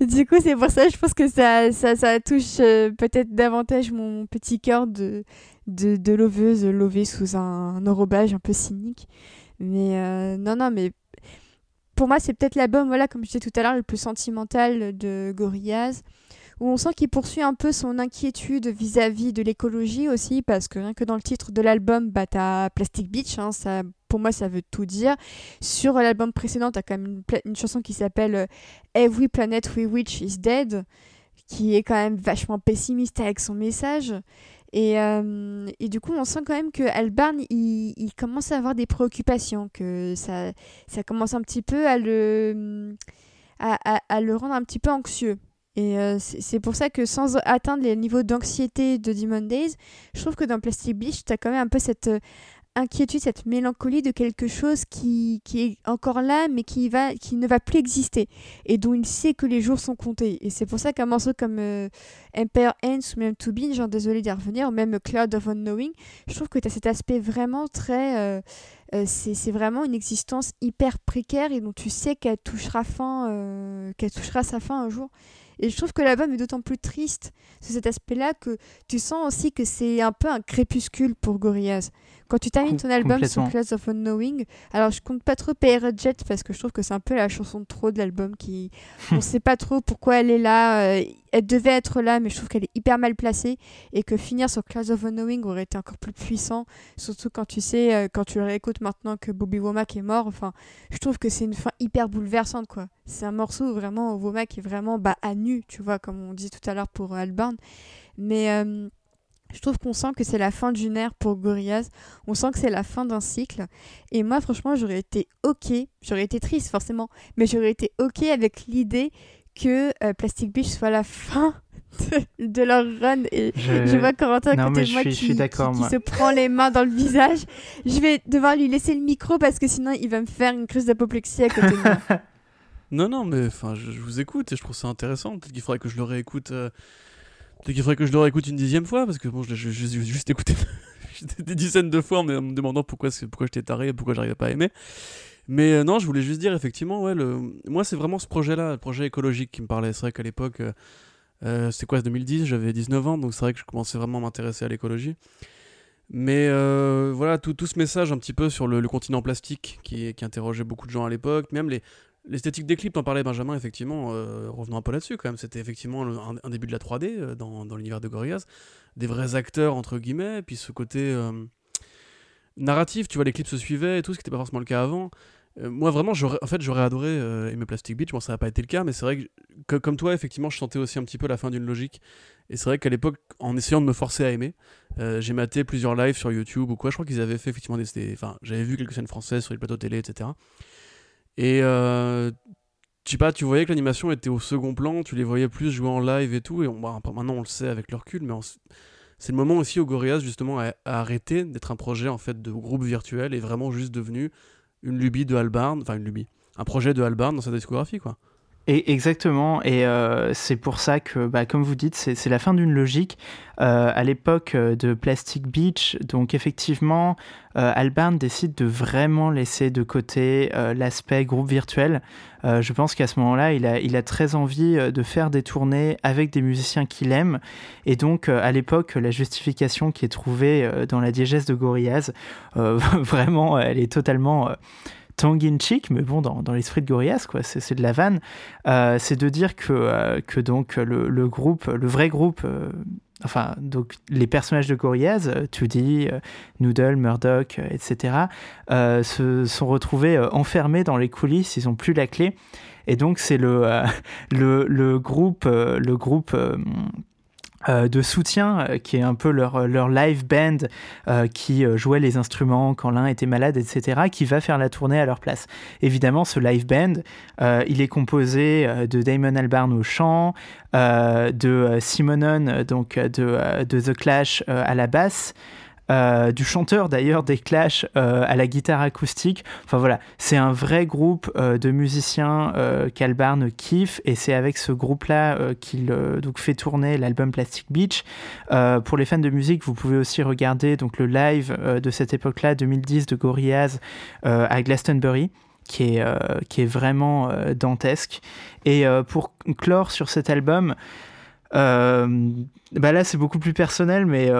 Du coup, c'est pour ça, je pense que ça, ça, ça touche euh, peut-être davantage mon petit cœur de, de, de loveuse, lovée sous un, un, un peu cynique. Mais non, non, mais pour moi, c'est peut-être l'album, voilà, comme je disais tout à l'heure, le plus sentimental de Gorillaz où on sent qu'il poursuit un peu son inquiétude vis-à-vis de l'écologie aussi, parce que rien que dans le titre de l'album, bah, t'as Plastic Beach, hein, ça, pour moi ça veut tout dire. Sur l'album précédent, t'as quand même une, chanson qui s'appelle euh, Every Planet We Reach Is Dead, qui est quand même vachement pessimiste avec son message. Et, euh, et, du coup, on sent quand même que Albarn, il, il, commence à avoir des préoccupations, que ça, ça commence un petit peu à le, à, à, à le rendre un petit peu anxieux. Et euh, c'est pour ça que sans atteindre les niveaux d'anxiété de Demon Days, je trouve que dans Plastic Beach, tu as quand même un peu cette euh, inquiétude, cette mélancolie de quelque chose qui, qui, est encore là, mais qui, va, qui ne va plus exister, et dont il sait que les jours sont comptés. Et c'est pour ça qu'un morceau comme euh, Empire Ends ou même To Be, genre désolé d'y revenir, ou même Cloud of Unknowing, je trouve que tu as cet aspect vraiment très... c'est vraiment une existence hyper précaire et dont tu sais qu'elle touchera, fin, qu'elle touchera sa fin un jour. Et je trouve que l'album est d'autant plus triste sur cet aspect-là que tu sens aussi que c'est un peu un crépuscule pour Gorillaz. Quand tu termines ton album sur Class of Unknowing, alors je compte pas trop Pirate Jet parce que je trouve que c'est un peu la chanson de trop de l'album qui. On sait pas trop pourquoi elle est là. Euh, elle devait être là, mais je trouve qu'elle est hyper mal placée et que finir sur Class of Unknowing aurait été encore plus puissant, surtout quand tu sais, euh, quand tu le réécoutes maintenant que Bobby Womack est mort. Enfin, je trouve que c'est une fin hyper bouleversante, quoi. C'est un morceau où vraiment Womack est vraiment bah, à nu, tu vois, comme on dit tout à l'heure pour Albarn. Mais. Euh, je trouve qu'on sent que c'est la fin d'une ère pour Gorillaz. On sent que c'est la fin d'un cycle. Et moi, franchement, j'aurais été OK. J'aurais été triste, forcément. Mais j'aurais été OK avec l'idée que Plastic Beach soit la fin de, leur run et je, vois Corentin à côté de moi qui, se prend les mains dans le visage. Je vais devoir lui laisser le micro parce que sinon il va me faire une crise d'apoplexie à côté de moi. non, non, mais enfin, je, vous écoute et je trouve ça intéressant. Peut-être qu'il faudrait que je le réécoute. Euh, peut-être qu'il faudrait que je le réécoute une dixième fois parce que bon, je l'ai juste écouté des dizaines de fois en me demandant pourquoi, pourquoi j'étais taré et pourquoi j'arrivais pas à aimer. Mais euh, non, je voulais juste dire effectivement, ouais, le... moi c'est vraiment ce projet-là, le projet écologique qui me parlait. C'est vrai qu'à l'époque, euh, euh, c'est quoi, 2010, j'avais 19 ans, donc c'est vrai que je commençais vraiment à m'intéresser à l'écologie. Mais euh, voilà, tout, tout, ce message un petit peu sur le, continent plastique qui, qui, interrogeait beaucoup de gens à l'époque, même les, l'esthétique des clips, en parlait Benjamin, effectivement, euh, revenons un peu là-dessus quand même, c'était effectivement un, début de la 3D dans, dans l'univers de Gorillaz, des vrais acteurs, entre guillemets, puis ce côté narratif, tu vois, les clips se suivaient et tout, ce qui n'était pas forcément le cas avant. Euh, moi vraiment en fait j'aurais adoré euh, aimer Plastic Beach. Bon ça n'a pas été le cas mais c'est vrai que, comme toi effectivement je sentais aussi un petit peu la fin d'une logique. Et c'est vrai qu'à l'époque en essayant de me forcer à aimer euh, j'ai maté plusieurs lives sur YouTube ou quoi. Je crois qu'ils avaient fait effectivement des, enfin j'avais vu quelques scènes françaises sur les plateaux télé etc et je sais pas tu voyais que l'animation était au second plan tu les voyais plus jouer en live et tout et on, bah, maintenant on le sait avec le recul mais c'est le moment aussi où Gorillaz justement a, a arrêté d'être un projet en fait de groupe virtuel et vraiment juste devenu une lubie de Albarn, enfin une lubie, un projet de Albarn dans sa discographie, quoi. Exactement, et euh, c'est pour ça que, bah, comme vous dites, c'est la fin d'une logique. Euh, à l'époque euh, de Plastic Beach, donc effectivement, Albarn décide de vraiment laisser de côté l'aspect groupe virtuel. je pense qu'à ce moment-là, il a, il a très envie de faire des tournées avec des musiciens qu'il aime. Et donc, à l'époque, la justification qui est trouvée dans la diégèse de Gorillaz, vraiment, elle est totalement tongue in cheek, mais bon, dans, dans l'esprit de Gorillaz, quoi, c'est de la vanne, euh, c'est de dire que, euh, que donc le, le, groupe, le vrai groupe, euh, enfin, donc les personnages de Gorillaz, 2D, Noodle, Murdoch, etc., se sont retrouvés enfermés dans les coulisses, ils n'ont plus la clé. Et donc, c'est le, le, le, groupe, le groupe euh, de soutien, euh, qui est un peu leur, leur live band euh, qui jouait les instruments quand l'un était malade, etc., qui va faire la tournée à leur place. Évidemment, ce live band, il est composé de Damon Albarn au chant, de Simonon, donc de, de The Clash à la basse, euh, du chanteur d'ailleurs des Clash euh, à la guitare acoustique. Enfin voilà, c'est un vrai groupe euh, de musiciens qu'Albarn kiffe et c'est avec ce groupe-là qu'il donc fait tourner l'album Plastic Beach. pour les fans de musique, vous pouvez aussi regarder donc le live de cette époque-là, 2010 de Gorillaz à Glastonbury. Qui est, qui est vraiment dantesque. Et pour clore sur cet album, bah là c'est beaucoup plus personnel, mais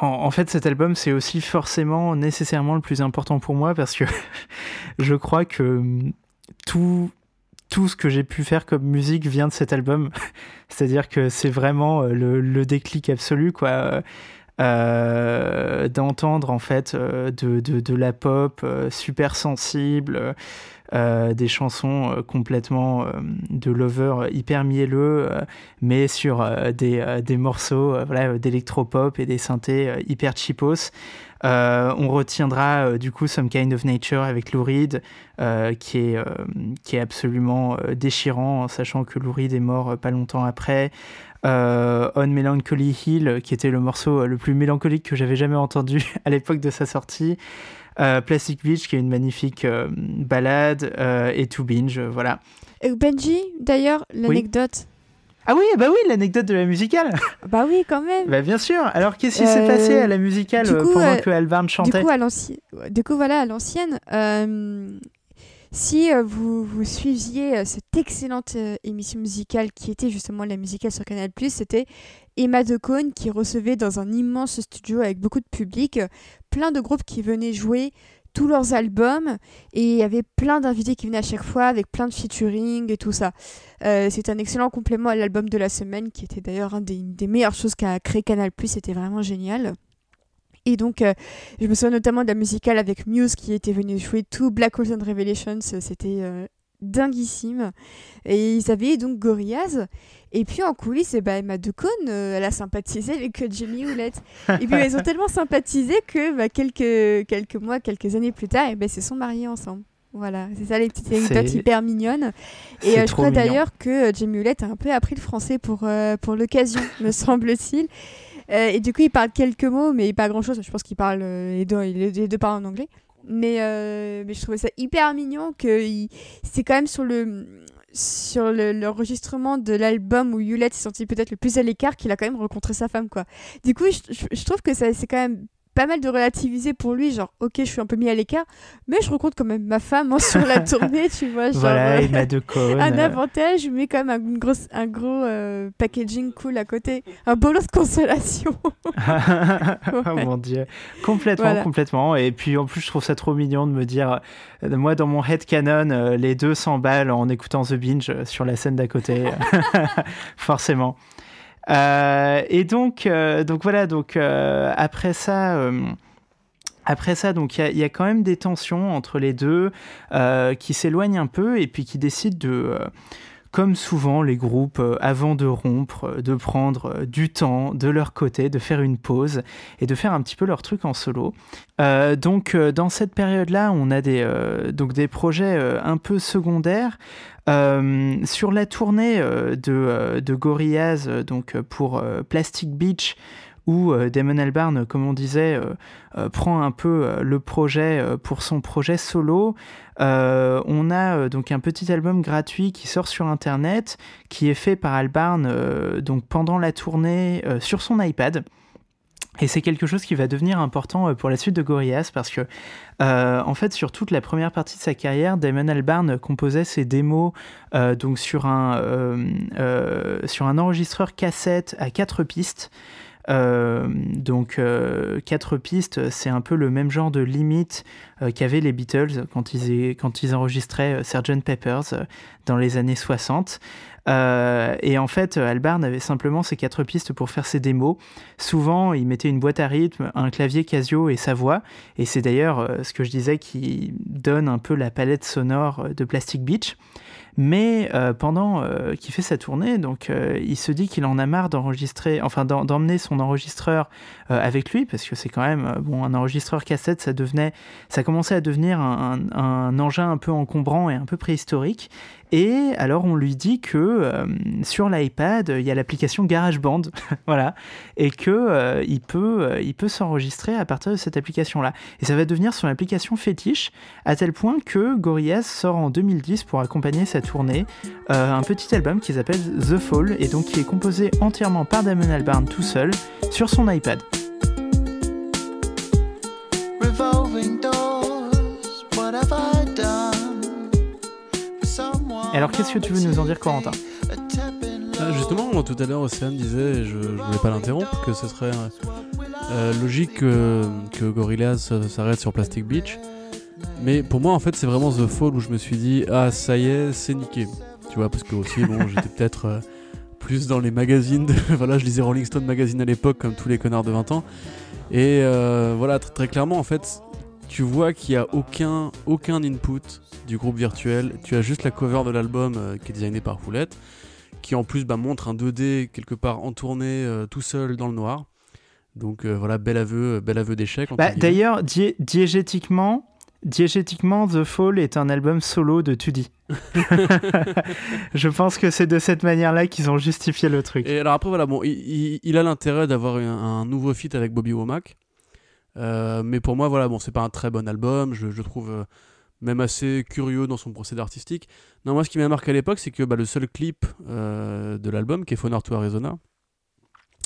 en, fait, cet album, c'est aussi forcément nécessairement le plus important pour moi parce que je crois que hum, tout, ce que j'ai pu faire comme musique vient de cet album. C'est-à-dire que c'est vraiment euh, le, déclic absolu, quoi. Euh, d'entendre en fait euh, de, la pop super sensible, euh, des chansons euh, complètement euh, de lover hyper mielleux, mais sur des, des, morceaux voilà, d'électropop et des synthés hyper cheapos. on retiendra du coup Some Kind of Nature avec Lou Reed, qui, est, qui est absolument déchirant, sachant que Lou Reed est mort pas longtemps après. On Melancholy Hill, qui était le morceau le plus mélancolique que j'avais jamais entendu à l'époque de sa sortie. Euh, Plastic Beach, qui est une magnifique euh, balade, euh, et To Binge, voilà. Et Benji, d'ailleurs, l'anecdote. Ah oui, bah oui, l'anecdote de la musicale. Bah oui, quand même. bah bien sûr. Alors qu'est-ce qui s'est passé à la musicale pendant que Albarn chantait Du coup, à l'ancienne, du coup voilà, à l'ancienne, si vous, vous suiviez cette excellente émission musicale qui était justement la musicale sur Canal+, c'était Emma Decaune qui recevait dans un immense studio avec beaucoup de public plein de groupes qui venaient jouer tous leurs albums et il y avait plein d'invités qui venaient à chaque fois avec plein de featuring et tout ça. Euh, c'est un excellent complément à l'album de la semaine qui était d'ailleurs une des, des, meilleures choses qu'a créé Canal+, c'était vraiment génial. Et donc, euh, je me souviens notamment de la musicale avec Muse qui était venu jouer tout Black Holes and Revelations, c'était euh, dinguissime. Et ils avaient donc Gorillaz. Et puis en coulisses, et eh ben, Emma Ducon, euh, elle a sympathisé avec euh, Jamie Houlette. et puis elles ont tellement sympathisé que bah, quelques, quelques mois, quelques années plus tard, et eh ben, se sont mariés ensemble. Voilà, c'est ça les petites anecdotes hyper mignonnes. Et euh, je crois d'ailleurs que Jamie Hewlett a un peu appris le français pour, pour l'occasion, me semble-t-il. Et du coup, il parle quelques mots, mais pas grand-chose. Je pense qu'il parle les deux, les deux parlent en anglais. Mais, mais je trouvais ça hyper mignon que c'est quand même sur le sur l'enregistrement de l'album où Hewlett s'est senti peut-être le plus à l'écart qu'il a quand même rencontré sa femme quoi. Du coup, je, trouve que c'est quand même pas mal de relativiser pour lui, genre ok je suis un peu mis à l'écart, mais je rencontre quand même ma femme hein, sur la tournée, tu vois. Genre, voilà, il m'a de Un avantage, mais quand même un, gros, un gros euh, packaging cool à côté, un boulot de consolation. oh mon dieu, complètement, complètement. Et puis en plus je trouve ça trop mignon de me dire, euh, moi dans mon head canon, euh, les deux s'emballent en écoutant The Binge sur la scène d'à côté, forcément. Euh, et donc, euh, donc voilà, donc euh, après ça. Après ça, donc il y, a quand même des tensions entre les deux qui s'éloignent un peu et puis qui décident de, comme souvent les groupes, avant de rompre, de prendre du temps de leur côté, de faire une pause et de faire un petit peu leur truc en solo. donc dans cette période-là, on a des, donc des projets un peu secondaires. Euh, sur la tournée euh, de, euh, de Gorillaz, donc pour Plastic Beach, où Damon Albarn, comme on disait, prend un peu le projet pour son projet solo. on a donc un petit album gratuit qui sort sur Internet, qui est fait par Albarn donc pendant la tournée sur son iPad. Et c'est quelque chose qui va devenir important euh, pour la suite de Gorillaz parce que, euh, en fait, sur toute la première partie de sa carrière, Damon Albarn composait ses démos euh, sur un, sur un enregistreur cassette à quatre pistes. Donc quatre pistes, c'est un peu le même genre de limite qu'avaient les Beatles quand ils, enregistraient Sgt Peppers dans les années 60. Euh, et en fait, Albarn avait simplement ces quatre pistes pour faire ses démos. Souvent, il mettait une boîte à rythme, un clavier Casio et sa voix. Et c'est d'ailleurs euh, ce que je disais qui donne un peu la palette sonore de Plastic Beach. Mais euh, pendant euh, qu'il fait sa tournée, donc euh, il se dit qu'il en a marre d'enregistrer, enfin d'emmener son enregistreur avec lui, parce que c'est quand même bon un enregistreur cassette, ça devenait, ça commençait à devenir un, un, engin un peu encombrant et un peu préhistorique. Et alors on lui dit que sur l'iPad il y a l'application GarageBand, voilà, et que il peut, il peut s'enregistrer à partir de cette application-là. Et ça va devenir son application fétiche, à tel point que Gorillaz sort en 2010 pour accompagner cette tournée euh, un petit album qui s'appelle The Fall et donc qui est composé entièrement par Damon Albarn tout seul sur son iPad. Alors qu'est-ce que tu veux nous en dire Corentin? Ah, Justement, tout à l'heure Océane disait, je, ne voulais pas l'interrompre, que ce serait euh, logique que, Gorillaz s'arrête sur Plastic Beach. Mais pour moi, en fait, c'est vraiment The Fall où je me suis dit, ah, ça y est, c'est niqué. Tu vois, parce que aussi, bon, j'étais peut-être euh, plus dans les magazines. voilà, je lisais Rolling Stone Magazine à l'époque, comme tous les connards de 20 ans. Et euh, voilà, très clairement, en fait, tu vois qu'il n'y a aucun, aucun input du groupe virtuel. Tu as juste la cover de l'album euh, qui est designée par Foulette, qui en plus bah, montre un 2D quelque part en tournée tout seul dans le noir. Donc voilà, bel aveu, bel aveu d'échec. Bah, D'ailleurs, diégétiquement, Diégétiquement, The Fall est un album solo de Tudy. je pense que c'est de cette manière-là qu'ils ont justifié le truc. Et alors après, voilà, bon, il, a l'intérêt d'avoir un, nouveau feat avec Bobby Womack. Euh, mais pour moi, voilà, bon, c'est pas un très bon album. Je, trouve euh, même assez curieux dans son procédé artistique. Non, moi, ce qui m'a marqué à l'époque, c'est que bah, le seul clip euh, de l'album, qui est Phone to Arizona,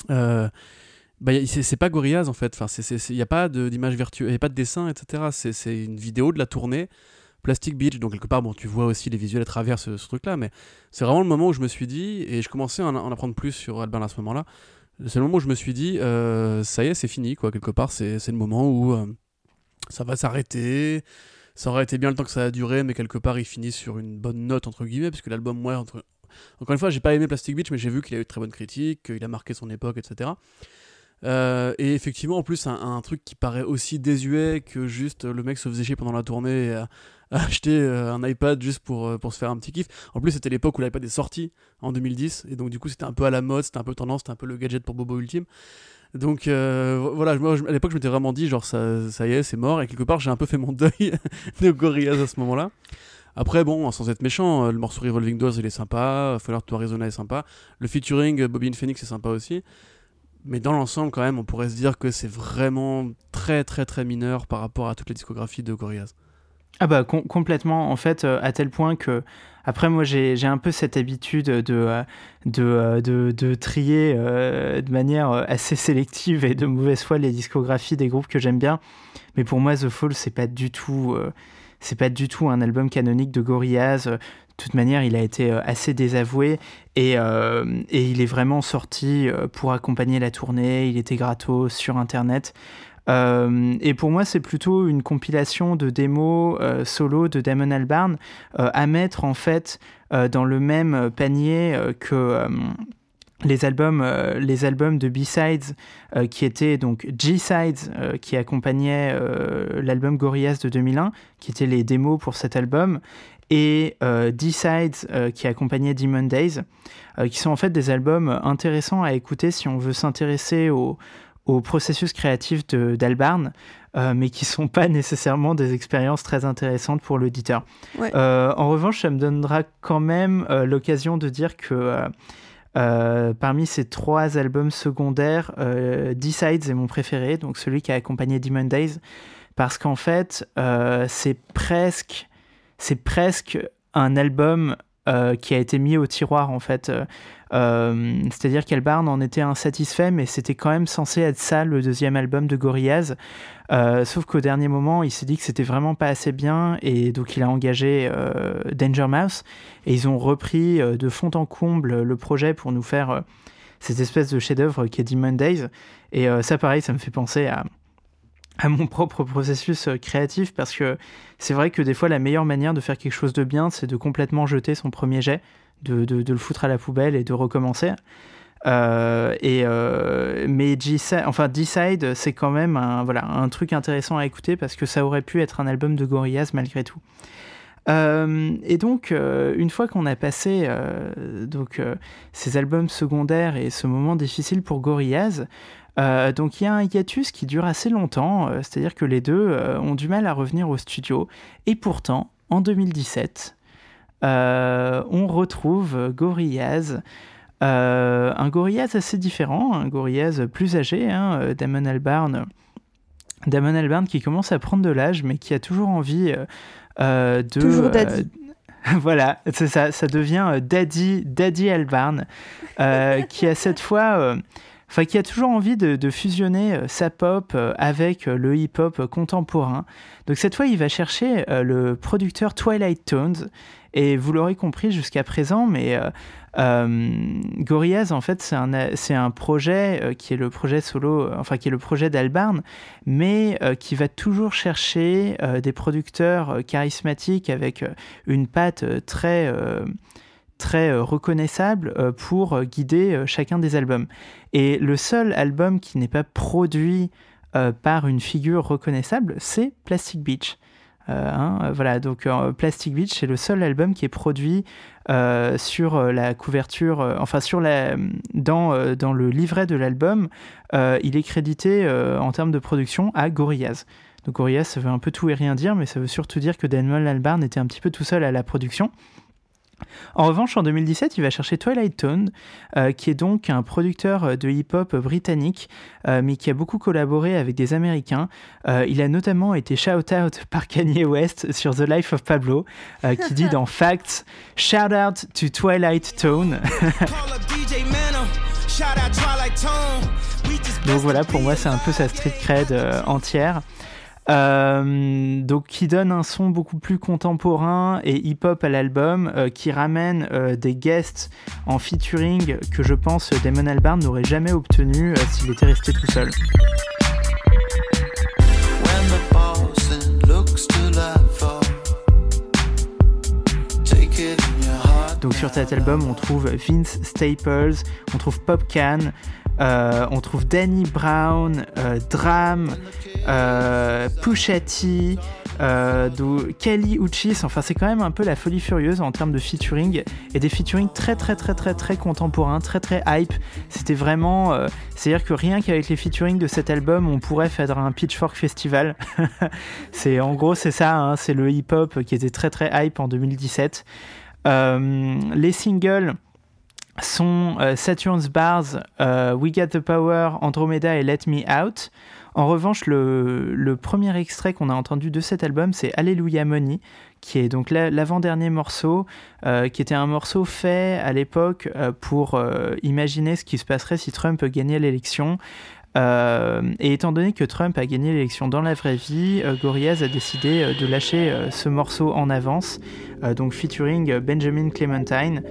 bah, c'est pas Gorillaz en fait. Enfin, il n'y a pas d'image virtuelle, il n'y a pas de dessin, etc. C'est une vidéo de la tournée Plastic Beach. Donc, quelque part, bon, tu vois aussi les visuels à travers ce, truc-là. Mais c'est vraiment le moment où je me suis dit, et je commençais à en, apprendre plus sur Alban à ce moment-là. C'est le moment où je me suis dit, euh, ça y est, c'est fini, quoi. Quelque part, c'est le moment où euh, ça va s'arrêter. Ça aurait été bien le temps que ça a duré, mais quelque part, il finit sur une bonne note, entre guillemets, puisque l'album, moi, encore une fois, j'ai pas aimé Plastic Beach, mais j'ai vu qu'il a eu de très bonnes critiques, qu'il a marqué son époque, etc. Euh, et effectivement, en plus, un, truc qui paraît aussi désuet que juste le mec se faisait chier pendant la tournée acheté euh, un iPad juste pour, euh, pour se faire un petit kiff. En plus, c'était l'époque où l'iPad est sorti en 2010, et donc du coup, c'était un peu à la mode, c'était un peu tendance, c'était un peu le gadget pour Bobo Ultime. Donc voilà, moi, à l'époque je m'étais vraiment dit genre ça, ça y est, c'est mort et quelque part j'ai un peu fait mon deuil de Gorillaz à ce moment-là. Après, bon, sans être méchant, le morceau Revolving Doors il est sympa, Fallout to Arizona est sympa, le featuring Bobby Phoenix est sympa aussi mais dans l'ensemble, quand même, on pourrait se dire que c'est vraiment très, très, très mineur par rapport à toute la discographie de Gorillaz. Ah bah complètement, en fait, euh, à tel point que, après moi j'ai un peu cette habitude de, euh, de, de, de, trier euh, de manière assez sélective et de mauvaise foi les discographies des groupes que j'aime bien, mais pour moi The Fall c'est pas du tout... c'est pas du tout un album canonique de Gorillaz. De toute manière, il a été euh, assez désavoué et, euh, et il est vraiment sorti euh, pour accompagner la tournée. Il était gratos sur Internet. Et pour moi, c'est plutôt une compilation de démos solo de Damon Albarn à mettre en fait dans le même panier que les albums, albums de B-Sides qui étaient donc G-Sides qui accompagnaient l'album Gorillaz de 2001, qui étaient les démos pour cet album, et euh, D-Sides euh, qui accompagnait Demon Days, euh, qui sont en fait des albums intéressants à écouter si on veut s'intéresser au, processus créatif d'Albarn, mais qui sont pas nécessairement des expériences très intéressantes pour l'auditeur. en revanche, ça me donnera quand même l'occasion de dire que parmi ces trois albums secondaires, D-Sides est mon préféré, donc celui qui a accompagné Demon Days, parce qu'en fait, c'est presque c'est presque un album euh, qui a été mis au tiroir en fait. Euh, euh, c'est-à-dire qu'Albarn en était insatisfait, mais c'était quand même censé être ça le deuxième album de Gorillaz. sauf qu'au dernier moment, il s'est dit que c'était vraiment pas assez bien et donc il a engagé Danger Mouse et ils ont repris de fond en comble le projet pour nous faire cette espèce de chef-d'œuvre qui est Demon Days. Et ça, pareil, ça me fait penser à à mon propre processus euh, créatif parce que c'est vrai que des fois la meilleure manière de faire quelque chose de bien c'est de complètement jeter son premier jet, de, de, le foutre à la poubelle et de recommencer. Euh, et euh, mais enfin Decide c'est quand même un, voilà, un truc intéressant à écouter parce que ça aurait pu être un album de Gorillaz malgré tout. et donc, une fois qu'on a passé donc, ces albums secondaires et ce moment difficile pour Gorillaz, euh, donc il y a un hiatus qui dure assez longtemps, euh, c'est-à-dire que les deux euh, ont du mal à revenir au studio. Et pourtant, en 2017, on retrouve Gorillaz. un Gorillaz assez différent, un Gorillaz plus âgé, hein, Damon Albarn. Damon Albarn qui commence à prendre de l'âge, mais qui a toujours envie de. Toujours daddy. voilà, ça, ça devient Daddy, Daddy Albarn, qui a cette fois enfin qui a toujours envie de, fusionner euh, sa pop euh, avec euh, le hip-hop contemporain. Donc cette fois, il va chercher le producteur Twilight Tones, et vous l'aurez compris jusqu'à présent, mais Gorillaz, en fait, c'est un, c'est un projet qui est le projet solo, enfin qui est le projet d'Albarn, mais qui va toujours chercher des producteurs charismatiques avec une patte très très euh, reconnaissable euh, pour euh, guider chacun des albums. Et le seul album qui n'est pas produit par une figure reconnaissable, c'est Plastic Beach. Hein, voilà, donc Plastic Beach, c'est le seul album qui est produit sur la couverture, enfin sur la, dans, dans le livret de l'album, il est crédité en termes de production à Gorillaz. Donc Gorillaz, ça veut un peu tout et rien dire, mais ça veut surtout dire que Daniel Albarn était un petit peu tout seul à la production. En revanche, en 2017, il va chercher Twilight Tone, euh, qui est donc un producteur de hip-hop britannique, euh, mais qui a beaucoup collaboré avec des Américains. Euh, il a notamment été shout-out par Kanye West sur The Life of Pablo, qui dit dans Facts, Shout out to Twilight Tone. donc voilà, pour moi, c'est un peu sa street cred entière. Euh, donc qui donne un son beaucoup plus contemporain et hip-hop à l'album, euh, qui ramène euh, des guests en featuring que je pense Damon Albarn n'aurait jamais obtenu s'il était resté tout seul. Donc sur cet album, on trouve Vince Staples, on trouve Popcan, euh, on trouve Danny Brown, euh, Dram, euh, Pusha T, euh, Kelly Uchis. Enfin, c'est quand même un peu la folie furieuse en termes de featuring et des featuring très très très très très contemporains, très très hype. C'était vraiment, euh, c'est-à-dire que rien qu'avec les featuring de cet album, on pourrait faire un Pitchfork Festival. c'est en gros c'est ça, hein, c'est le hip-hop qui était très très hype en 2017. Euh, les singles sont Saturn's Bars, We Got the Power, Andromeda et Let Me Out. En revanche, le, premier extrait qu'on a entendu de cet album, c'est Alléluia Money, qui est donc l'avant-dernier morceau, euh, qui était un morceau fait à l'époque euh, pour euh, imaginer ce qui se passerait si Trump gagnait l'élection. et étant donné que Trump a gagné l'élection dans la vraie vie, Gorillaz a décidé de lâcher ce morceau en avance, donc featuring Benjamin Clementine.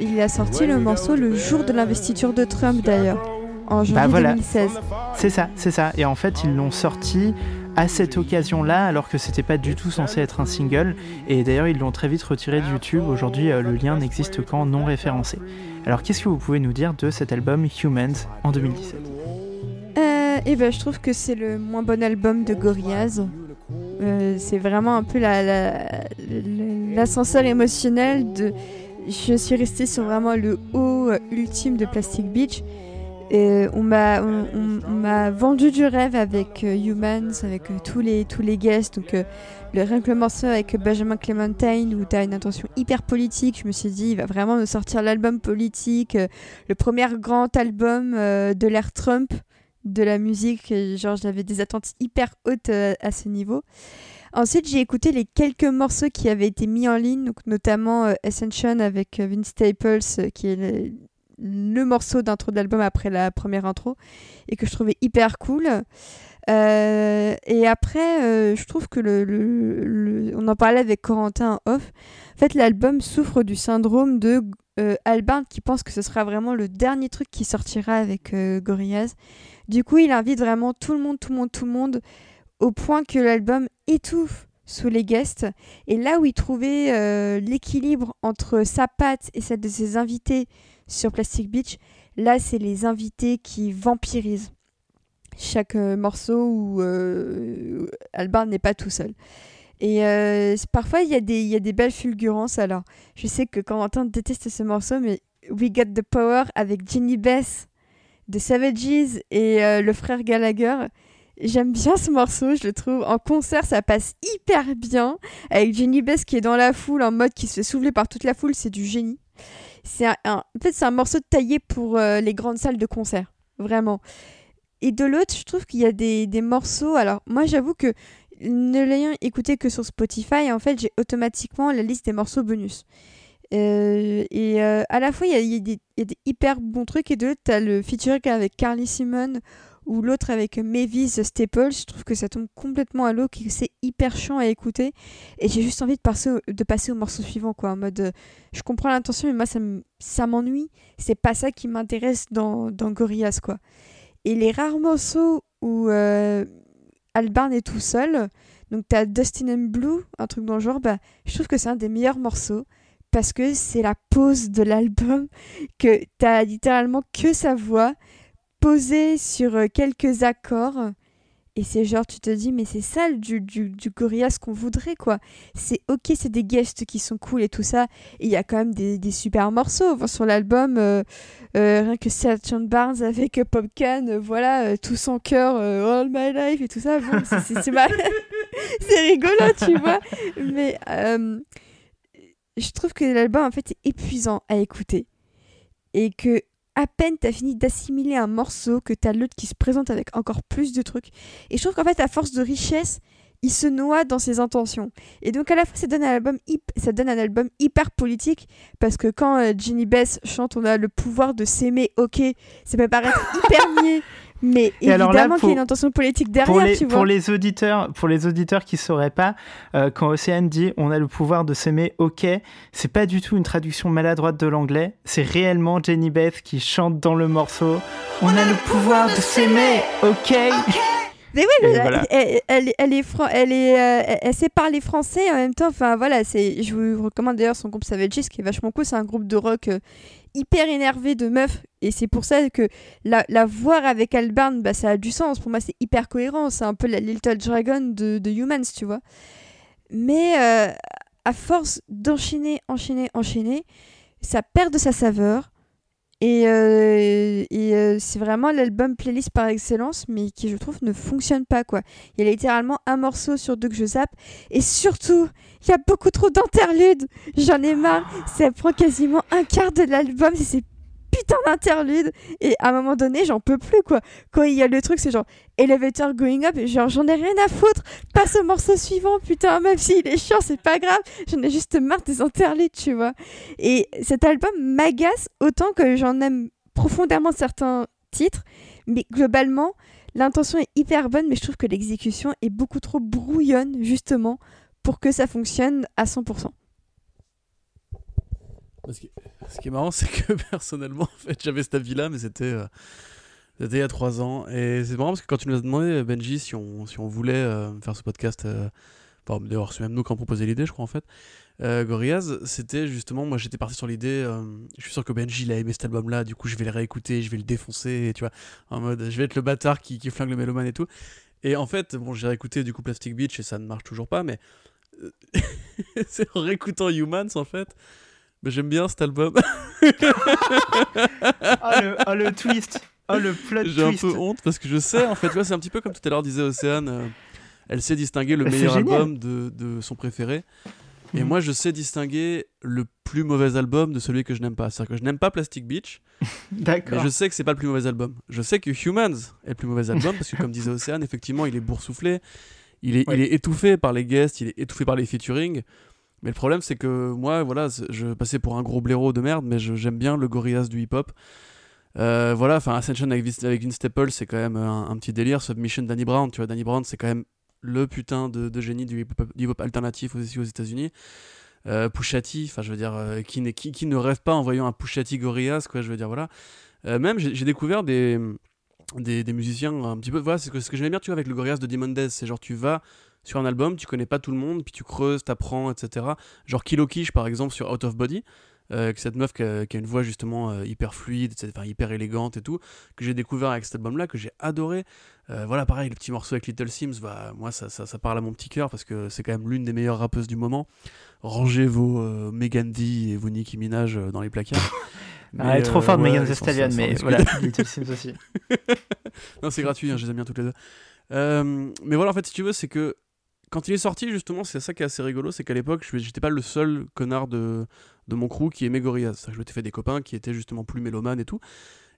Il a sorti le morceau le jour de l'investiture de Trump d'ailleurs, en janvier 2016. Bah c'est ça, c'est ça. Et en fait, ils l'ont sorti à cette occasion-là, alors que c'était pas du tout censé être un single. Et d'ailleurs, ils l'ont très vite retiré de YouTube. Aujourd'hui, euh, le lien n'existe qu'en non référencé. Alors, qu'est-ce que vous pouvez nous dire de cet album Humans en 2017 et ben, je trouve que c'est le moins bon album de Gorillaz. Euh, c'est vraiment un peu l'ascenseur la, émotionnel de. Je suis restée sur vraiment le haut ultime de Plastic Beach. On m'a on, vendu du rêve avec euh, Humans, avec euh, tous, les, tous les guests. Donc, le, rien que le morceau avec Benjamin Clementine, où tu as une intention hyper politique, je me suis dit, il va vraiment nous sortir l'album politique, le premier grand album de l'ère Trump de la musique. Genre, j'avais des attentes hyper hautes euh, à ce niveau. Ensuite, j'ai écouté les quelques morceaux qui avaient été mis en ligne, donc notamment euh, Ascension avec euh, Vince Staples, qui est le, morceau d'intro d'album après la première intro, et que je trouvais hyper cool. et après, je trouve que le, on en parlait avec Corentin en off. En fait, l'album souffre du syndrome de Albin qui pense que ce sera vraiment le dernier truc qui sortira avec Gorillaz du coup, il invite vraiment tout le monde, tout le monde, tout le monde, au point que l'album étouffe sous les guests. Et là où il trouvait euh, l'équilibre entre sa patte et celle de ses invités sur Plastic Beach, là, c'est les invités qui vampirisent chaque euh, morceau où euh, Albin n'est pas tout seul. Et parfois, il y, a des, y a des belles fulgurances. Alors, je sais que Quentin déteste ce morceau, mais We Got the Power avec Jenny Bess de Savages et euh, le frère Gallagher. J'aime bien ce morceau, je le trouve. En concert, ça passe hyper bien. Avec Jenny Bess qui est dans la foule, en mode qui se fait soulever par toute la foule, c'est du génie. C'est un, en fait, c'est un morceau taillé pour euh, les grandes salles de concert. Vraiment. Et de l'autre, je trouve qu'il y a des, des morceaux. Alors, moi, j'avoue que ne l'ayant écouté que sur Spotify, en fait, j'ai automatiquement la liste des morceaux bonus. Euh, et euh, à la fois, il y, a des hyper bons trucs, et de l'autre, tu as le featuring avec Carly Simon ou l'autre avec Mavis Staples. Je trouve que ça tombe complètement à l'eau, que c'est hyper chiant à écouter. Et j'ai juste envie de passer, au, de passer au morceau suivant, quoi. En mode, euh, je comprends l'intention, mais moi, ça m'ennuie. C'est pas ça qui m'intéresse dans, dans Gorillaz, quoi. Et les rares morceaux où Albarn est tout seul, donc tu as Dustin and Blue, un truc dans le genre, bah, je trouve que c'est un des meilleurs morceaux parce que c'est la pause de l'album, que t'as littéralement que sa voix posée sur euh, quelques accords. Et c'est genre, tu te dis, mais c'est ça du, du, du Gorillaz qu'on voudrait, quoi. C'est ok, c'est des guests qui sont cool et tout ça. Il y a quand même des, des super morceaux. sur l'album, euh, euh, rien que Sergeant Barnes avec Pop Can, voilà, tout son cœur, All My Life et tout ça. Bon, c'est rigolo, tu vois. Mais je trouve que l'album en fait est épuisant à écouter et que à peine t'as fini d'assimiler un morceau que t'as l'autre qui se présente avec encore plus de trucs. Et je trouve qu'en fait à force de richesse il se noie dans ses intentions. Et donc à la fois ça donne un album ça donne un album hyper politique parce que quand euh, Jenny Bess chante on a le pouvoir de s'aimer ok ça peut paraître hyper niais mais évidemment qu'il y a une intention politique derrière, pour les, tu vois. Pour les auditeurs, pour les auditeurs qui sauraient pas, euh, quand Océane dit "on a le pouvoir de s'aimer", ok, c'est pas du tout une traduction maladroite de l'anglais. C'est réellement Jenny Beth qui chante dans le morceau "On a le pouvoir de s'aimer, ok". Mais oui, Et elle, voilà. elle, elle, elle est, elle, est euh, elle- elle sait parler français en même temps. Enfin voilà, c'est, je vous recommande d'ailleurs son groupe Savages qui est vachement cool. C'est un groupe de rock euh, hyper énervé de meufs. Et c'est pour ça que la, voir avec Albarn, bah, ça a du sens. Pour moi, c'est hyper cohérent. C'est un peu la Little Dragon de, de Humans, tu vois. Mais euh, à force d'enchaîner, enchaîner, enchaîner, ça perd de sa saveur. Et, euh, euh, c'est vraiment l'album playlist par excellence, mais qui je trouve ne fonctionne pas quoi. Il y a littéralement un morceau sur deux que je zappe, et surtout, il y a beaucoup trop d'interludes. J'en ai marre. Ça prend quasiment un quart de l'album, c'est ces putains d'interludes. Et à un moment donné, j'en peux plus quoi. Quand il y a le truc, c'est genre elevator going up, genre j'en ai rien à foutre. Passe au morceau suivant, putain, même s'il est chiant, c'est pas grave. J'en ai juste marre des interludes, tu vois. Et cet album m'agace autant que j'en aime profondément certains titres, mais globalement, l'intention est hyper bonne, mais je trouve que l'exécution est beaucoup trop brouillonne, justement, pour que ça fonctionne à 100%. Ce qui, est marrant, c'est que personnellement, en fait, j'avais cet avis-là, mais c'était euh, il y a trois ans. Et c'est marrant parce que quand tu nous as demandé, Benji, si on, si on voulait euh, faire ce podcast, euh, d'ailleurs, c'est même nous qui avons proposé l'idée, je crois, en fait, euh, Gorillaz, c'était justement, moi j'étais parti sur l'idée, euh, je suis sûr que Benji il a aimé cet album-là, du coup je vais le réécouter, je vais le défoncer, tu vois, en mode, je vais être le bâtard qui, qui flingue le mélomane et tout. Et en fait, bon, j'ai réécouté du coup Plastic Beach et ça ne marche toujours pas, mais euh, c'est en réécoutant Humans en fait. Mais j'aime bien cet album. Oh le, oh, le twist Oh le plot J'ai un peu honte parce que je sais, en fait, c'est un petit peu comme tout à l'heure disait Océane. euh, elle sait distinguer le Mais meilleur album de, de son préféré. Et Mhm. moi, je sais distinguer le plus mauvais album de celui que je n'aime pas. C'est-à-dire que je n'aime pas Plastic Beach, mais D'accord. je sais que c'est pas le plus mauvais album. Je sais que Humans est le plus mauvais album parce que, comme disait Océane, effectivement, il est boursouflé, il est, il est étouffé par les guests, il est étouffé par les featuring. Mais le problème, c'est que moi, voilà, je passais pour un gros blaireau de merde, mais j'aime bien le Gorillaz du hip-hop. Euh, voilà, enfin, Ascension avec, avec Vince Staples, c'est quand même un, un petit délire. Submission Danny Brown, tu vois, Danny Brown, c'est quand même le putain de, génie du hip-hop alternatif aussi aux États-Unis. Euh, Pusha T, enfin, je veux dire, euh, qui, qui, ne rêve pas en voyant un Pusha T Gorillaz, quoi, je veux dire, voilà. Euh, même, j'ai découvert des, des, musiciens un petit peu. Voilà, c'est ce que, ce que j'aimais bien, tu vois, avec le Gorillaz de Demon. C'est genre, tu vas sur un album, tu connais pas tout le monde, puis tu creuses, t'apprends, etc. Genre Kilo Kish, par exemple, sur Out of Body. Euh, cette meuf qui a, qui a une voix justement euh, hyper fluide, enfin, hyper élégante et tout, que j'ai découvert avec cet album-là, que j'ai adoré. Euh, voilà, pareil, le petit morceau avec Little Sims, bah, moi ça, ça, ça parle à mon petit cœur parce que c'est quand même l'une des meilleures rappeuses du moment. Rangez vos euh, Megan Thee et vos Nicki Minaj dans les placards. Ah, elle est trop forte, ouais, Megan Thee Stallion, mais voilà. Little Sims aussi. non, c'est gratuit, hein, je les aime bien toutes les deux. Mais voilà, en fait, si tu veux, c'est que quand il est sorti, justement, c'est ça qui est assez rigolo, c'est qu'à l'époque, je- j'étais pas le seul connard de, de mon crew qui aimait Gorillaz. C'est-à-dire que Je m'étais fait des copains qui étaient justement plus mélomanes et tout.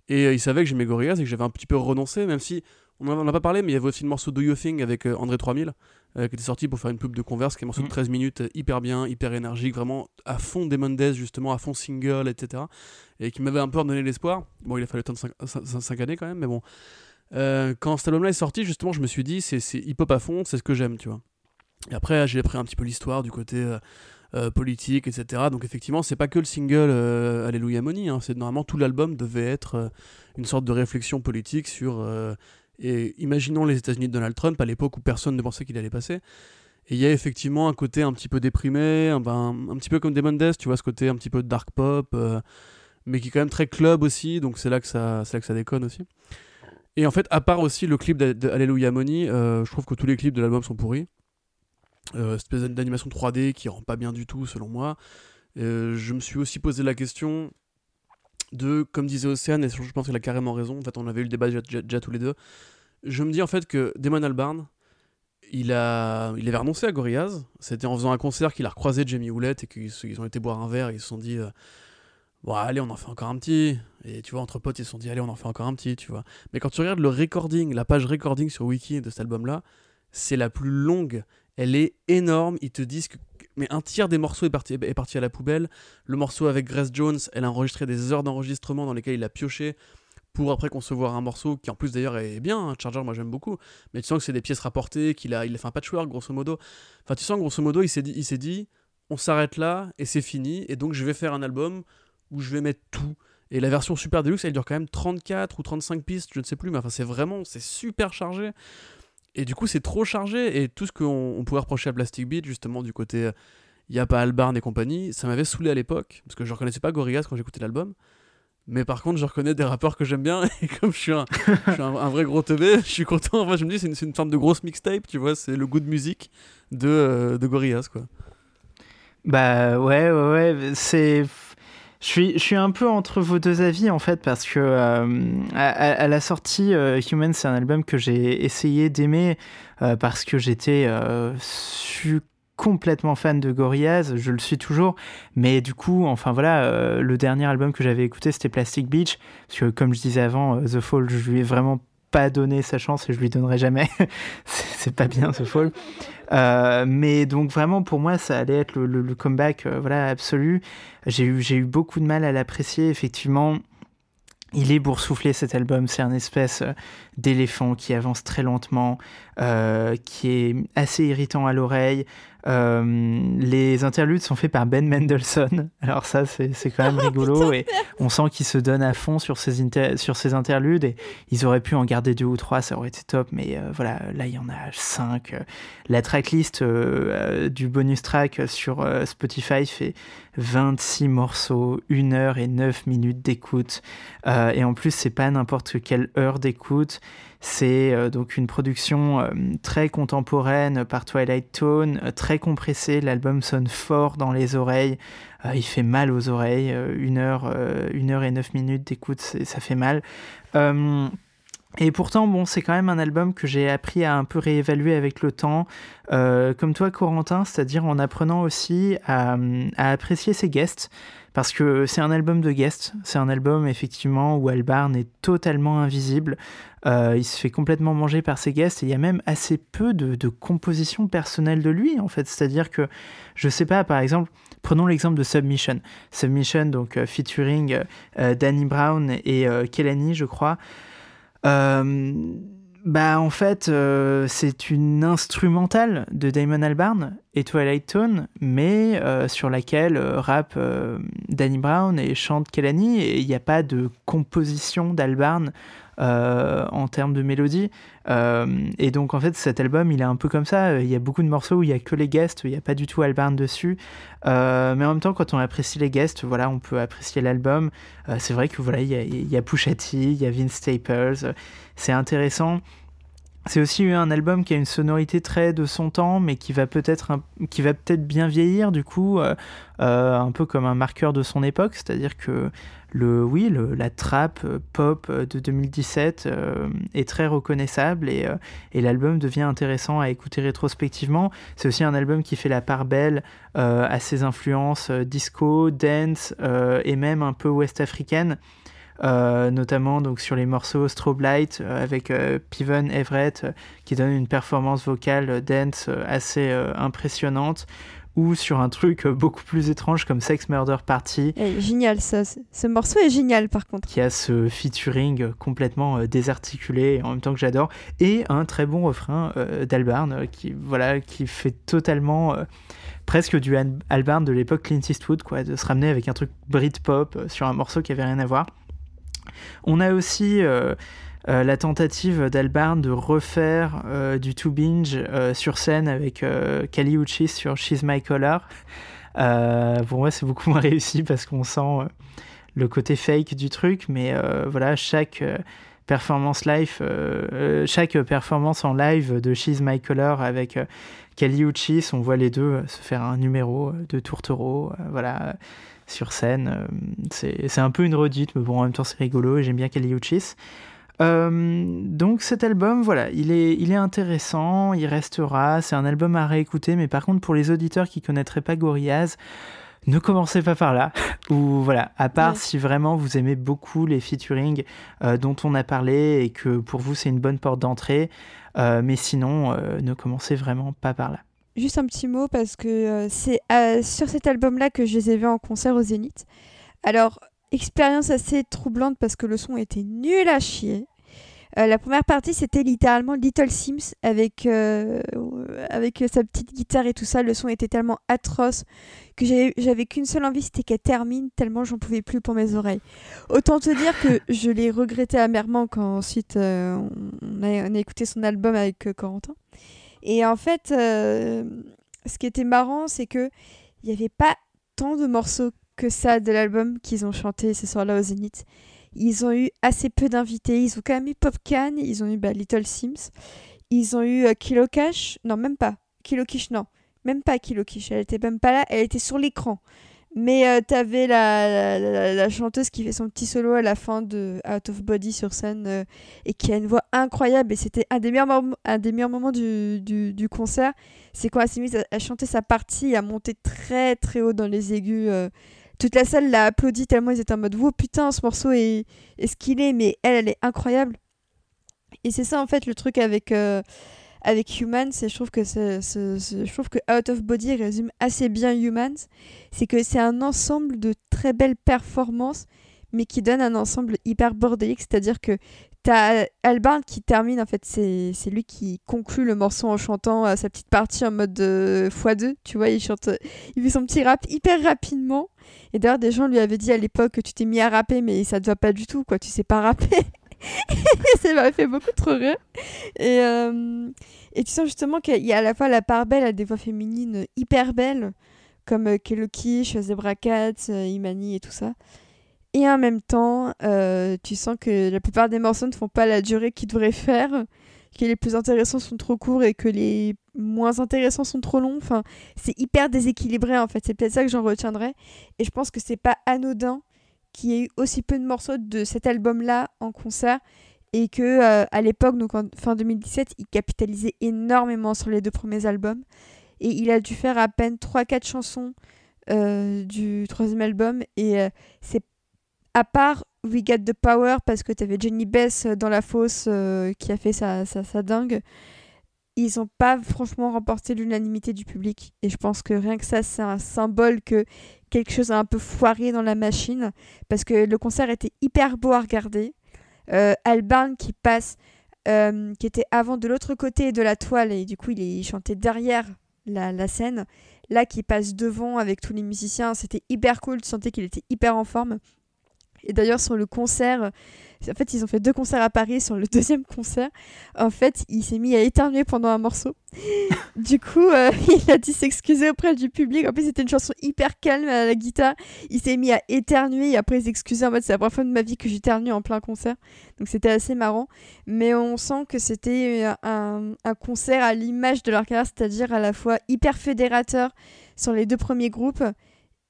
Et euh, ils savaient que j'aimais Gorillaz et que j'avais un petit peu renoncé, même si on en a pas parlé, mais il y avait aussi le morceau Do You Thing avec euh, André 3000, euh, qui était sorti pour faire une pub de Converse, qui est un morceau de 13 minutes, euh, hyper bien, hyper énergique, vraiment à fond des Mondays, justement, à fond single, etc. Et qui m'avait un peu redonné l'espoir. Bon, il a fallu attendre 5 années quand même, mais bon. Quand cet album-là est sorti, justement, je me suis dit, c'est c'est hip-hop à fond, c'est ce que j'aime, tu vois. Après, j'ai appris un petit peu l'histoire du côté euh, euh, politique, etc. Donc, effectivement, c'est pas que le single euh, Alléluia Money, hein, c'est normalement tout l'album devait être euh, une sorte de réflexion politique sur. et imaginons les États-Unis de Donald Trump à l'époque où personne ne pensait qu'il allait passer. Et il y a effectivement un côté un petit peu déprimé, un, ben, petit peu comme Demon Death, tu vois, ce côté un petit peu dark pop, mais qui est quand même très club aussi, donc c'est là, que ça- là que ça déconne aussi. Et en fait, à part aussi le clip de, de Alléluia Money, je trouve que tous les clips de l'album sont pourris. Euh, cette espèce d'animation 3D qui rend pas bien du tout, selon moi. Euh, je me suis aussi posé la question de, comme disait Océane, et je pense qu'elle a carrément raison, en fait, on avait eu le débat déjà, tous les deux. Je me dis en fait que Damon Albarn, il, a, il avait renoncé à Gorillaz. C'était en faisant un concert qu'il a recroisé Jamie Hewlett et qu'ils ont été boire un verre ils se sont dit. euh, Bon, allez, on en fait encore un petit. Et tu vois, entre potes, ils se sont dit, allez, on en fait encore un petit, tu vois. Mais quand tu regardes le recording, la page recording sur Wiki de cet album-là, c'est la plus longue. Elle est énorme. Ils te disent que. Mais un tiers des morceaux est parti, est parti à la poubelle. Le morceau avec Grace Jones, elle a enregistré des heures d'enregistrement dans lesquelles il a pioché pour après concevoir un morceau qui en plus d'ailleurs est bien. hein, Charger, moi j'aime beaucoup. Mais tu sens que c'est des pièces rapportées, qu'il a, il a fait un patchwork grosso modo. Enfin, tu sens grosso modo, il s'est dit, il s'est dit on s'arrête là et c'est fini. Et donc je vais faire un album où je vais mettre tout. Et la version super deluxe, elle dure quand même 34 ou 35 pistes, je ne sais plus, mais enfin c'est vraiment, c'est super chargé. Et du coup, c'est trop chargé. Et tout ce qu'on pourrait reprocher à Plastic Beach, justement, du côté il n'y a pas Albarn et compagnie, ça m'avait saoulé à l'époque, parce que je ne reconnaissais pas Gorillaz quand j'écoutais l'album. Mais par contre, je reconnais des rappeurs que j'aime bien, et comme je suis un, un, vrai gros teubé, je suis content. Enfin, je me dis, c'est une, une, forme de grosse mixtape, tu vois, c'est le goût de musique de, euh, de Gorillaz, quoi. Bah ouais, ouais, ouais, c'est. Je suis, je suis un peu entre vos deux avis en fait parce que euh, à, la sortie, euh, Human c'est un album que j'ai essayé d'aimer parce que j'étais complètement fan de Gorillaz, je le suis toujours, mais du coup, enfin voilà, euh, le dernier album que j'avais écouté c'était Plastic Beach, parce que comme je disais avant, euh, The Fall, je lui ai vraiment pas donné sa chance et je lui donnerai jamais. c'est pas bien The Fall. Euh, mais donc vraiment pour moi ça allait être le, comeback voilà absolu. J'ai eu j'ai eu beaucoup de mal à l'apprécier effectivement. Il est boursouflé cet album, c'est un espèce d'éléphant qui avance très lentement, qui est assez irritant à l'oreille, euh, les interludes sont faits par Ben Mendelssohn. Alors ça, c'est quand même rigolo et on sent qu'il se donne à fond sur ces, sur ces interludes et ils auraient pu en garder deux ou trois, ça aurait été top. Mais euh, voilà, là il y en a cinq. La tracklist euh, du bonus track sur Spotify fait 26 morceaux, 1 heure et 9 minutes d'écoute. et en plus, c'est pas n'importe quelle heure d'écoute. C'est euh, donc une production euh, très contemporaine par Twilight Tone, euh, très compressée. L'album sonne fort dans les oreilles. il fait mal aux oreilles. une heure, une heure et neuf minutes d'écoute, ça fait mal. Et pourtant, bon, c'est quand même un album que j'ai appris à un peu réévaluer avec le temps, comme toi, Corentin, c'est-à-dire en apprenant aussi à, apprécier ses guests. Parce que c'est un album de guest, c'est un album effectivement où Albarn est totalement invisible, euh, il se fait complètement manger par ses guests et il y a même assez peu de, de composition personnelle de lui en fait, c'est-à-dire que je sais pas, par exemple, prenons l'exemple de Submission, Submission donc euh, featuring euh, Danny Brown et Kelani je crois. Bah en fait, euh, c'est une instrumentale de Damon Albarn et Twilight Tone, mais euh, sur laquelle euh, rappe Danny Brown et chante Kelani, et il n'y a pas de composition d'Albarn en termes de mélodie. et donc en fait, cet album, il est un peu comme ça. Il y a beaucoup de morceaux où il n'y a que les guests, il n'y a pas du tout Albarn dessus. mais en même temps, quand on apprécie les guests, voilà, on peut apprécier l'album. c'est vrai que voilà, il y a, y T, il y a Vince Staples c'est intéressant. C'est aussi un album qui a une sonorité très de son temps, mais qui va peut-être qui va peut-être bien vieillir du coup, euh, euh, un peu comme un marqueur de son époque. C'est-à-dire que le oui, la trappe euh, pop de 2017 est très reconnaissable et, et l'album devient intéressant à écouter rétrospectivement. C'est aussi un album qui fait la part belle à ses influences disco, dance et même un peu ouest-africaine. Euh, notamment donc sur les morceaux Strobe Light euh, avec euh, Piven Everett qui donne une performance vocale dance assez impressionnante ou sur un truc beaucoup plus étrange comme Sex Murder Party. Et génial, ça, ce morceau est génial par contre. Qui a ce featuring complètement désarticulé en même temps que j'adore et un très bon refrain d'Albarn qui voilà qui fait totalement presque du Albarn de l'époque Clint Eastwood quoi, de se ramener avec un truc Britpop sur un morceau qui avait rien à voir. On a aussi euh, euh, la tentative d'Albarn de refaire euh, du To Binge sur scène avec Kali Uchis sur She's My Color. pour moi, c'est beaucoup moins réussi parce qu'on sent le côté fake du truc, mais voilà, chaque performance live, chaque performance en live de She's My Color avec Kali Uchis, on voit les deux se faire un numéro de tourtereau. voilà sur scène. Euh, c'est un peu une redite, mais bon, en même temps, c'est rigolo et j'aime bien Kelly Uchis. Euh, donc cet album, voilà, il est, il est intéressant, il restera, c'est un album à réécouter, mais par contre pour les auditeurs qui connaîtraient pas Gorillaz, ne commencez pas par là, ou voilà, à part si vraiment vous aimez beaucoup les featuring euh, dont on a parlé et que pour vous c'est une bonne porte d'entrée, mais sinon ne commencez vraiment pas par là juste un petit mot parce que euh, c'est euh, sur cet album-là que je les ai vus en concert au Zénith. Alors, expérience assez troublante parce que le son était nul à chier. Euh, la première partie, c'était littéralement Little Sims avec, avec sa petite guitare et tout ça. Le son était tellement atroce que j'avais qu'une seule envie, c'était qu'elle termine tellement j'en pouvais plus pour mes oreilles. Autant te dire que je l'ai regretté amèrement quand ensuite on, a, écouté son album avec Corentin. Et en fait, ce qui était marrant, c'est que il n'y avait pas tant de morceaux que ça de l'album qu'ils ont chanté ce soir-là au Zénith. Ils ont eu assez peu d'invités. Ils ont quand même eu Popcan, ils ont eu bah, Little Sims, ils ont eu euh, Kilo Cash. Non, même pas. Kilo Kish, non. Même pas Kilo Kish. Elle était même pas là. Elle était sur l'écran. Mais euh, t'avais la, la, chanteuse qui fait son petit solo à la fin de Out of Body sur scène euh, et qui a une voix incroyable. Et c'était un, des meilleurs un des meilleurs moments du, du, concert. C'est quand elle s'est mise à, chanter sa partie à monter très très haut dans les aigus toute la salle l'a applaudi tellement ils étaient en mode wow putain ce morceau est, est ce qu'il est mais elle elle est incroyable et c'est ça en fait le truc avec euh, avec Humans et je trouve que Out of Body résume assez bien Humans c'est que c'est un ensemble de très belles performances mais qui donne un ensemble hyper bordélique c'est à dire que T'as Albarn qui termine, en fait, c'est lui qui conclut le morceau en chantant euh, sa petite partie en mode euh, x2, tu vois, il chante, il fait son petit rap hyper rapidement. Et d'ailleurs, des gens lui avaient dit à l'époque que tu t'es mis à rapper, mais ça te va pas du tout, quoi, tu sais pas rapper. ça m'a fait beaucoup trop rire. Et, euh, et tu sens justement qu'il y a à la fois la part belle à des voix féminines hyper belles, comme euh, Keloki, Zebra Cat, Imani et tout ça. Et en même temps, euh, tu sens que la plupart des morceaux ne font pas la durée qu'ils devraient faire, que les plus intéressants sont trop courts et que les moins intéressants sont trop longs. Enfin, c'est hyper déséquilibré en fait. C'est peut-être ça que j'en retiendrai. Et je pense que c'est pas anodin qu'il y ait eu aussi peu de morceaux de cet album-là en concert et que euh, à l'époque, donc en fin 2017, il capitalisait énormément sur les deux premiers albums et il a dû faire à peine 3-4 chansons euh, du troisième album et c'est à part We Get the Power, parce que tu avais Jenny Bess dans la fosse euh, qui a fait sa, sa, dingue, ils n'ont pas franchement remporté l'unanimité du public. Et je pense que rien que ça, c'est un symbole que quelque chose a un peu foiré dans la machine, parce que le concert était hyper beau à regarder. Euh, Alban qui passe, euh, qui était avant de l'autre côté de la toile, et du coup il, il chantait derrière la, la, scène. Là, qui passe devant avec tous les musiciens, c'était hyper cool, tu sentais qu'il était hyper en forme. Et d'ailleurs, sur le concert, en fait, ils ont fait deux concerts à Paris. Sur le deuxième concert, en fait, il s'est mis à éternuer pendant un morceau. du coup, euh, il a dû s'excuser auprès du public. En plus, c'était une chanson hyper calme à la guitare. Il s'est mis à éternuer et après, il excusé en mode c'est la première fois de ma vie que j'éternue en plein concert. Donc, c'était assez marrant. Mais on sent que c'était un, un concert à l'image de leur carrière, c'est-à-dire à la fois hyper fédérateur sur les deux premiers groupes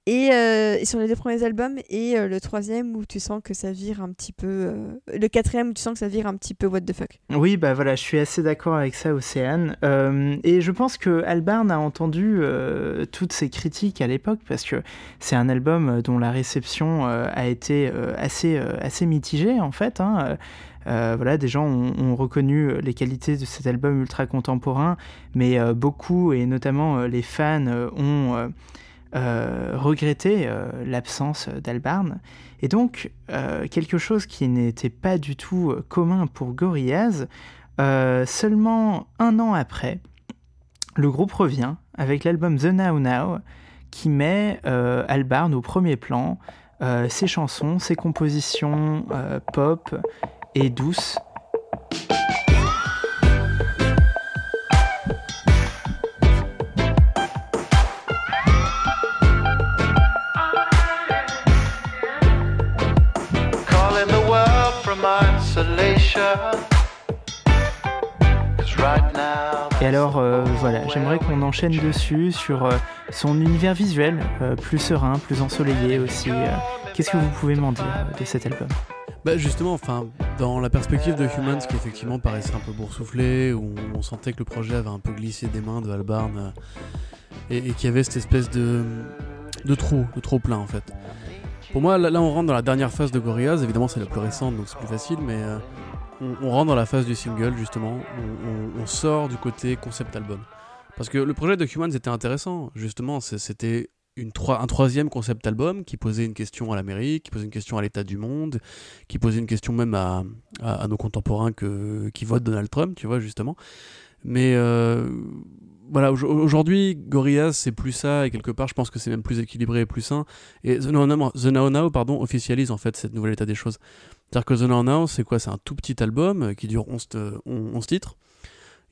euh, et, sur les deux premiers albums et euh, le troisième où tu sens que ça vire un petit peu euh, le quatrième où tu sens que ça vire un petit peu what the fuck oui bah voilà je suis assez d'accord avec ça Océane et je pense que Albarn a entendu toutes ces critiques à l'époque parce que c'est un album dont la réception a été assez assez mitigée en fait hein. voilà, des gens ont, ont, reconnu les qualités de cet album ultra contemporain, mais beaucoup, et notamment les fans, ont euh, regretter euh, l'absence d'Albarn. Et donc, euh, quelque chose qui n'était pas du tout commun pour Gorillaz, seulement un an après, le groupe revient avec l'album The Now Now, qui met Albarn au premier plan, ses chansons, ses compositions pop et douces. Et alors, euh, voilà, j'aimerais qu'on enchaîne dessus sur euh, son univers visuel, euh, plus serein, plus ensoleillé aussi. Qu'est-ce que vous pouvez m'en dire de cet album? Bah justement, enfin, dans la perspective de Humans, qui effectivement paraissait un peu boursouflé, où on sentait que le projet avait un peu glissé des mains de Albarn, et, qu'il y avait cette espèce de, de trou, de trop plein en fait. Pour moi, là, on rentre dans la dernière phase de Gorillaz. Évidemment, c'est la plus récente, donc c'est plus facile, mais on, rentre dans la phase du single, justement. On, sort du côté concept album. Parce que le projet de était intéressant, justement. C'était un troisième concept album qui posait une question à l'Amérique, qui posait une question à l'état du monde, qui posait une question même à, nos contemporains qui votent Donald Trump, tu vois, justement. Mais euh, voilà, aujourd'hui, Gorillaz, c'est plus ça, et quelque part, je pense que c'est même plus équilibré et plus sain. Et The Now, The Now, Now pardon, officialise en fait cette nouvelle état des choses. The Now c'est quoi? C'est un tout petit album qui dure 11, 11 titres.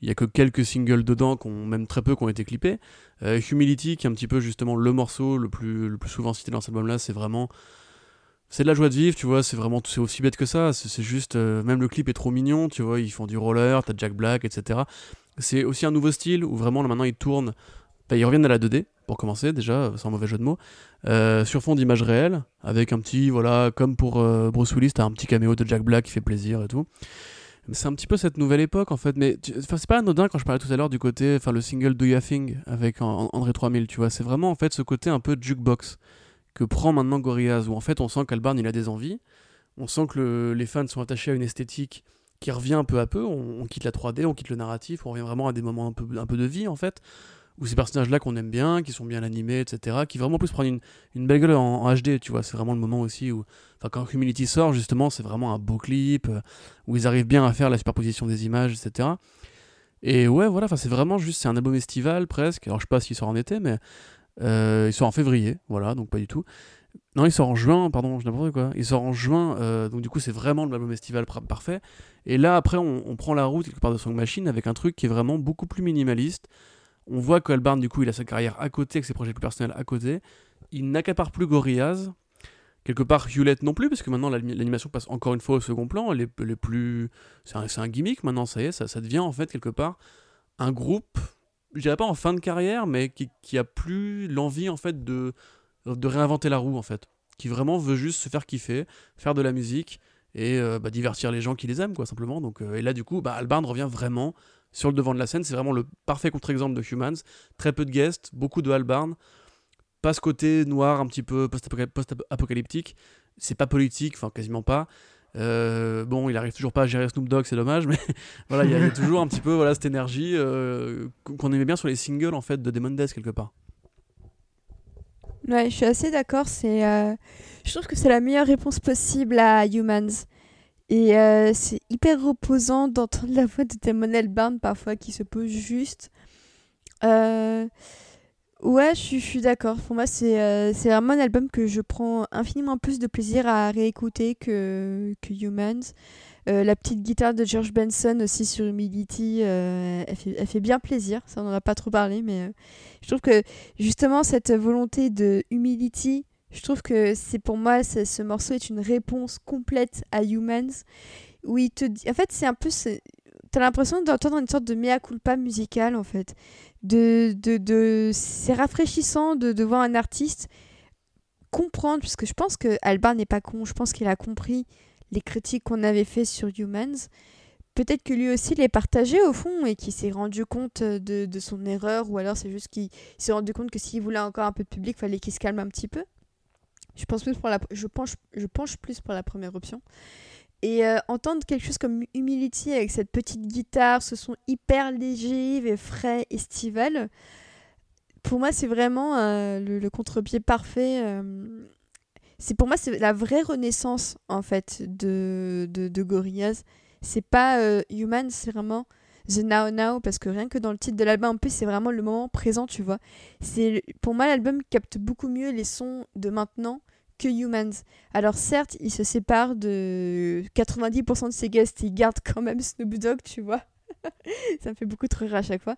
Il y a que quelques singles dedans, même très peu, qui ont été clippés. Euh, Humility, qui est un petit peu justement le morceau le plus, le plus souvent cité dans cet album-là, c'est vraiment. C'est de la joie de vivre, tu vois, c'est vraiment c'est aussi bête que ça. C'est juste. Euh, même le clip est trop mignon, tu vois, ils font du roller, t'as Jack Black, etc. C'est aussi un nouveau style où vraiment là maintenant ils tournent. Ils reviennent à la 2D, pour commencer, déjà, sans mauvais jeu de mots. Euh, sur fond d'images réelles, avec un petit, voilà, comme pour Bruce Willis, t'as un petit caméo de Jack Black qui fait plaisir et tout c'est un petit peu cette nouvelle époque en fait. Mais c'est pas anodin quand je parlais tout à l'heure du côté, enfin le single Do Ya Thing avec André 3000, tu vois. C'est vraiment en fait ce côté un peu jukebox que prend maintenant Gorillaz, où en fait on sent qu'Albarn il a des envies, on sent que les fans sont attachés à une esthétique qui revient peu à peu. On, quitte la 3D, on quitte le narratif, on revient vraiment à des moments un peu, un peu de vie en fait ou ces personnages-là qu'on aime bien, qui sont bien animés, etc., qui vraiment plus prennent une, une belle gueule en, HD, tu vois. C'est vraiment le moment aussi où, enfin, quand Humility sort, justement, c'est vraiment un beau clip, euh, où ils arrivent bien à faire la superposition des images, etc. Et ouais, voilà, enfin, c'est vraiment juste, c'est un album estival presque. Alors, je sais pas s'il sort en été, mais euh, il sort en février, voilà, donc pas du tout. Non, il sort en juin, pardon, je n'importe quoi. Il sort en juin, euh, donc du coup, c'est vraiment l'album estival parfait. Et là, après, on, prend la route quelque part de Song Machine avec un truc qui est vraiment beaucoup plus minimaliste, on voit qu'Albarn, du coup, il a sa carrière à côté, avec ses projets plus personnels à côté. Il n'accapare plus Gorillaz. Quelque part, Hewlett non plus, parce que maintenant l'animation passe encore une fois au second plan. Elle est, plus... C'est un, gimmick maintenant, ça y est, ça, ça, devient en fait quelque part un groupe, je dirais pas en fin de carrière, mais qui, qui a plus l'envie en fait de, de réinventer la roue en fait. Qui vraiment veut juste se faire kiffer, faire de la musique et euh, bah, divertir les gens qui les aiment, quoi, simplement. Donc, euh, et là, du coup, bah, Albarn revient vraiment sur le devant de la scène. C'est vraiment le parfait contre-exemple de Humans. Très peu de guests, beaucoup de Barn. Pas ce côté noir, un petit peu post-apocalyptique. C'est pas politique, enfin quasiment pas. Euh, bon, il arrive toujours pas à gérer Snoop Dogg, c'est dommage, mais voilà, il y a toujours un petit peu voilà cette énergie euh, qu'on aimait bien sur les singles en fait de Demon Death quelque part. Ouais, je suis assez d'accord. C'est, euh, je trouve que c'est la meilleure réponse possible à Humans. Et euh, c'est hyper reposant d'entendre la voix de Damon Albarn parfois qui se pose juste. Euh, ouais, je, suis d'accord. Pour moi, euh, c'est vraiment un album que je prends infiniment plus de plaisir à réécouter que, que Humans. la petite guitare de George Benson aussi sur Humility, elle fait, elle, fait, bien plaisir. Ça, on n'en a pas trop parlé, mais je trouve que justement cette volonté de Humility je trouve que c'est pour moi, ce morceau est une réponse complète à Humans. Où il te. En fait, c'est un peu. T'as l'impression d'entendre une sorte de mea culpa musical, en fait. De, de, de... C'est rafraîchissant de, de voir un artiste comprendre, puisque je pense que n'est pas con, je pense qu'il a compris les critiques qu'on avait fait sur Humans. Peut-être que lui aussi les partageait au fond et qu'il s'est rendu compte de, de, son erreur, ou alors c'est juste qu'il s'est rendu compte que s'il voulait encore un peu de public, fallait qu'il se calme un petit peu. Je, pense plus pour la, je, penche, je penche plus pour la première option. Et euh, entendre quelque chose comme Humility avec cette petite guitare, ce son hyper léger et frais, estival, pour moi c'est vraiment euh, le, contre-pied parfait. Euh, c'est pour moi c'est la vraie renaissance en fait de, de, de Gorillaz. C'est pas Human, c'est vraiment The Now Now parce que rien que dans le titre de l'album en plus c'est vraiment le moment présent tu vois c'est pour moi l'album capte beaucoup mieux les sons de maintenant que Humans. Alors certes il se sépare de 90% de ses guests il garde quand même Snoop Dogg tu vois. Ça me fait beaucoup de rire à chaque fois.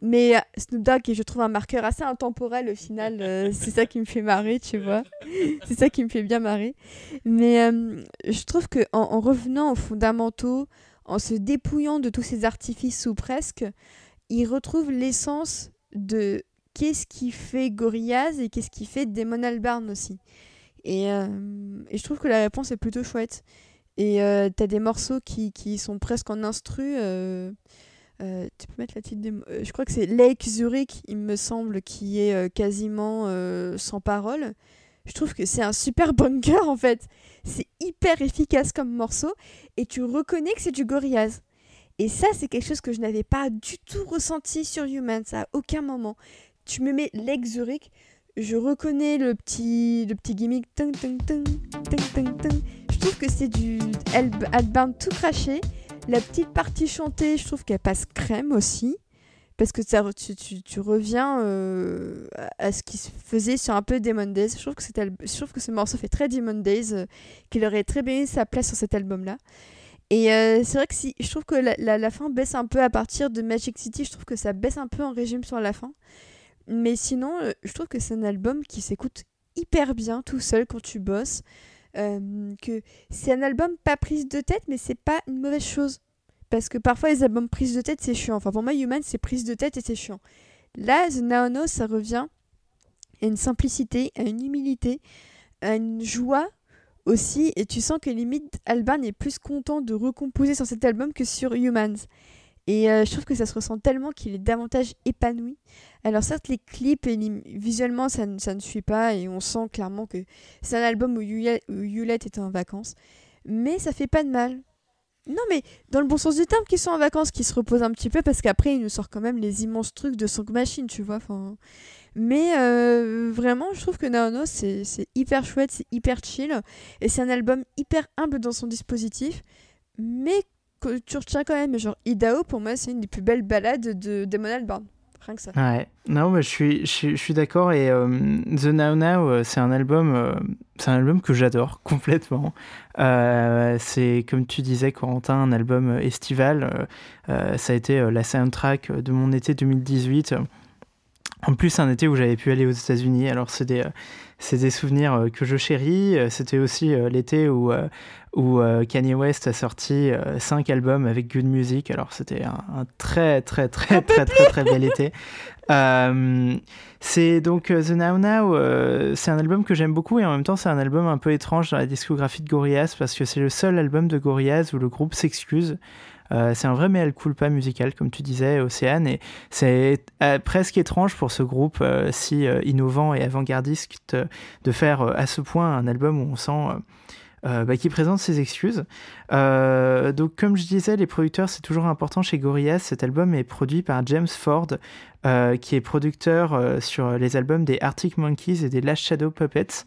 Mais euh, Snoop Dogg je trouve un marqueur assez intemporel au final euh, c'est ça qui me fait marrer tu vois. C'est ça qui me fait bien marrer. Mais euh, je trouve que en revenant aux fondamentaux en se dépouillant de tous ces artifices ou presque, il retrouve l'essence de qu'est-ce qui fait Gorillaz et qu'est-ce qui fait Damon Albarn aussi. Et, euh, et, je trouve que la réponse est plutôt chouette. Et euh, t'as des morceaux qui, qui, sont presque en instru. Euh, tu peux mettre la titre des... Je crois que c'est Lake Zurich, il me semble, qui est quasiment sans parole. Je trouve que c'est un super bunker en fait. C'est hyper efficace comme morceau et tu reconnais que c'est du Gorillaz. Et ça, c'est quelque chose que je n'avais pas du tout ressenti sur Humans à aucun moment. Tu me mets Lex Zurich, je reconnais le petit, le petit gimmick. Je trouve que c'est du Albarn tout craché. La petite partie chantée, je trouve qu'elle passe crème aussi. Parce que ça, tu, tu, reviens euh, à ce qui se faisait sur un peu Demon Days. Je trouve que, je trouve que ce morceau fait très Demon Days, euh, qu'il aurait très bien sa place sur cet album-là. Et euh, c'est vrai que si, je trouve que la, la, fin baisse un peu à partir de Magic City. Je trouve que ça baisse un peu en régime sur la fin. Mais sinon, je trouve que c'est un album qui s'écoute hyper bien tout seul quand tu bosses. que c'est un album pas prise de tête, mais c'est pas une mauvaise chose. Parce que parfois, les albums prise de tête, c'est chiant. Enfin, pour moi, Human, c'est prise de tête et c'est chiant. Là, The Now ça revient à une simplicité, à une humilité, à une joie aussi. Et tu sens que limite, Alban est plus content de recomposer sur cet album que sur Humans. Et euh, je trouve que ça se ressent tellement qu'il est davantage épanoui. Alors certes, les clips, et visuellement, ça, ça, ne suit pas et on sent clairement que c'est un album où Hewlett est en vacances. Mais ça fait pas de mal. Non, mais dans le bon sens du terme, qu'ils sont en vacances, qu'ils se reposent un petit peu, parce qu'après, ils nous sortent quand même les immenses trucs de Song Machine, tu vois. Enfin, mais euh, vraiment, je trouve que Naono, c'est hyper chouette, c'est hyper chill, et c'est un album hyper humble dans son dispositif, mais que tu retiens quand même. Genre, Idao, pour moi, c'est une des plus belles balades de Demon Albarn. Ouais, non, mais je suis, je, suis d'accord. Et euh, The Now Now, euh, c'est un album, euh, c'est un album que j'adore complètement. c'est comme tu disais, Corentin, un album estival. ça a été la soundtrack de mon été 2018. En plus, un été où j'avais pu aller aux États-Unis. Alors, c'est des, c'est des souvenirs que je chéris. C'était aussi l'été où où euh, Kanye West a sorti 5 euh, albums avec Good Music. Alors c'était un, très très très très très très bel été. Euh, c'est donc The Now Now, c'est un album que j'aime beaucoup et en même temps c'est un album un peu étrange dans la discographie de Gorillaz parce que c'est le seul album de Gorillaz où le groupe s'excuse. c'est un vrai mea culpa musical, comme tu disais, Océane, et c'est presque étrange pour ce groupe si innovant et avant-gardiste de faire à ce point un album où on sent euh, bah, qui présente ses excuses. Euh, donc, comme je disais, les producteurs, c'est toujours important chez Gorillaz. Cet album est produit par James Ford, euh, qui est producteur sur les albums des Arctic Monkeys et des Last Shadow Puppets.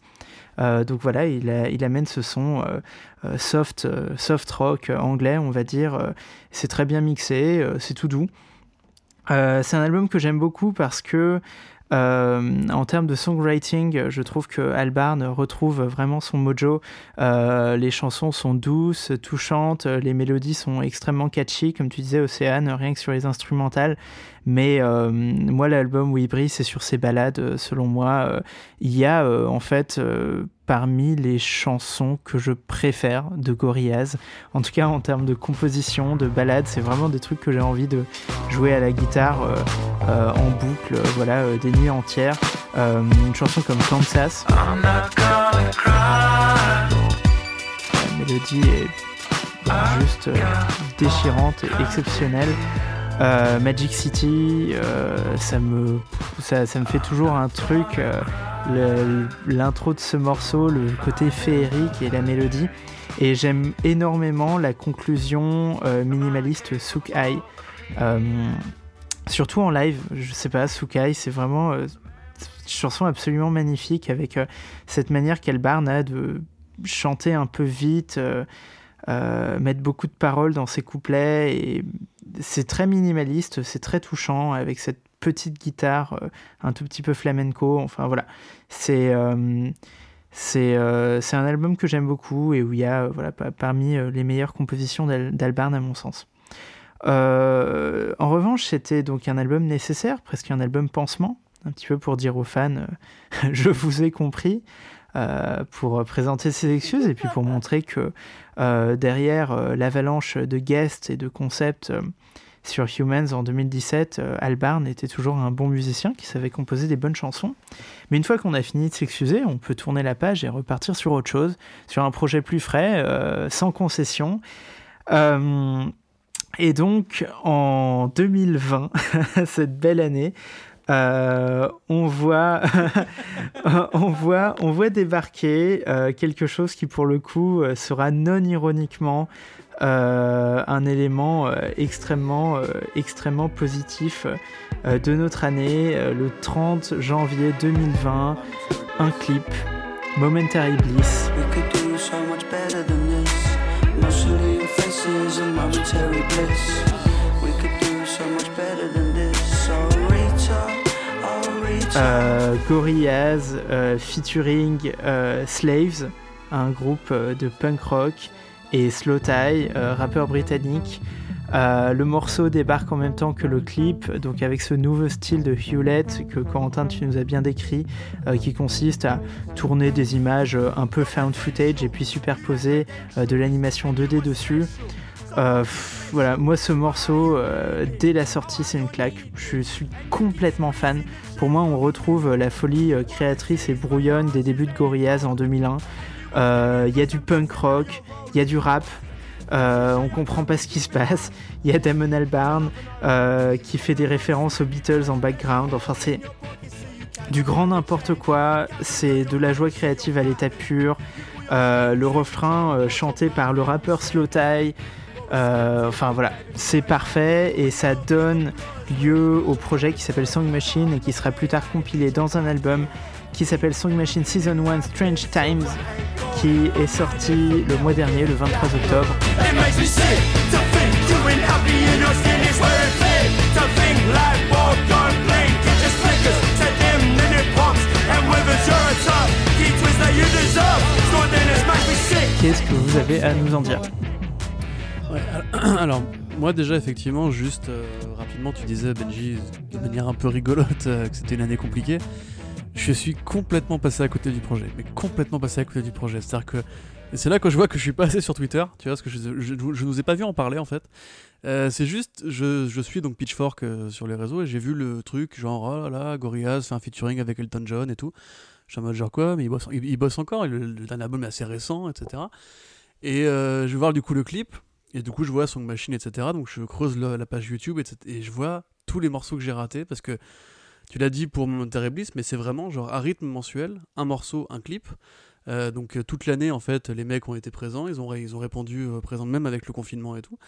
donc voilà, il, il, amène ce son soft, soft rock anglais, on va dire. c'est très bien mixé, c'est tout doux. c'est un album que j'aime beaucoup parce que euh, en termes de songwriting, je trouve que Albarn retrouve vraiment son mojo. Euh, les chansons sont douces, touchantes, les mélodies sont extrêmement catchy, comme tu disais, Océane, rien que sur les instrumentales. Mais euh, moi, l'album où il brille, c'est sur ses balades, selon moi. il y a en fait parmi les chansons que je préfère de Gorillaz. En tout cas, en termes de composition, de balades, c'est vraiment des trucs que j'ai envie de jouer à la guitare euh, euh, en boucle, voilà, euh, des nuits entières. une chanson comme Kansas. La mélodie est juste déchirante et exceptionnelle. Magic City, ça, me, ça, ça, me fait toujours un truc l'intro de ce morceau, le côté féerique et la mélodie. Et j'aime énormément la conclusion euh, minimaliste Sukai. Euh, surtout en live, je sais pas, Sukai, c'est vraiment euh, une chanson absolument magnifique avec cette manière qu'Elbarn a de chanter un peu vite, mettre beaucoup de paroles dans ses couplets. Et c'est très minimaliste, c'est très touchant avec cette petite guitare, euh, un tout petit peu flamenco. Enfin voilà, c'est euh, euh, un album que j'aime beaucoup et où il y a voilà, parmi les meilleures compositions d'Albarn à mon sens. en revanche, c'était donc un album nécessaire, presque un album pansement, un petit peu pour dire aux fans, je vous ai compris, pour présenter ses excuses et puis pour montrer que derrière l'avalanche de guests et de concepts sur Humans en 2017, euh, Albarn était toujours un bon musicien qui savait composer des bonnes chansons. Mais une fois qu'on a fini de s'excuser, on peut tourner la page et repartir sur autre chose, sur un projet plus frais, euh, sans concession. Euh, et donc, en 2020, cette belle année, on voit, on voit, débarquer quelque chose qui pour le coup sera non ironiquement un élément extrêmement, extrêmement positif de notre année, le 30 janvier 2020, un clip, Momentary Bliss. Euh, Gorillaz euh, featuring euh, Slaves, un groupe de punk rock, et Slow Tie, rappeur britannique. le morceau débarque en même temps que le clip, donc avec ce nouveau style de Hewlett que Corentin tu nous as bien décrit, qui consiste à tourner des images un peu found footage et puis superposer de l'animation 2D dessus. Euh, voilà, moi ce morceau, euh, dès la sortie, c'est une claque. Je suis complètement fan. Pour moi, on retrouve la folie euh, créatrice et brouillonne des débuts de Gorillaz en 2001. Il y a du punk rock, il y a du rap. on comprend pas ce qui se passe. Il y a Damon Albarn qui fait des références aux Beatles en background. Enfin, c'est du grand n'importe quoi. C'est de la joie créative à l'état pur. le refrain chanté par le rappeur Slow. Euh, enfin voilà, c'est parfait et ça donne lieu au projet qui s'appelle Song Machine et qui sera plus tard compilé dans un album qui s'appelle Song Machine Season 1 Strange Times qui est sorti le mois dernier, le 23 octobre. Qu'est-ce que vous avez à nous en dire? alors, moi déjà, effectivement, juste euh, rapidement, tu disais, Benji, de manière un peu rigolote, euh, que c'était une année compliquée. Je suis complètement passé à côté du projet, mais complètement passé à côté du projet. C'est-à-dire que c'est là que je vois que je suis pas assez sur Twitter, tu vois, parce que je, je, vous ai pas vu en parler en fait. Euh, c'est juste, je, je, suis donc Pitchfork sur les réseaux et j'ai vu le truc genre, oh là là, Gorillaz fait un featuring avec Elton John et tout. Je suis en mode genre quoi, mais il bosse, il, bosse encore, le, le, dernier album est assez récent, etc. Et je vais voir du coup le clip, et du coup, je vois Song Machine, etc. Donc, je creuse la, page YouTube et je vois tous les morceaux que j'ai ratés parce que tu l'as dit pour mon Bliss, mais c'est vraiment genre à rythme mensuel, un morceau, un clip. Euh, donc, euh, toute l'année, en fait, les mecs ont été présents, ils ont, ils ont répondu euh, présents même avec le confinement et tout.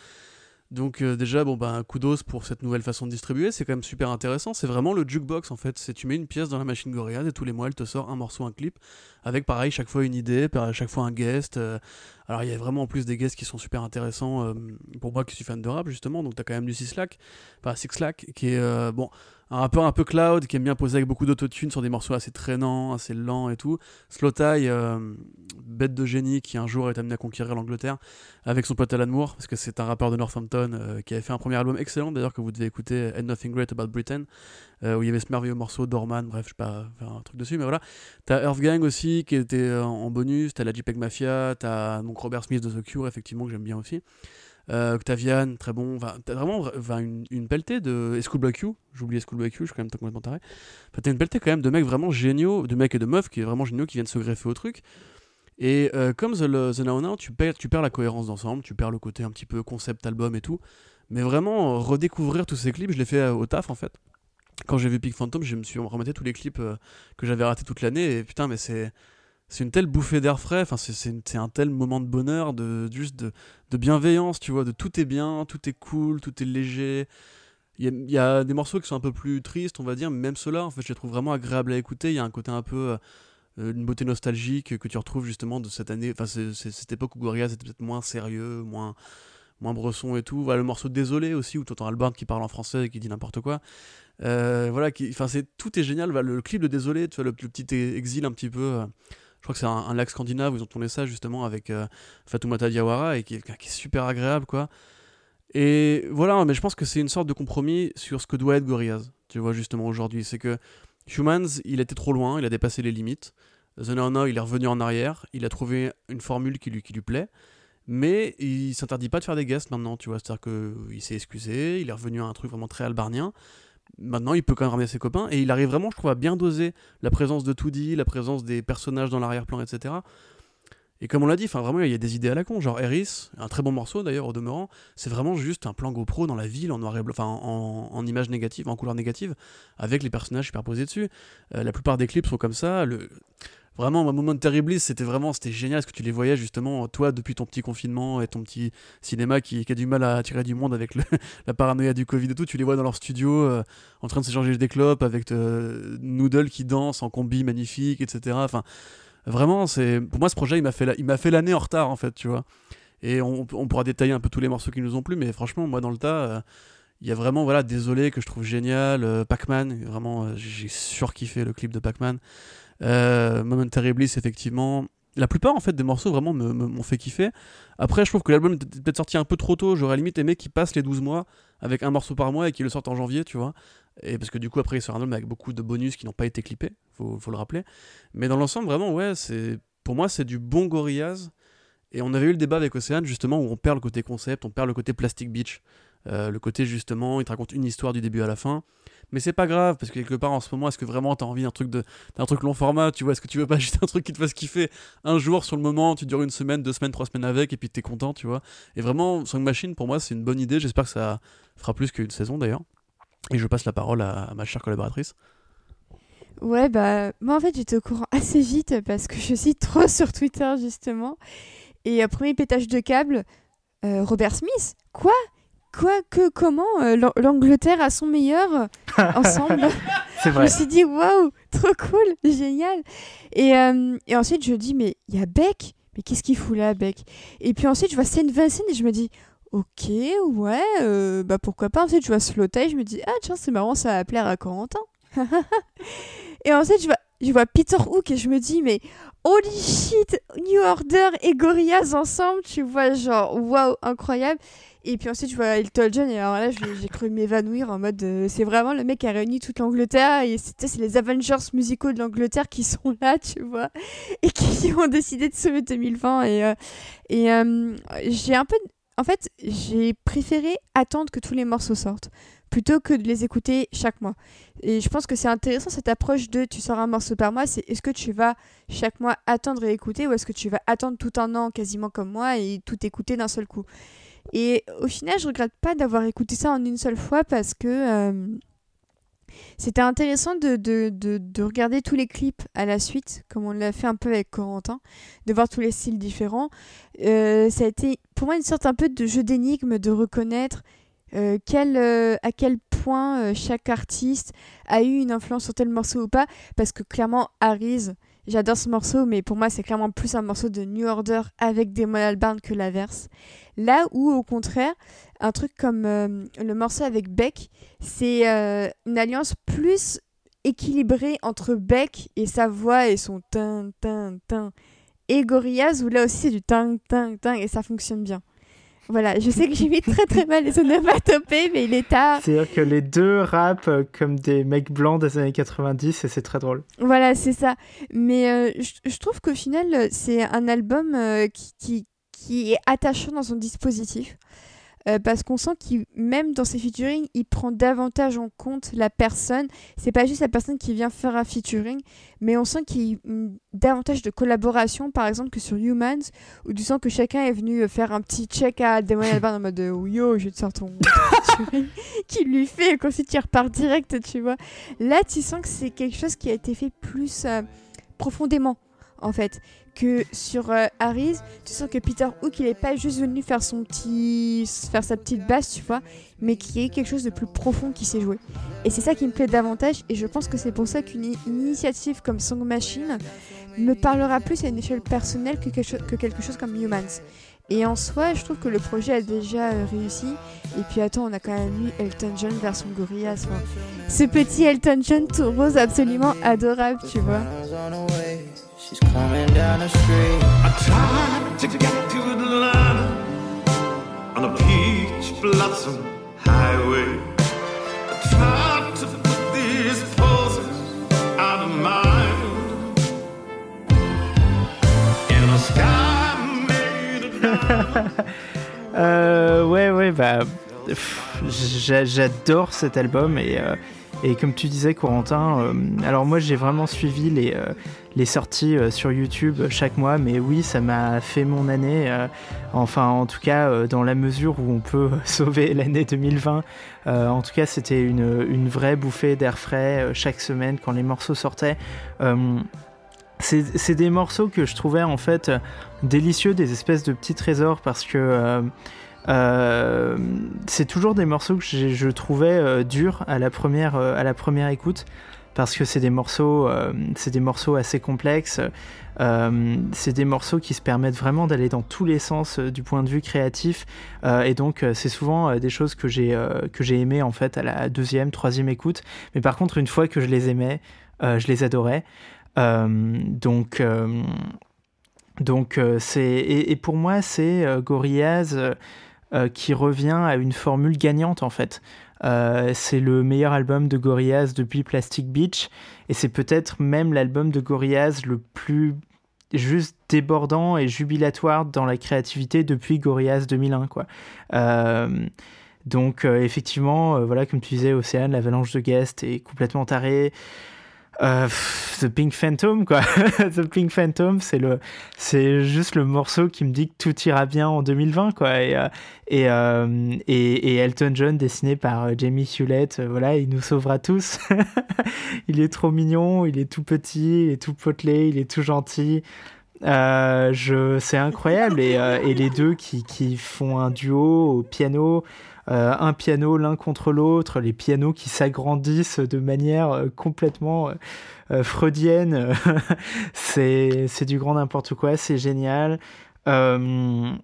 Donc déjà, bon ben kudos pour cette nouvelle façon de distribuer, c'est quand même super intéressant. C'est vraiment le jukebox en fait. C'est tu mets une pièce dans la machine Gorillaz et tous les mois elle te sort un morceau, un clip, avec pareil chaque fois une idée, chaque fois un guest. Alors il y a vraiment en plus des guests qui sont super intéressants pour moi qui suis fan de rap justement. Donc t'as quand même Lucy Slack, enfin Six Slack, qui est bon un rappeur un peu cloud qui aime bien poser avec beaucoup d'autotune sur des morceaux assez traînants, assez lents et tout. Slow Tie, euh, bête de génie qui un jour est amené à conquérir l'Angleterre avec son pote Alan Moore, parce que c'est un rappeur de Northampton euh, qui avait fait un premier album excellent d'ailleurs que vous devez écouter, And Nothing Great About Britain, euh, où il y avait ce merveilleux morceau Dorman, bref, je sais pas faire un truc dessus, mais voilà. T'as Earth Gang aussi qui était en bonus, t'as la JPEG Mafia, t'as donc Robert Smith de The Cure, effectivement, que j'aime bien aussi. Euh, Octavian, très bon. T'as vraiment une, une, pelletée de. Schoolboy Q, j'oublie Schoolboy Q, je suis quand même complètement taré. t'as une pelletée quand même de mecs vraiment géniaux, de mecs et de meufs qui est vraiment géniaux, qui viennent se greffer au truc. Et euh, comme The, The Now Now, tu perds, tu perds la cohérence d'ensemble, tu perds le côté un petit peu concept album et tout. Mais vraiment, redécouvrir tous ces clips, je l'ai fait euh, au taf en fait. Quand j'ai vu Pink Phantom, je me suis remetté tous les clips que j'avais ratés toute l'année. Et putain, mais c'est c'est une telle bouffée d'air frais, enfin, c'est un tel moment de bonheur, de, juste de, de, bienveillance, tu vois, de tout est bien, tout est cool, tout est léger. Il y, a, des morceaux qui sont un peu plus tristes, on va dire, mais même ceux-là, en fait, je les trouve vraiment agréables à écouter. Il y a un côté un peu. Euh, une beauté nostalgique que tu retrouves justement de cette année, enfin, cette époque où Gorillaz était peut-être moins sérieux, moins, moins bresson et tout. Voilà, le morceau Désolé aussi, où tu entends Albert qui parle en français et qui dit n'importe quoi. Euh, voilà, c'est tout est génial. Le clip de Désolé, tu vois, le, petit exil un petit peu. Euh, je crois que c'est un, lac scandinave où ils ont tourné ça justement avec euh, Fatoumata Diawara et qui, qui, est super agréable quoi. Et voilà, mais je pense que c'est une sorte de compromis sur ce que doit être Gorillaz, tu vois justement aujourd'hui, c'est que Humans, il était trop loin, il a dépassé les limites. The No il est revenu en arrière, il a trouvé une formule qui lui, qui lui plaît, mais il s'interdit pas de faire des guests maintenant, tu vois, c'est-à-dire qu'il s'est excusé, il est revenu à un truc vraiment très albarnien, maintenant il peut quand même ramener ses copains. Et il arrive vraiment je trouve à bien doser la présence de Toody, la présence des personnages dans l'arrière-plan etc Et comme on l'a dit, enfin vraiment, il y a des idées à la con. Genre Eris, un très bon morceau d'ailleurs au demeurant, c'est vraiment juste un plan GoPro dans la ville en noir et blanc, en, en image négative, en couleur négative, avec les personnages superposés dessus. Euh, la plupart des clips sont comme ça. Le... Vraiment, un moment de Terriblis, c'était vraiment, c'était génial, parce que tu les voyais justement, toi, depuis ton petit confinement et ton petit cinéma qui, a du mal à attirer du monde avec la paranoïa du Covid et tout, tu les vois dans leur studio, euh, en train de s'échanger des clopes, avec euh, Noodle qui danse en combi magnifique, etc. Enfin, vraiment, c'est pour moi ce projet, il m'a fait, il m'a fait l'année en retard en fait, tu vois. Et on, pourra détailler un peu tous les morceaux qui nous ont plu, mais franchement, moi dans le tas, euh, il y a vraiment, voilà, désolé que je trouve génial, euh, Pac-Man, vraiment, euh, j'ai surkiffé le clip de Pac-Man. Momentary Bliss, effectivement. La plupart en fait des morceaux vraiment m'ont fait kiffer. Après, je trouve que l'album est peut-être sorti un peu trop tôt. J'aurais limite aimé qu'il passe les 12 mois avec un morceau par mois et qu'il le sorte en janvier, tu vois. Et parce que du coup, après, il sort un album avec beaucoup de bonus qui n'ont pas été clippés, faut, faut le rappeler. Mais dans l'ensemble, vraiment, ouais, c'est pour moi, c'est du bon Gorillaz. Et on avait eu le débat avec Océane, justement, où on perd le côté concept, on perd le côté Plastic Beach. Euh, le côté, justement, il te raconte une histoire du début à la fin. Mais c'est pas grave, parce que quelque part, en ce moment, est-ce que vraiment t'as envie d'un truc, de, truc long format Tu vois, est-ce que tu veux pas juste un truc qui te fasse kiffer un jour sur le moment, tu dures une semaine, deux semaines, trois semaines avec, et puis t'es content, tu vois? Et vraiment, Song Machine, pour moi, c'est une bonne idée. J'espère que ça fera plus qu'une saison, d'ailleurs. Et je passe la parole à, ma chère collaboratrice. Ouais, bah, moi en fait, j'étais au courant assez vite parce que je suis trop sur Twitter, justement. Et euh, premier pétage de câble, euh, Robert Smith Quoi? Quoi Que Comment euh, L'Angleterre a son meilleur euh, ensemble? C'est vrai. je me suis dit, waouh, trop cool, génial. Et, et ensuite, je dis, mais il y a Beck? Mais qu'est-ce qu'il fout là, Beck? Et puis ensuite, je vois Saint Vincent et je me dis, Ok, ouais, euh, bah pourquoi pas. Ensuite, je vois Slow-Tie, je me dis, ah tiens, c'est marrant, ça va plaire à Corentin. et ensuite, je vois, je vois Peter Hook et je me dis, mais holy shit, New Order et Gorillaz ensemble, tu vois, genre, waouh, incroyable. Et puis ensuite, je vois Elton John et alors là, j'ai cru m'évanouir en mode, euh, c'est vraiment le mec qui a réuni toute l'Angleterre et c'est les Avengers musicaux de l'Angleterre qui sont là, tu vois, et qui ont décidé de sauver 2020. Et, euh, et j'ai un peu en fait, j'ai préféré attendre que tous les morceaux sortent plutôt que de les écouter chaque mois. Et je pense que c'est intéressant cette approche de tu sors un morceau par mois, c'est est-ce que tu vas chaque mois attendre et écouter ou est-ce que tu vas attendre tout un an quasiment comme moi et tout écouter d'un seul coup? Et au final, je regrette pas d'avoir écouté ça en une seule fois parce que euh, c'était intéressant de, de, de, de, regarder tous les clips à la suite, comme on l'a fait un peu avec Corentin, de voir tous les styles différents. Euh, ça a été pour moi une sorte un peu de jeu d'énigme, de reconnaître euh, quel, euh, à quel point chaque artiste a eu une influence sur tel morceau ou pas, parce que clairement, Harry's, j'adore ce morceau, mais pour moi, c'est clairement plus un morceau de New Order avec des Albarn que l'inverse. Là où, au contraire, un truc comme euh, le morceau avec Beck, c'est euh, une alliance plus équilibrée entre Beck et sa voix et son tin tin tin et Gorillaz où là aussi c'est du tin tin tin et ça fonctionne bien. Voilà, je sais que j'ai mis très très mal les onomatopées, mais il est tard. C'est-à-dire que les deux rappent comme des mecs blancs des années 90 et c'est très drôle. Voilà, c'est ça. Mais euh, je, je, trouve qu'au final, c'est un album euh, qui, qui, qui, est attachant dans son dispositif. Euh, parce qu'on sent qu'il même dans ses featuring, il prend davantage en compte la personne. C'est pas juste la personne qui vient faire un featuring, mais on sent qu'il y a davantage de collaboration, par exemple, que sur Humans, où tu sens que chacun est venu faire un petit check à Damon Albarn en mode oh, yo, je te sors ton featuring, qui lui fait, et qu'ensuite il repart direct, tu vois. Là, tu sens que c'est quelque chose qui a été fait plus euh, profondément en fait que sur euh, Harris, tu sens que Peter Hook, il est pas juste venu faire son petit, faire sa petite basse, tu vois, mais qui est quelque chose de plus profond qui s'est joué. Et c'est ça qui me plaît davantage, et je pense que c'est pour ça qu'une initiative comme Song Machine me parlera plus à une échelle personnelle que quelque, que quelque chose comme Humans. Et en soi, je trouve que le projet a déjà euh, réussi. Et puis attends, on a quand même eu Elton John version Gorillaz. Ce petit Elton John tout rose absolument adorable, tu vois. She's coming down the street. I tried to get to the line on a peach blossom highway. I tried to put these poses out of mind in a sky made of euh, ouais, ouais, bah j'adore cet album et, et comme tu disais, Corentin, alors moi j'ai vraiment suivi les, les sorties sur YouTube chaque mois, mais oui, ça m'a fait mon année. enfin, en tout cas, dans la mesure où on peut sauver l'année 2020. en tout cas, c'était une, une, vraie bouffée d'air frais chaque semaine quand les morceaux sortaient c'est des morceaux que je trouvais en fait délicieux, des espèces de petits trésors parce que euh, euh, c'est toujours des morceaux que je trouvais euh, durs à la première à la première écoute parce que c'est des morceaux c'est des morceaux assez complexes. c'est des morceaux qui se permettent vraiment d'aller dans tous les sens du point de vue créatif. Et donc c'est souvent des choses que j'ai que j'ai aimé en fait à la deuxième troisième écoute. Mais par contre une fois que je les aimais je les adorais. Euh, donc, euh, donc euh, c'est et, pour moi c'est Gorillaz qui revient à une formule gagnante en fait. c'est le meilleur album de Gorillaz depuis Plastic Beach et c'est peut-être même l'album de Gorillaz le plus juste débordant et jubilatoire dans la créativité depuis Gorillaz 2001 quoi. donc effectivement voilà comme tu disais Océane l'avalanche de guest est complètement tarée euh, The Pink Phantom, quoi. The Pink Phantom, c'est le, c'est juste le morceau qui me dit que tout ira bien en 2020, quoi. Et, euh, euh, et, et, Elton John, dessiné par Jamie Hewlett, voilà, il nous sauvera tous. il est trop mignon, il est tout petit, il est tout potelé, il est tout gentil. je, c'est incroyable. Et, et les deux qui, qui font un duo au piano. Euh, un piano l'un contre l'autre, les pianos qui s'agrandissent de manière euh, complètement euh, freudienne. c'est du grand n'importe quoi, c'est génial. le,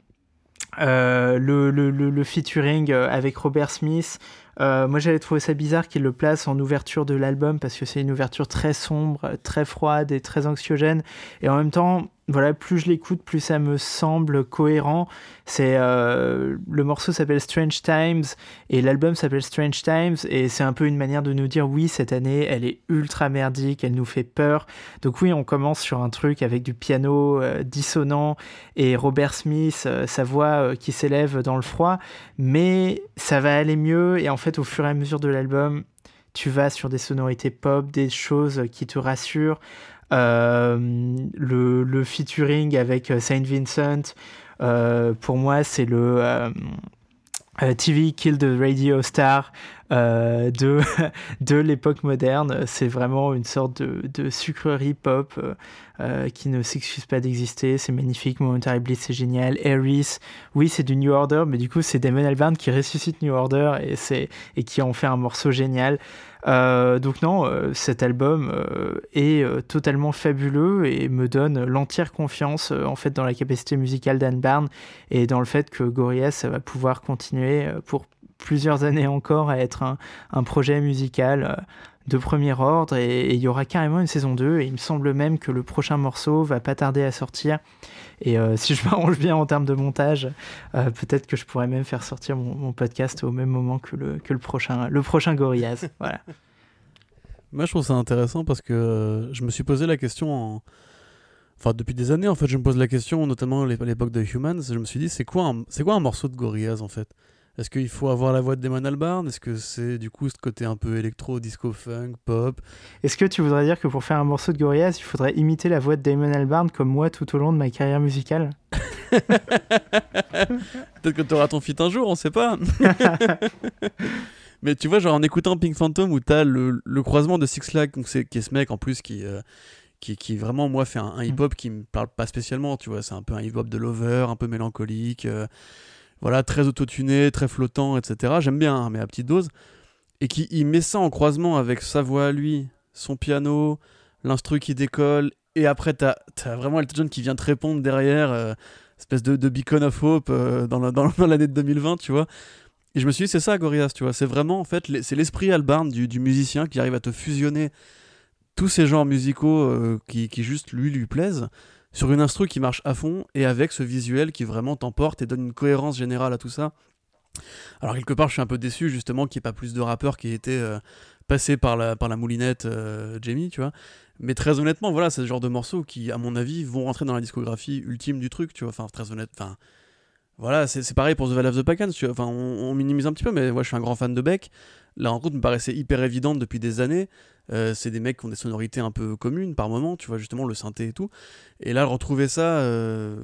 le, le, le, featuring avec Robert Smith, moi j'avais trouvé ça bizarre qu'il le place en ouverture de l'album parce que c'est une ouverture très sombre, très froide et très anxiogène. Et en même temps, voilà, plus je l'écoute, plus ça me semble cohérent. C'est euh, le morceau s'appelle Strange Times et l'album s'appelle Strange Times et c'est un peu une manière de nous dire oui cette année elle est ultra merdique, elle nous fait peur. Donc oui on commence sur un truc avec du piano euh, dissonant et Robert Smith euh, sa voix qui s'élève dans le froid, mais ça va aller mieux et en fait au fur et à mesure de l'album tu vas sur des sonorités pop, des choses qui te rassurent. Euh, le, le, featuring avec euh, Saint Vincent, euh, pour moi, c'est le TV Kill the Radio Star de, de l'époque moderne. C'est vraiment une sorte de, de sucrerie pop qui ne s'excuse pas d'exister. C'est magnifique. Momentary Bliss, c'est génial. Harris, oui, c'est du New Order, mais du coup, c'est Damon Albarn qui ressuscite New Order et, et qui en fait un morceau génial. Euh, donc non, euh, cet album euh, est totalement fabuleux et me donne l'entière confiance en fait dans la capacité musicale d'Anne Barn et dans le fait que Gorillaz va pouvoir continuer pour plusieurs années encore à être un, projet musical de premier ordre et il y aura carrément une saison 2 et il me semble même que le prochain morceau va pas tarder à sortir et euh, si je m'arrange bien en termes de montage, euh, peut-être que je pourrais même faire sortir mon, podcast au même moment que le, que le prochain, le prochain Gorillaz. voilà. Moi, je trouve ça intéressant parce que euh, je me suis posé la question Enfin, depuis des années, en fait, je me pose la question, notamment à l'époque de Humans, je me suis dit, c'est quoi, c'est quoi un morceau de Gorillaz, en fait? Est-ce qu'il faut avoir la voix de Damon Albarn? Est-ce que c'est du coup ce côté un peu électro, disco, funk, pop? Est-ce que tu voudrais dire que pour faire un morceau de Gorillaz, il faudrait imiter la voix de Damon Albarn comme moi tout au long de ma carrière musicale? Peut-être que tu auras ton fit un jour, on sait pas. Mais tu vois, genre en écoutant Pink Phantom où t'as le, le croisement de Six Flags, qui est ce mec en plus qui, euh, qui, qui, vraiment, moi, fait un, hip-hop qui me parle pas spécialement, tu vois. C'est un peu un hip-hop de lover, un peu mélancolique. Euh, voilà, très autotuné, très flottant, etc. J'aime bien, mais à petite dose. Et qui met ça en croisement avec sa voix à lui, son piano, l'instru qui décolle, et après t'as as vraiment Elton John qui vient te répondre derrière, euh, espèce de, beacon of hope euh, dans l'année dans, de 2020, tu vois. Et je me suis dit, c'est ça Gorillaz, tu vois. C'est vraiment, en fait, c'est l'esprit Albarn du, du, musicien qui arrive à te fusionner tous ces genres musicaux euh, qui, qui juste lui lui plaisent sur une instru qui marche à fond et avec ce visuel qui vraiment t'emporte et donne une cohérence générale à tout ça. Alors quelque part je suis un peu déçu justement qu'il n'y ait pas plus de rappeurs qui aient été euh, passés par la, par la moulinette euh, Jamie, tu vois. Mais très honnêtement, voilà, c'est ce genre de morceaux qui, à mon avis, vont rentrer dans la discographie ultime du truc, tu vois. Enfin, très honnête, enfin, voilà, c'est pareil pour The Valley of the Pagans. Enfin, on, minimise un petit peu, mais moi je suis un grand fan de Beck. La rencontre me paraissait hyper évidente depuis des années. Euh, c'est des mecs qui ont des sonorités un peu communes par moment, tu vois, justement le synthé et tout. Et là, retrouver ça, euh,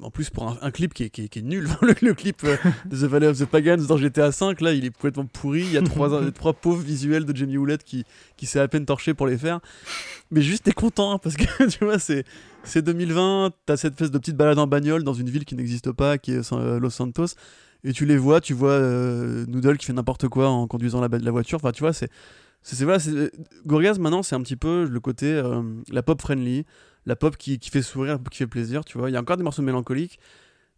en plus pour un, clip qui est, qui, est, nul, le, clip euh, de The Valley of the Pagans dans GTA 5, là, il est complètement pourri. Il y a trois, trois pauvres visuels de Jamie qui, qui s'est à peine torché pour les faire. Mais juste, t'es content, hein, parce que tu vois, c'est. C'est 2020, t'as cette espèce de petite balade en bagnole dans une ville qui n'existe pas, qui est Los Santos, et tu les vois, tu vois Noodle qui fait n'importe quoi en conduisant la, la voiture. Enfin, tu vois, c'est c'est voilà, Gorillaz maintenant c'est un petit peu le côté euh, la pop friendly, la pop qui, qui, fait sourire, qui fait plaisir, tu vois. Il y a encore des morceaux mélancoliques,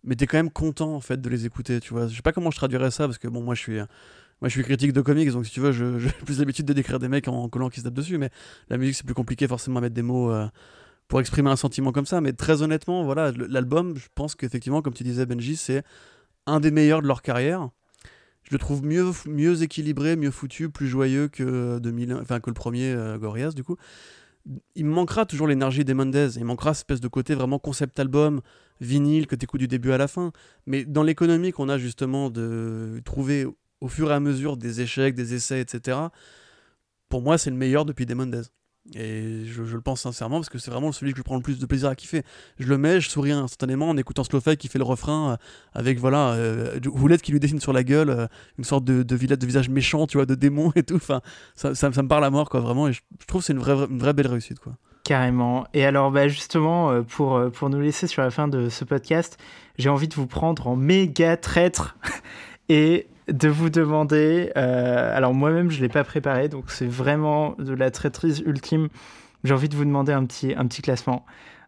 mais t'es quand même content en fait de les écouter, tu vois. Je sais pas comment je traduirais ça parce que bon moi je suis moi je suis critique de comics donc si tu veux j'ai plus l'habitude de décrire des mecs en, collant qui se tapent dessus, mais la musique c'est plus compliqué forcément à mettre des mots. Euh, pour exprimer un sentiment comme ça, mais très honnêtement, voilà, l'album, je pense qu'effectivement, comme tu disais, Benji, c'est un des meilleurs de leur carrière je le trouve mieux, mieux équilibré, mieux foutu, plus joyeux que, 2000, enfin, que le premier euh, Gorillaz, du coup. Il me manquera toujours l'énergie des Mendez, il manquera cette espèce de côté vraiment concept album, vinyle, que tu écoutes du début à la fin. Mais dans l'économie qu'on a justement de trouver au fur et à mesure des échecs, des essais, etc., pour moi, c'est le meilleur depuis des Mendez. Et je, le pense sincèrement parce que c'est vraiment celui que je prends le plus de plaisir à kiffer. Je le mets, je souris instantanément en écoutant Slowfake qui fait le refrain euh, avec voilà euh, Roulette qui lui dessine sur la gueule euh, une sorte de, de, de, visage méchant, tu vois, de démon et tout. Enfin, ça, me parle à mort quoi, vraiment. Et je, trouve que c'est une vraie, une vraie belle réussite quoi. Carrément. Et alors, bah, justement, pour, pour nous laisser sur la fin de ce podcast, j'ai envie de vous prendre en méga traître et de vous demander. Euh, alors moi-même, je l'ai pas préparé, donc c'est vraiment de la traîtrise ultime. J'ai envie de vous demander un petit, un petit classement.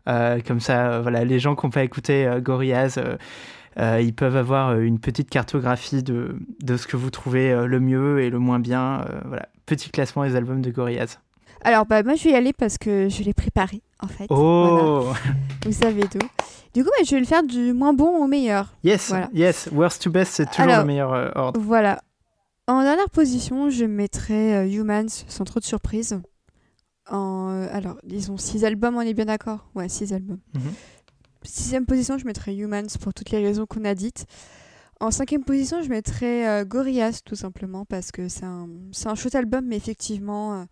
Euh, comme ça, euh, voilà, les gens qui n'ont pas écouté Gorillaz, ils peuvent avoir une petite cartographie de, de ce que vous trouvez le mieux et le moins bien. voilà, petit classement des albums de Gorillaz. Alors, bah, moi, je vais y aller parce que je l'ai préparé, en fait. Oh Vous savez tout. Du coup, bah, je vais le faire du moins bon au meilleur. Yes, yes. Worst to best, c'est toujours le meilleur euh, ordre. Voilà. En dernière position, je mettrai euh, Humans, sans trop de surprise. En, euh, alors, ils ont six albums, on est bien d'accord? Ouais, six albums. Mhm. Sixième position, je mettrai Humans pour toutes les raisons qu'on a dites. En cinquième position, je mettrai Gorillaz, tout simplement, parce que c'est un, un chouette album, mais effectivement,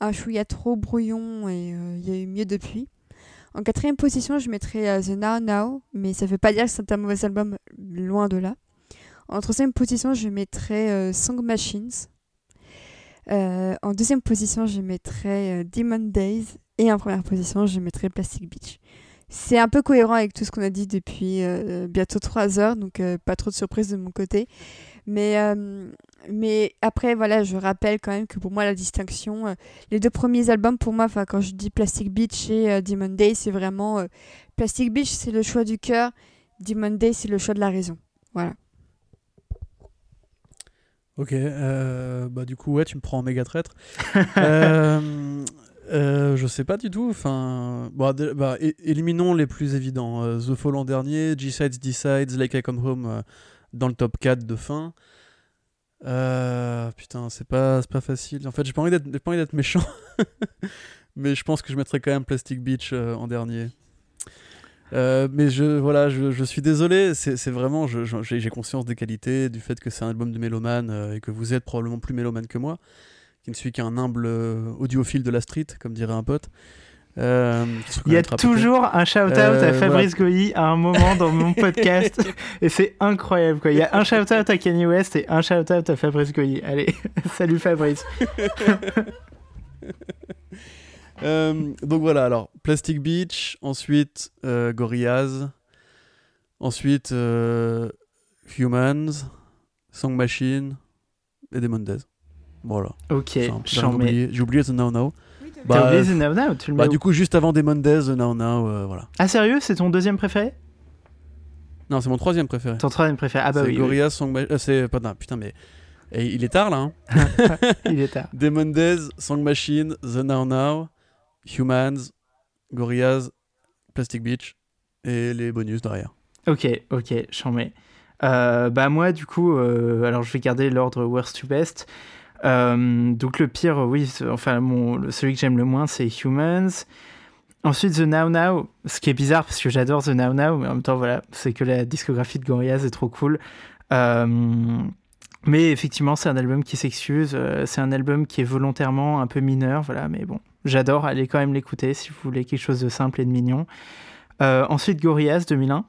un chouïa trop brouillon et il y a eu mieux depuis. En quatrième position, je mettrais euh, The Now Now, mais ça ne veut pas dire que c'est un mauvais album, loin de là. En troisième position, je mettrais euh, Song Machines. Euh, en deuxième position, je mettrais Demon Days. Et en première position, je mettrais Plastic Beach. C'est un peu cohérent avec tout ce qu'on a dit depuis bientôt trois heures, donc pas trop de surprises de mon côté. Mais mais après, voilà, je rappelle quand même que pour moi, la distinction, euh, les deux premiers albums, pour moi, quand je dis Plastic Beach et euh, Demon Day, c'est vraiment. Euh, Plastic Beach, c'est le choix du cœur. Demon Day, c'est le choix de la raison. Voilà. Ok, bah du coup, ouais, tu me prends en méga traître. je sais pas du tout. Enfin, bah, éliminons les plus évidents. The Fall en dernier, G-Sides, D-Sides, Like I Come Home dans le top 4 de fin. Euh, putain, c'est pas, pas facile. En fait, j'ai pas envie d'être méchant. mais je pense que je mettrais quand même Plastic Beach euh, en dernier. Euh, mais je, voilà, je, je suis désolé, c'est vraiment, j'ai conscience des qualités, du fait que c'est un album de mélomane et que vous êtes probablement plus mélomane que moi, qui ne suis qu'un humble audiophile de la street, comme dirait un pote. Euh, il y a toujours un shout-out à euh, Fabrice Goyi à un moment dans mon podcast et c'est incroyable. Quoi. Il y a un shout-out à Kanye West et un shout-out à Fabrice Goyi. Allez, salut Fabrice. Euh, donc voilà, alors Plastic Beach, ensuite Gorillaz, ensuite Humans, Song Machine et Demon Voilà. Ok, j'ai oublié, oublié The Now Now. Bah, oublié The Now Now, tu le bah, du coup, juste avant Demon Days, The Now Now, euh, voilà. Ah, sérieux C'est ton deuxième préféré? Non, c'est mon troisième préféré. Ton troisième préféré, ah bah oui. Gorillaz, Song Machine. Euh, c'est pas. putain, mais. Et il est tard là. Hein il est tard. Demon Days, Song Machine, The Now Now, Humans, Gorillaz, Plastic Beach et les bonus derrière. Ok, ok, j'en mets. Euh, bah moi du coup, euh, alors je vais garder l'ordre worst to best. Euh, donc le pire, oui, enfin celui que j'aime le moins, c'est Humans. ensuite, The Now Now, ce qui est bizarre parce que j'adore The Now Now, mais en même temps, voilà, c'est que la discographie de Gorillaz est trop cool. mais effectivement, c'est un album qui s'excuse. c'est un album qui est volontairement un peu mineur, voilà, mais bon, j'adore. Allez quand même l'écouter si vous voulez quelque chose de simple et de mignon. ensuite, Gorillaz 2001.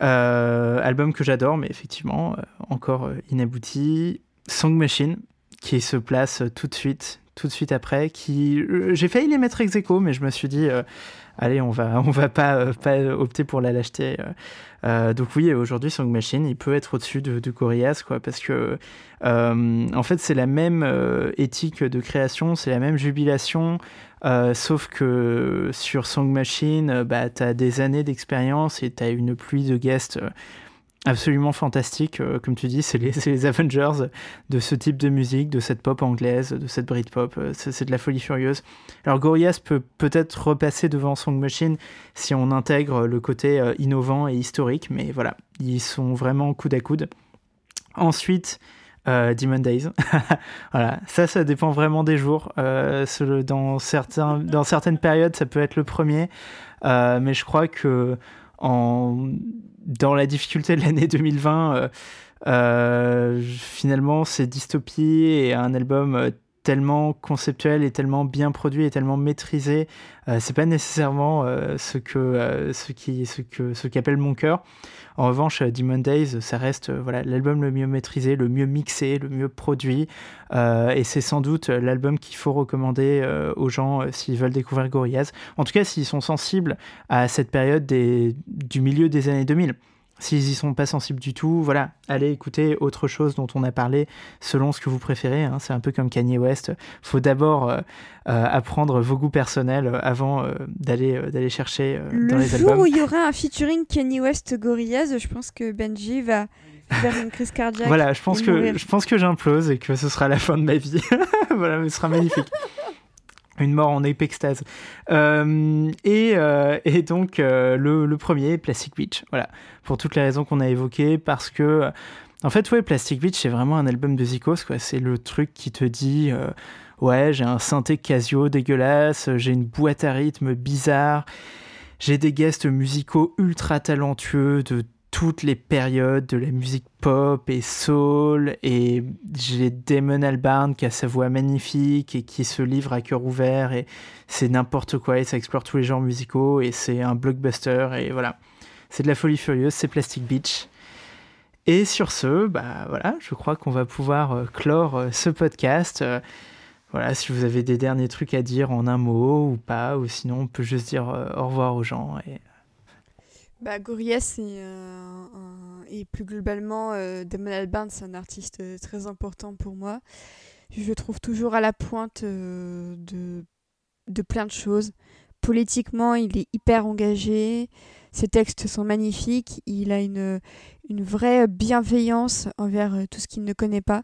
album que j'adore, mais effectivement, encore inabouti. Song Machine, qui se place tout de suite, tout de suite après. Qui, euh, j'ai failli les mettre ex aequo, mais je me suis dit, euh, allez, on va, on va pas, euh, pas opter pour la lâcheté. donc oui, aujourd'hui, Song Machine, il peut être au-dessus de, de Gorillaz, quoi, parce que en fait, c'est la même éthique de création, c'est la même jubilation. sauf que sur Song Machine, bah, tu as des années d'expérience et tu as une pluie de guests absolument fantastique. Euh, comme tu dis, c'est les, Avengers de ce type de musique, de cette pop anglaise, de cette Britpop. Euh, c'est de la folie furieuse. Alors Gorillaz peut peut-être repasser devant Song Machine si on intègre le côté euh, innovant et historique, mais voilà, ils sont vraiment coude à coude. Ensuite, Demon Days. voilà, ça, ça dépend vraiment des jours. dans, certains, dans certaines périodes, ça peut être le premier, mais je crois que dans la difficulté de l'année 2020, euh, euh, finalement, c'est Dystopie et un album euh, tellement conceptuel et tellement bien produit et tellement maîtrisé, c'est pas nécessairement ce que ce qui ce que ce qu'appelle mon cœur. En revanche, Demon Days, ça reste voilà l'album le mieux maîtrisé, le mieux mixé, le mieux produit, et c'est sans doute l'album qu'il faut recommander aux gens s'ils veulent découvrir Gorillaz. En tout cas, s'ils sont sensibles à cette période des, du milieu des années 2000. S'ils y sont pas sensibles du tout, voilà, allez écouter autre chose dont on a parlé selon ce que vous préférez. Hein. C'est un peu comme Kanye West. Faut d'abord euh, euh, apprendre vos goûts personnels euh, avant d'aller d'aller chercher dans les albums. Le jour où il y aura un featuring Kanye West Gorillaz, je pense que Benji va faire une crise cardiaque. voilà, je pense que je pense que j'implose et que ce sera la fin de ma vie. voilà, mais ce sera magnifique une mort en épextase. Euh, et, euh, et, donc, euh, le, le, premier, Plastic Beach. Voilà, pour toutes les raisons qu'on a évoquées, parce que, en fait, ouais, Plastic Beach, c'est vraiment un album de Zikos, quoi. C'est le truc qui te dit, ouais, j'ai un synthé Casio dégueulasse, j'ai une boîte à rythme bizarre, j'ai des guests musicaux ultra talentueux de toutes les périodes de la musique pop et soul et j'ai Damon Albarn qui a sa voix magnifique et qui se livre à cœur ouvert et c'est n'importe quoi et ça explore tous les genres musicaux et c'est un blockbuster et voilà. C'est de la folie furieuse c'est Plastic Beach. Et sur ce bah voilà je crois qu'on va pouvoir euh, clore euh, ce podcast. Euh, voilà si vous avez des derniers trucs à dire en un mot ou pas ou sinon on peut juste dire au revoir aux gens et bah, euh, et plus globalement euh, Damon Albarn, c'est un artiste euh, très important pour moi. Je le trouve toujours à la pointe de, de plein de choses. Politiquement, il est hyper engagé. Ses textes sont magnifiques. Il a une, une vraie bienveillance envers tout ce qu'il ne connaît pas.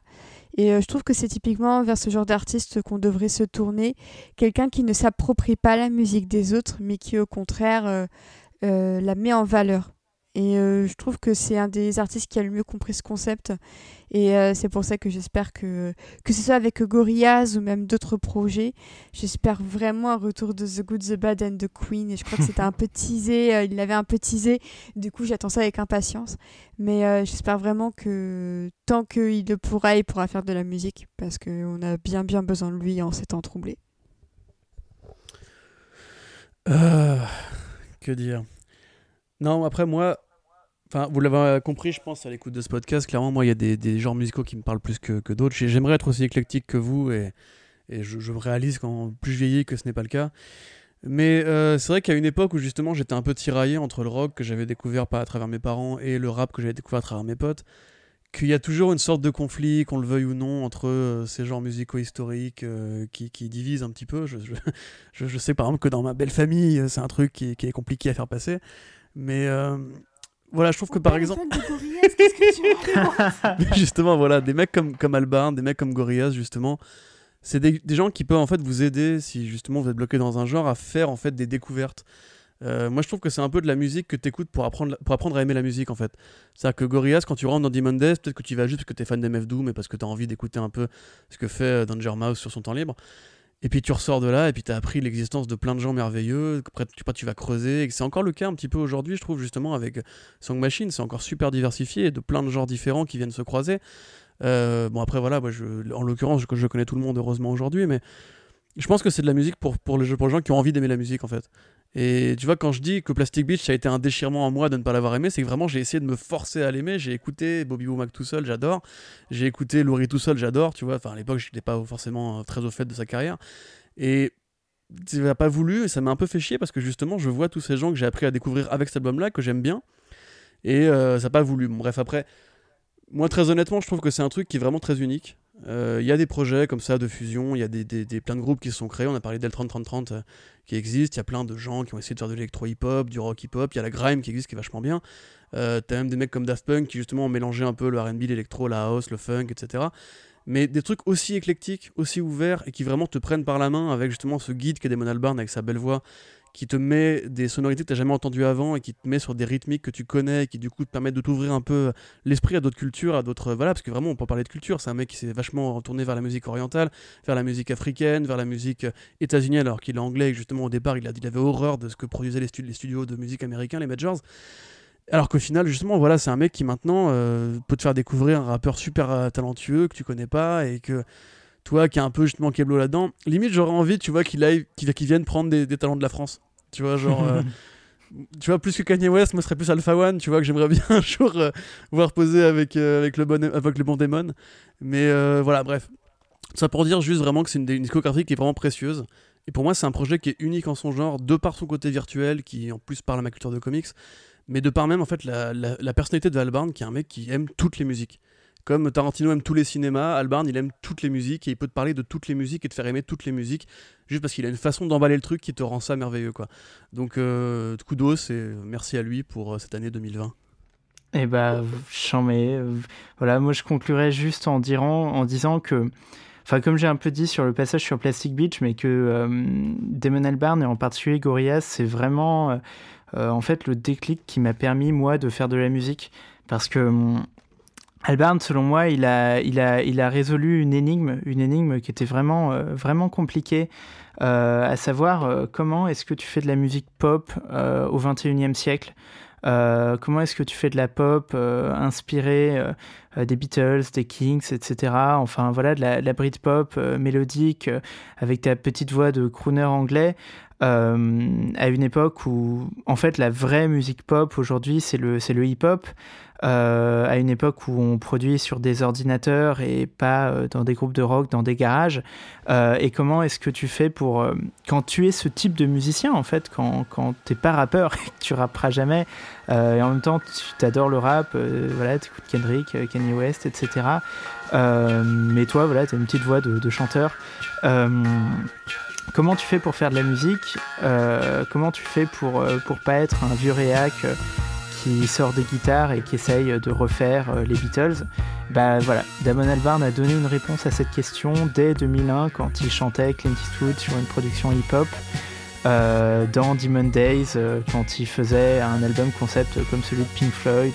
Et je trouve que c'est typiquement vers ce genre d'artiste qu'on devrait se tourner. Quelqu'un qui ne s'approprie pas la musique des autres, mais qui au contraire la met en valeur. Et euh, je trouve que c'est un des artistes qui a le mieux compris ce concept. Et euh, c'est pour ça que j'espère que, que ce soit avec Gorillaz ou même d'autres projets, j'espère vraiment un retour de The Good, The Bad and The Queen. Et je crois que c'était un peu teasé, il l'avait un peu teasé. Du coup, j'attends ça avec impatience. Mais j'espère vraiment que tant qu'il le pourra, il pourra faire de la musique. Parce qu'on a bien, bien besoin de lui en ces temps troublés. Que dire non, après moi, enfin, vous l'avez compris, je pense, à l'écoute de ce podcast. Clairement, moi, il y a des, genres musicaux qui me parlent plus que, que d'autres. J'aimerais être aussi éclectique que vous et, je, me réalise quand plus je vieillis que ce n'est pas le cas. Mais euh, c'est vrai qu'à une époque où justement j'étais un peu tiraillé entre le rock que j'avais découvert à travers mes parents et le rap que j'avais découvert à travers mes potes, qu'il y a toujours une sorte de conflit, qu'on le veuille ou non, entre euh, ces genres musicaux historiques euh, qui, qui, divisent un petit peu. Je, je, je, sais par exemple que dans ma belle famille, c'est un truc qui, qui, est compliqué à faire passer. Mais euh, voilà, je trouve que par exemple. justement, voilà, des mecs comme, comme Albarn, des mecs comme Gorillaz, justement, c'est des, des, gens qui peuvent en fait vous aider si justement vous êtes bloqué dans un genre à faire en fait des découvertes. Euh, moi, je trouve que c'est un peu de la musique que tu écoutes pour apprendre, pour apprendre à aimer la musique en fait. C'est-à-dire que Gorillaz, quand tu rentres dans Demon Days, peut-être que tu vas juste parce que tu es fan d'MF Doom et parce que tu as envie d'écouter un peu ce que fait euh, Danger Mouse sur son temps libre. Et puis tu ressors de là, et puis tu as appris l'existence de plein de gens merveilleux. Après, tu, tu vas creuser. Et c'est encore le cas un petit peu aujourd'hui, je trouve, justement, avec Song Machine. C'est encore super diversifié, de plein de genres différents qui viennent se croiser. Euh, bon, après, voilà, moi, je, en l'occurrence, je, je connais tout le monde, heureusement, aujourd'hui, mais je pense que c'est de la musique pour, pour, les, pour les gens qui ont envie d'aimer la musique, en fait. Et tu vois, quand je dis que Plastic Beach, ça a été un déchirement en moi de ne pas l'avoir aimé, c'est que vraiment j'ai essayé de me forcer à l'aimer. J'ai écouté Bobby Womack tout seul, j'adore. J'ai écouté Laurie tout seul, j'adore. Tu vois, enfin à l'époque, je n'étais pas forcément très au fait de sa carrière. Et tu n'as pas voulu, et ça m'a un peu fait chier parce que justement, je vois tous ces gens que j'ai appris à découvrir avec cet album-là, que j'aime bien. Et euh, ça n'a pas voulu. bref, après, moi très honnêtement, je trouve que c'est un truc qui est vraiment très unique. Euh, il y a des projets comme ça de fusion, il y a des, des, plein de groupes qui se sont créés. On a parlé d'El 30-30-30 euh, qui existe. Il y a plein de gens qui ont essayé de faire de l'électro-hip-hop, du rock hip-hop. Il y a la grime qui existe qui est vachement bien. Euh, T'as même des mecs comme Daft Punk qui justement ont mélangé un peu le RB, l'électro, la house, le funk, etc. Mais des trucs aussi éclectiques, aussi ouverts et qui vraiment te prennent par la main avec justement ce guide qu'est Damon Albarn avec sa belle voix qui te met des sonorités que tu n'as jamais entendues avant et qui te met sur des rythmiques que tu connais et qui du coup te permettent de t'ouvrir un peu l'esprit à d'autres cultures, à d'autres voilà parce que vraiment on peut parler de culture, c'est un mec qui s'est vachement retourné vers la musique orientale, vers la musique africaine, vers la musique états-unienne alors qu'il est anglais et justement au départ il, a, il avait horreur de ce que produisaient les, les studios de musique américains, les majors. Alors qu'au final, justement, voilà, c'est un mec qui maintenant euh, peut te faire découvrir un rappeur super euh, talentueux que tu connais pas et que toi qui a un peu justement Keblo là-dedans, limite j'aurais envie, tu vois, qu'il aille, qu'il vienne prendre des, talents de la France. Tu vois, genre. Euh, tu vois, plus que Kanye West, moi, ce serait plus Alpha One, tu vois, que j'aimerais bien un jour euh, voir poser avec, euh, avec, le bon, avec le bon démon. Mais voilà, bref. Ça pour dire juste vraiment que c'est une, une, discographie qui est vraiment précieuse. Et pour moi, c'est un projet qui est unique en son genre, de par son côté virtuel, qui en plus parle à ma culture de comics, mais de par même, en fait, la, la, personnalité de Albarn, qui est un mec qui aime toutes les musiques. Comme Tarantino aime tous les cinémas, Albarn il aime toutes les musiques et il peut te parler de toutes les musiques et te faire aimer toutes les musiques juste parce qu'il a une façon d'emballer le truc qui te rend ça merveilleux quoi. Donc euh, kudos et merci à lui pour euh, cette année 2020. Eh bah, mets. Voilà, moi je conclurai juste en, en disant que, enfin comme j'ai un peu dit sur le passage sur Plastic Beach, mais que euh, Damon Albarn et en particulier Gorillaz, c'est vraiment euh, en fait le déclic qui m'a permis moi de faire de la musique parce que Albarn, selon moi, il a, résolu une énigme, une énigme qui était vraiment, euh, vraiment compliquée, euh, à savoir euh, comment est-ce que tu fais de la musique pop au 21e siècle? Comment est-ce que tu fais de la pop inspirée des Beatles, des Kings, etc. Enfin voilà, de la, de la Britpop mélodique avec ta petite voix de crooner anglais. À une époque où en fait la vraie musique pop aujourd'hui c'est le, le hip-hop euh, à une époque où on produit sur des ordinateurs et pas euh, dans des groupes de rock, dans des garages. Euh, et comment est-ce que tu fais pour, quand tu es ce type de musicien, en fait, quand, quand t'es pas rappeur tu rapperas jamais, et en même temps tu t'adores le rap, voilà, écoutes Kendrick, Kanye West, etc. mais toi, voilà, as une petite voix de chanteur. Comment tu fais pour faire de la musique Comment tu fais pour, pour pas être un vieux réac qui sort des guitares et qui essaye de refaire euh, les Beatles? Bah voilà, Damon Albarn a donné une réponse à cette question dès 2001 quand il chantait Clint Eastwood sur une production hip-hop. Euh, dans Demon Days, euh, quand il faisait un album concept comme celui de Pink Floyd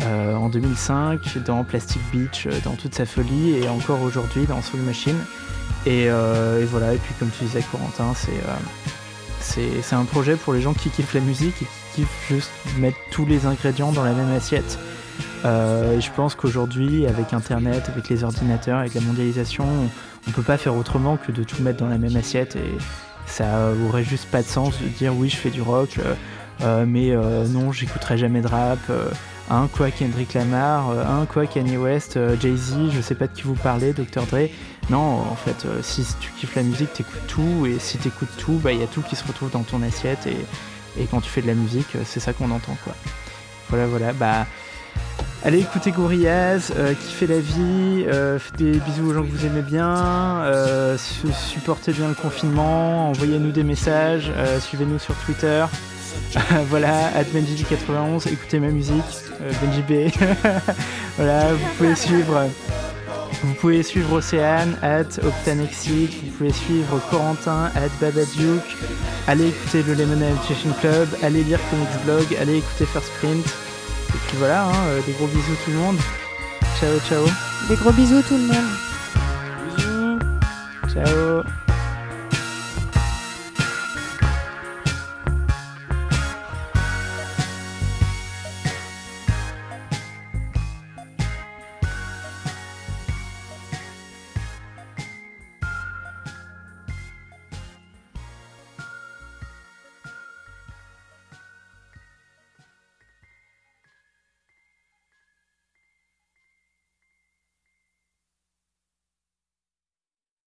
en 2005, dans Plastic Beach, dans toute sa folie, et encore aujourd'hui dans Soul Machine. Et, et, voilà, et puis comme tu disais, Corentin, c'est un projet pour les gens qui kiffent la musique et juste mettre tous les ingrédients dans la même assiette. Euh, je pense qu'aujourd'hui, avec Internet, avec les ordinateurs, avec la mondialisation, on peut pas faire autrement que de tout mettre dans la même assiette et ça aurait juste pas de sens de dire oui, je fais du rock, euh, euh, mais non, j'écouterai jamais de rap. un quoi Kendrick Lamar, un quoi Kanye West, Jay-Z, je sais pas de qui vous parlez, Dr. Dre. Non, en fait, si tu kiffes la musique, t'écoutes tout, et si t'écoutes tout, bah il y a tout qui se retrouve dans ton assiette et quand tu fais de la musique, euh, c'est ça qu'on entend, quoi. Voilà, voilà. Bah, allez écouter Gorillaz, euh, kiffez la vie, euh, faites des bisous aux gens que vous aimez bien, euh, supportez bien le confinement, envoyez-nous des messages, suivez-nous sur Twitter. voilà, Benji91, écoutez ma musique, Benji B. voilà, vous pouvez suivre. Vous pouvez suivre Océane, at Optanexic, vous pouvez suivre Corentin, at Babaduke, allez écouter le Lemon Education Club, allez lire Comics Blog, allez écouter First Print. Et puis voilà, hein, euh, des gros bisous tout le monde. Ciao, ciao. Des gros bisous tout le monde. Bisous. Ciao.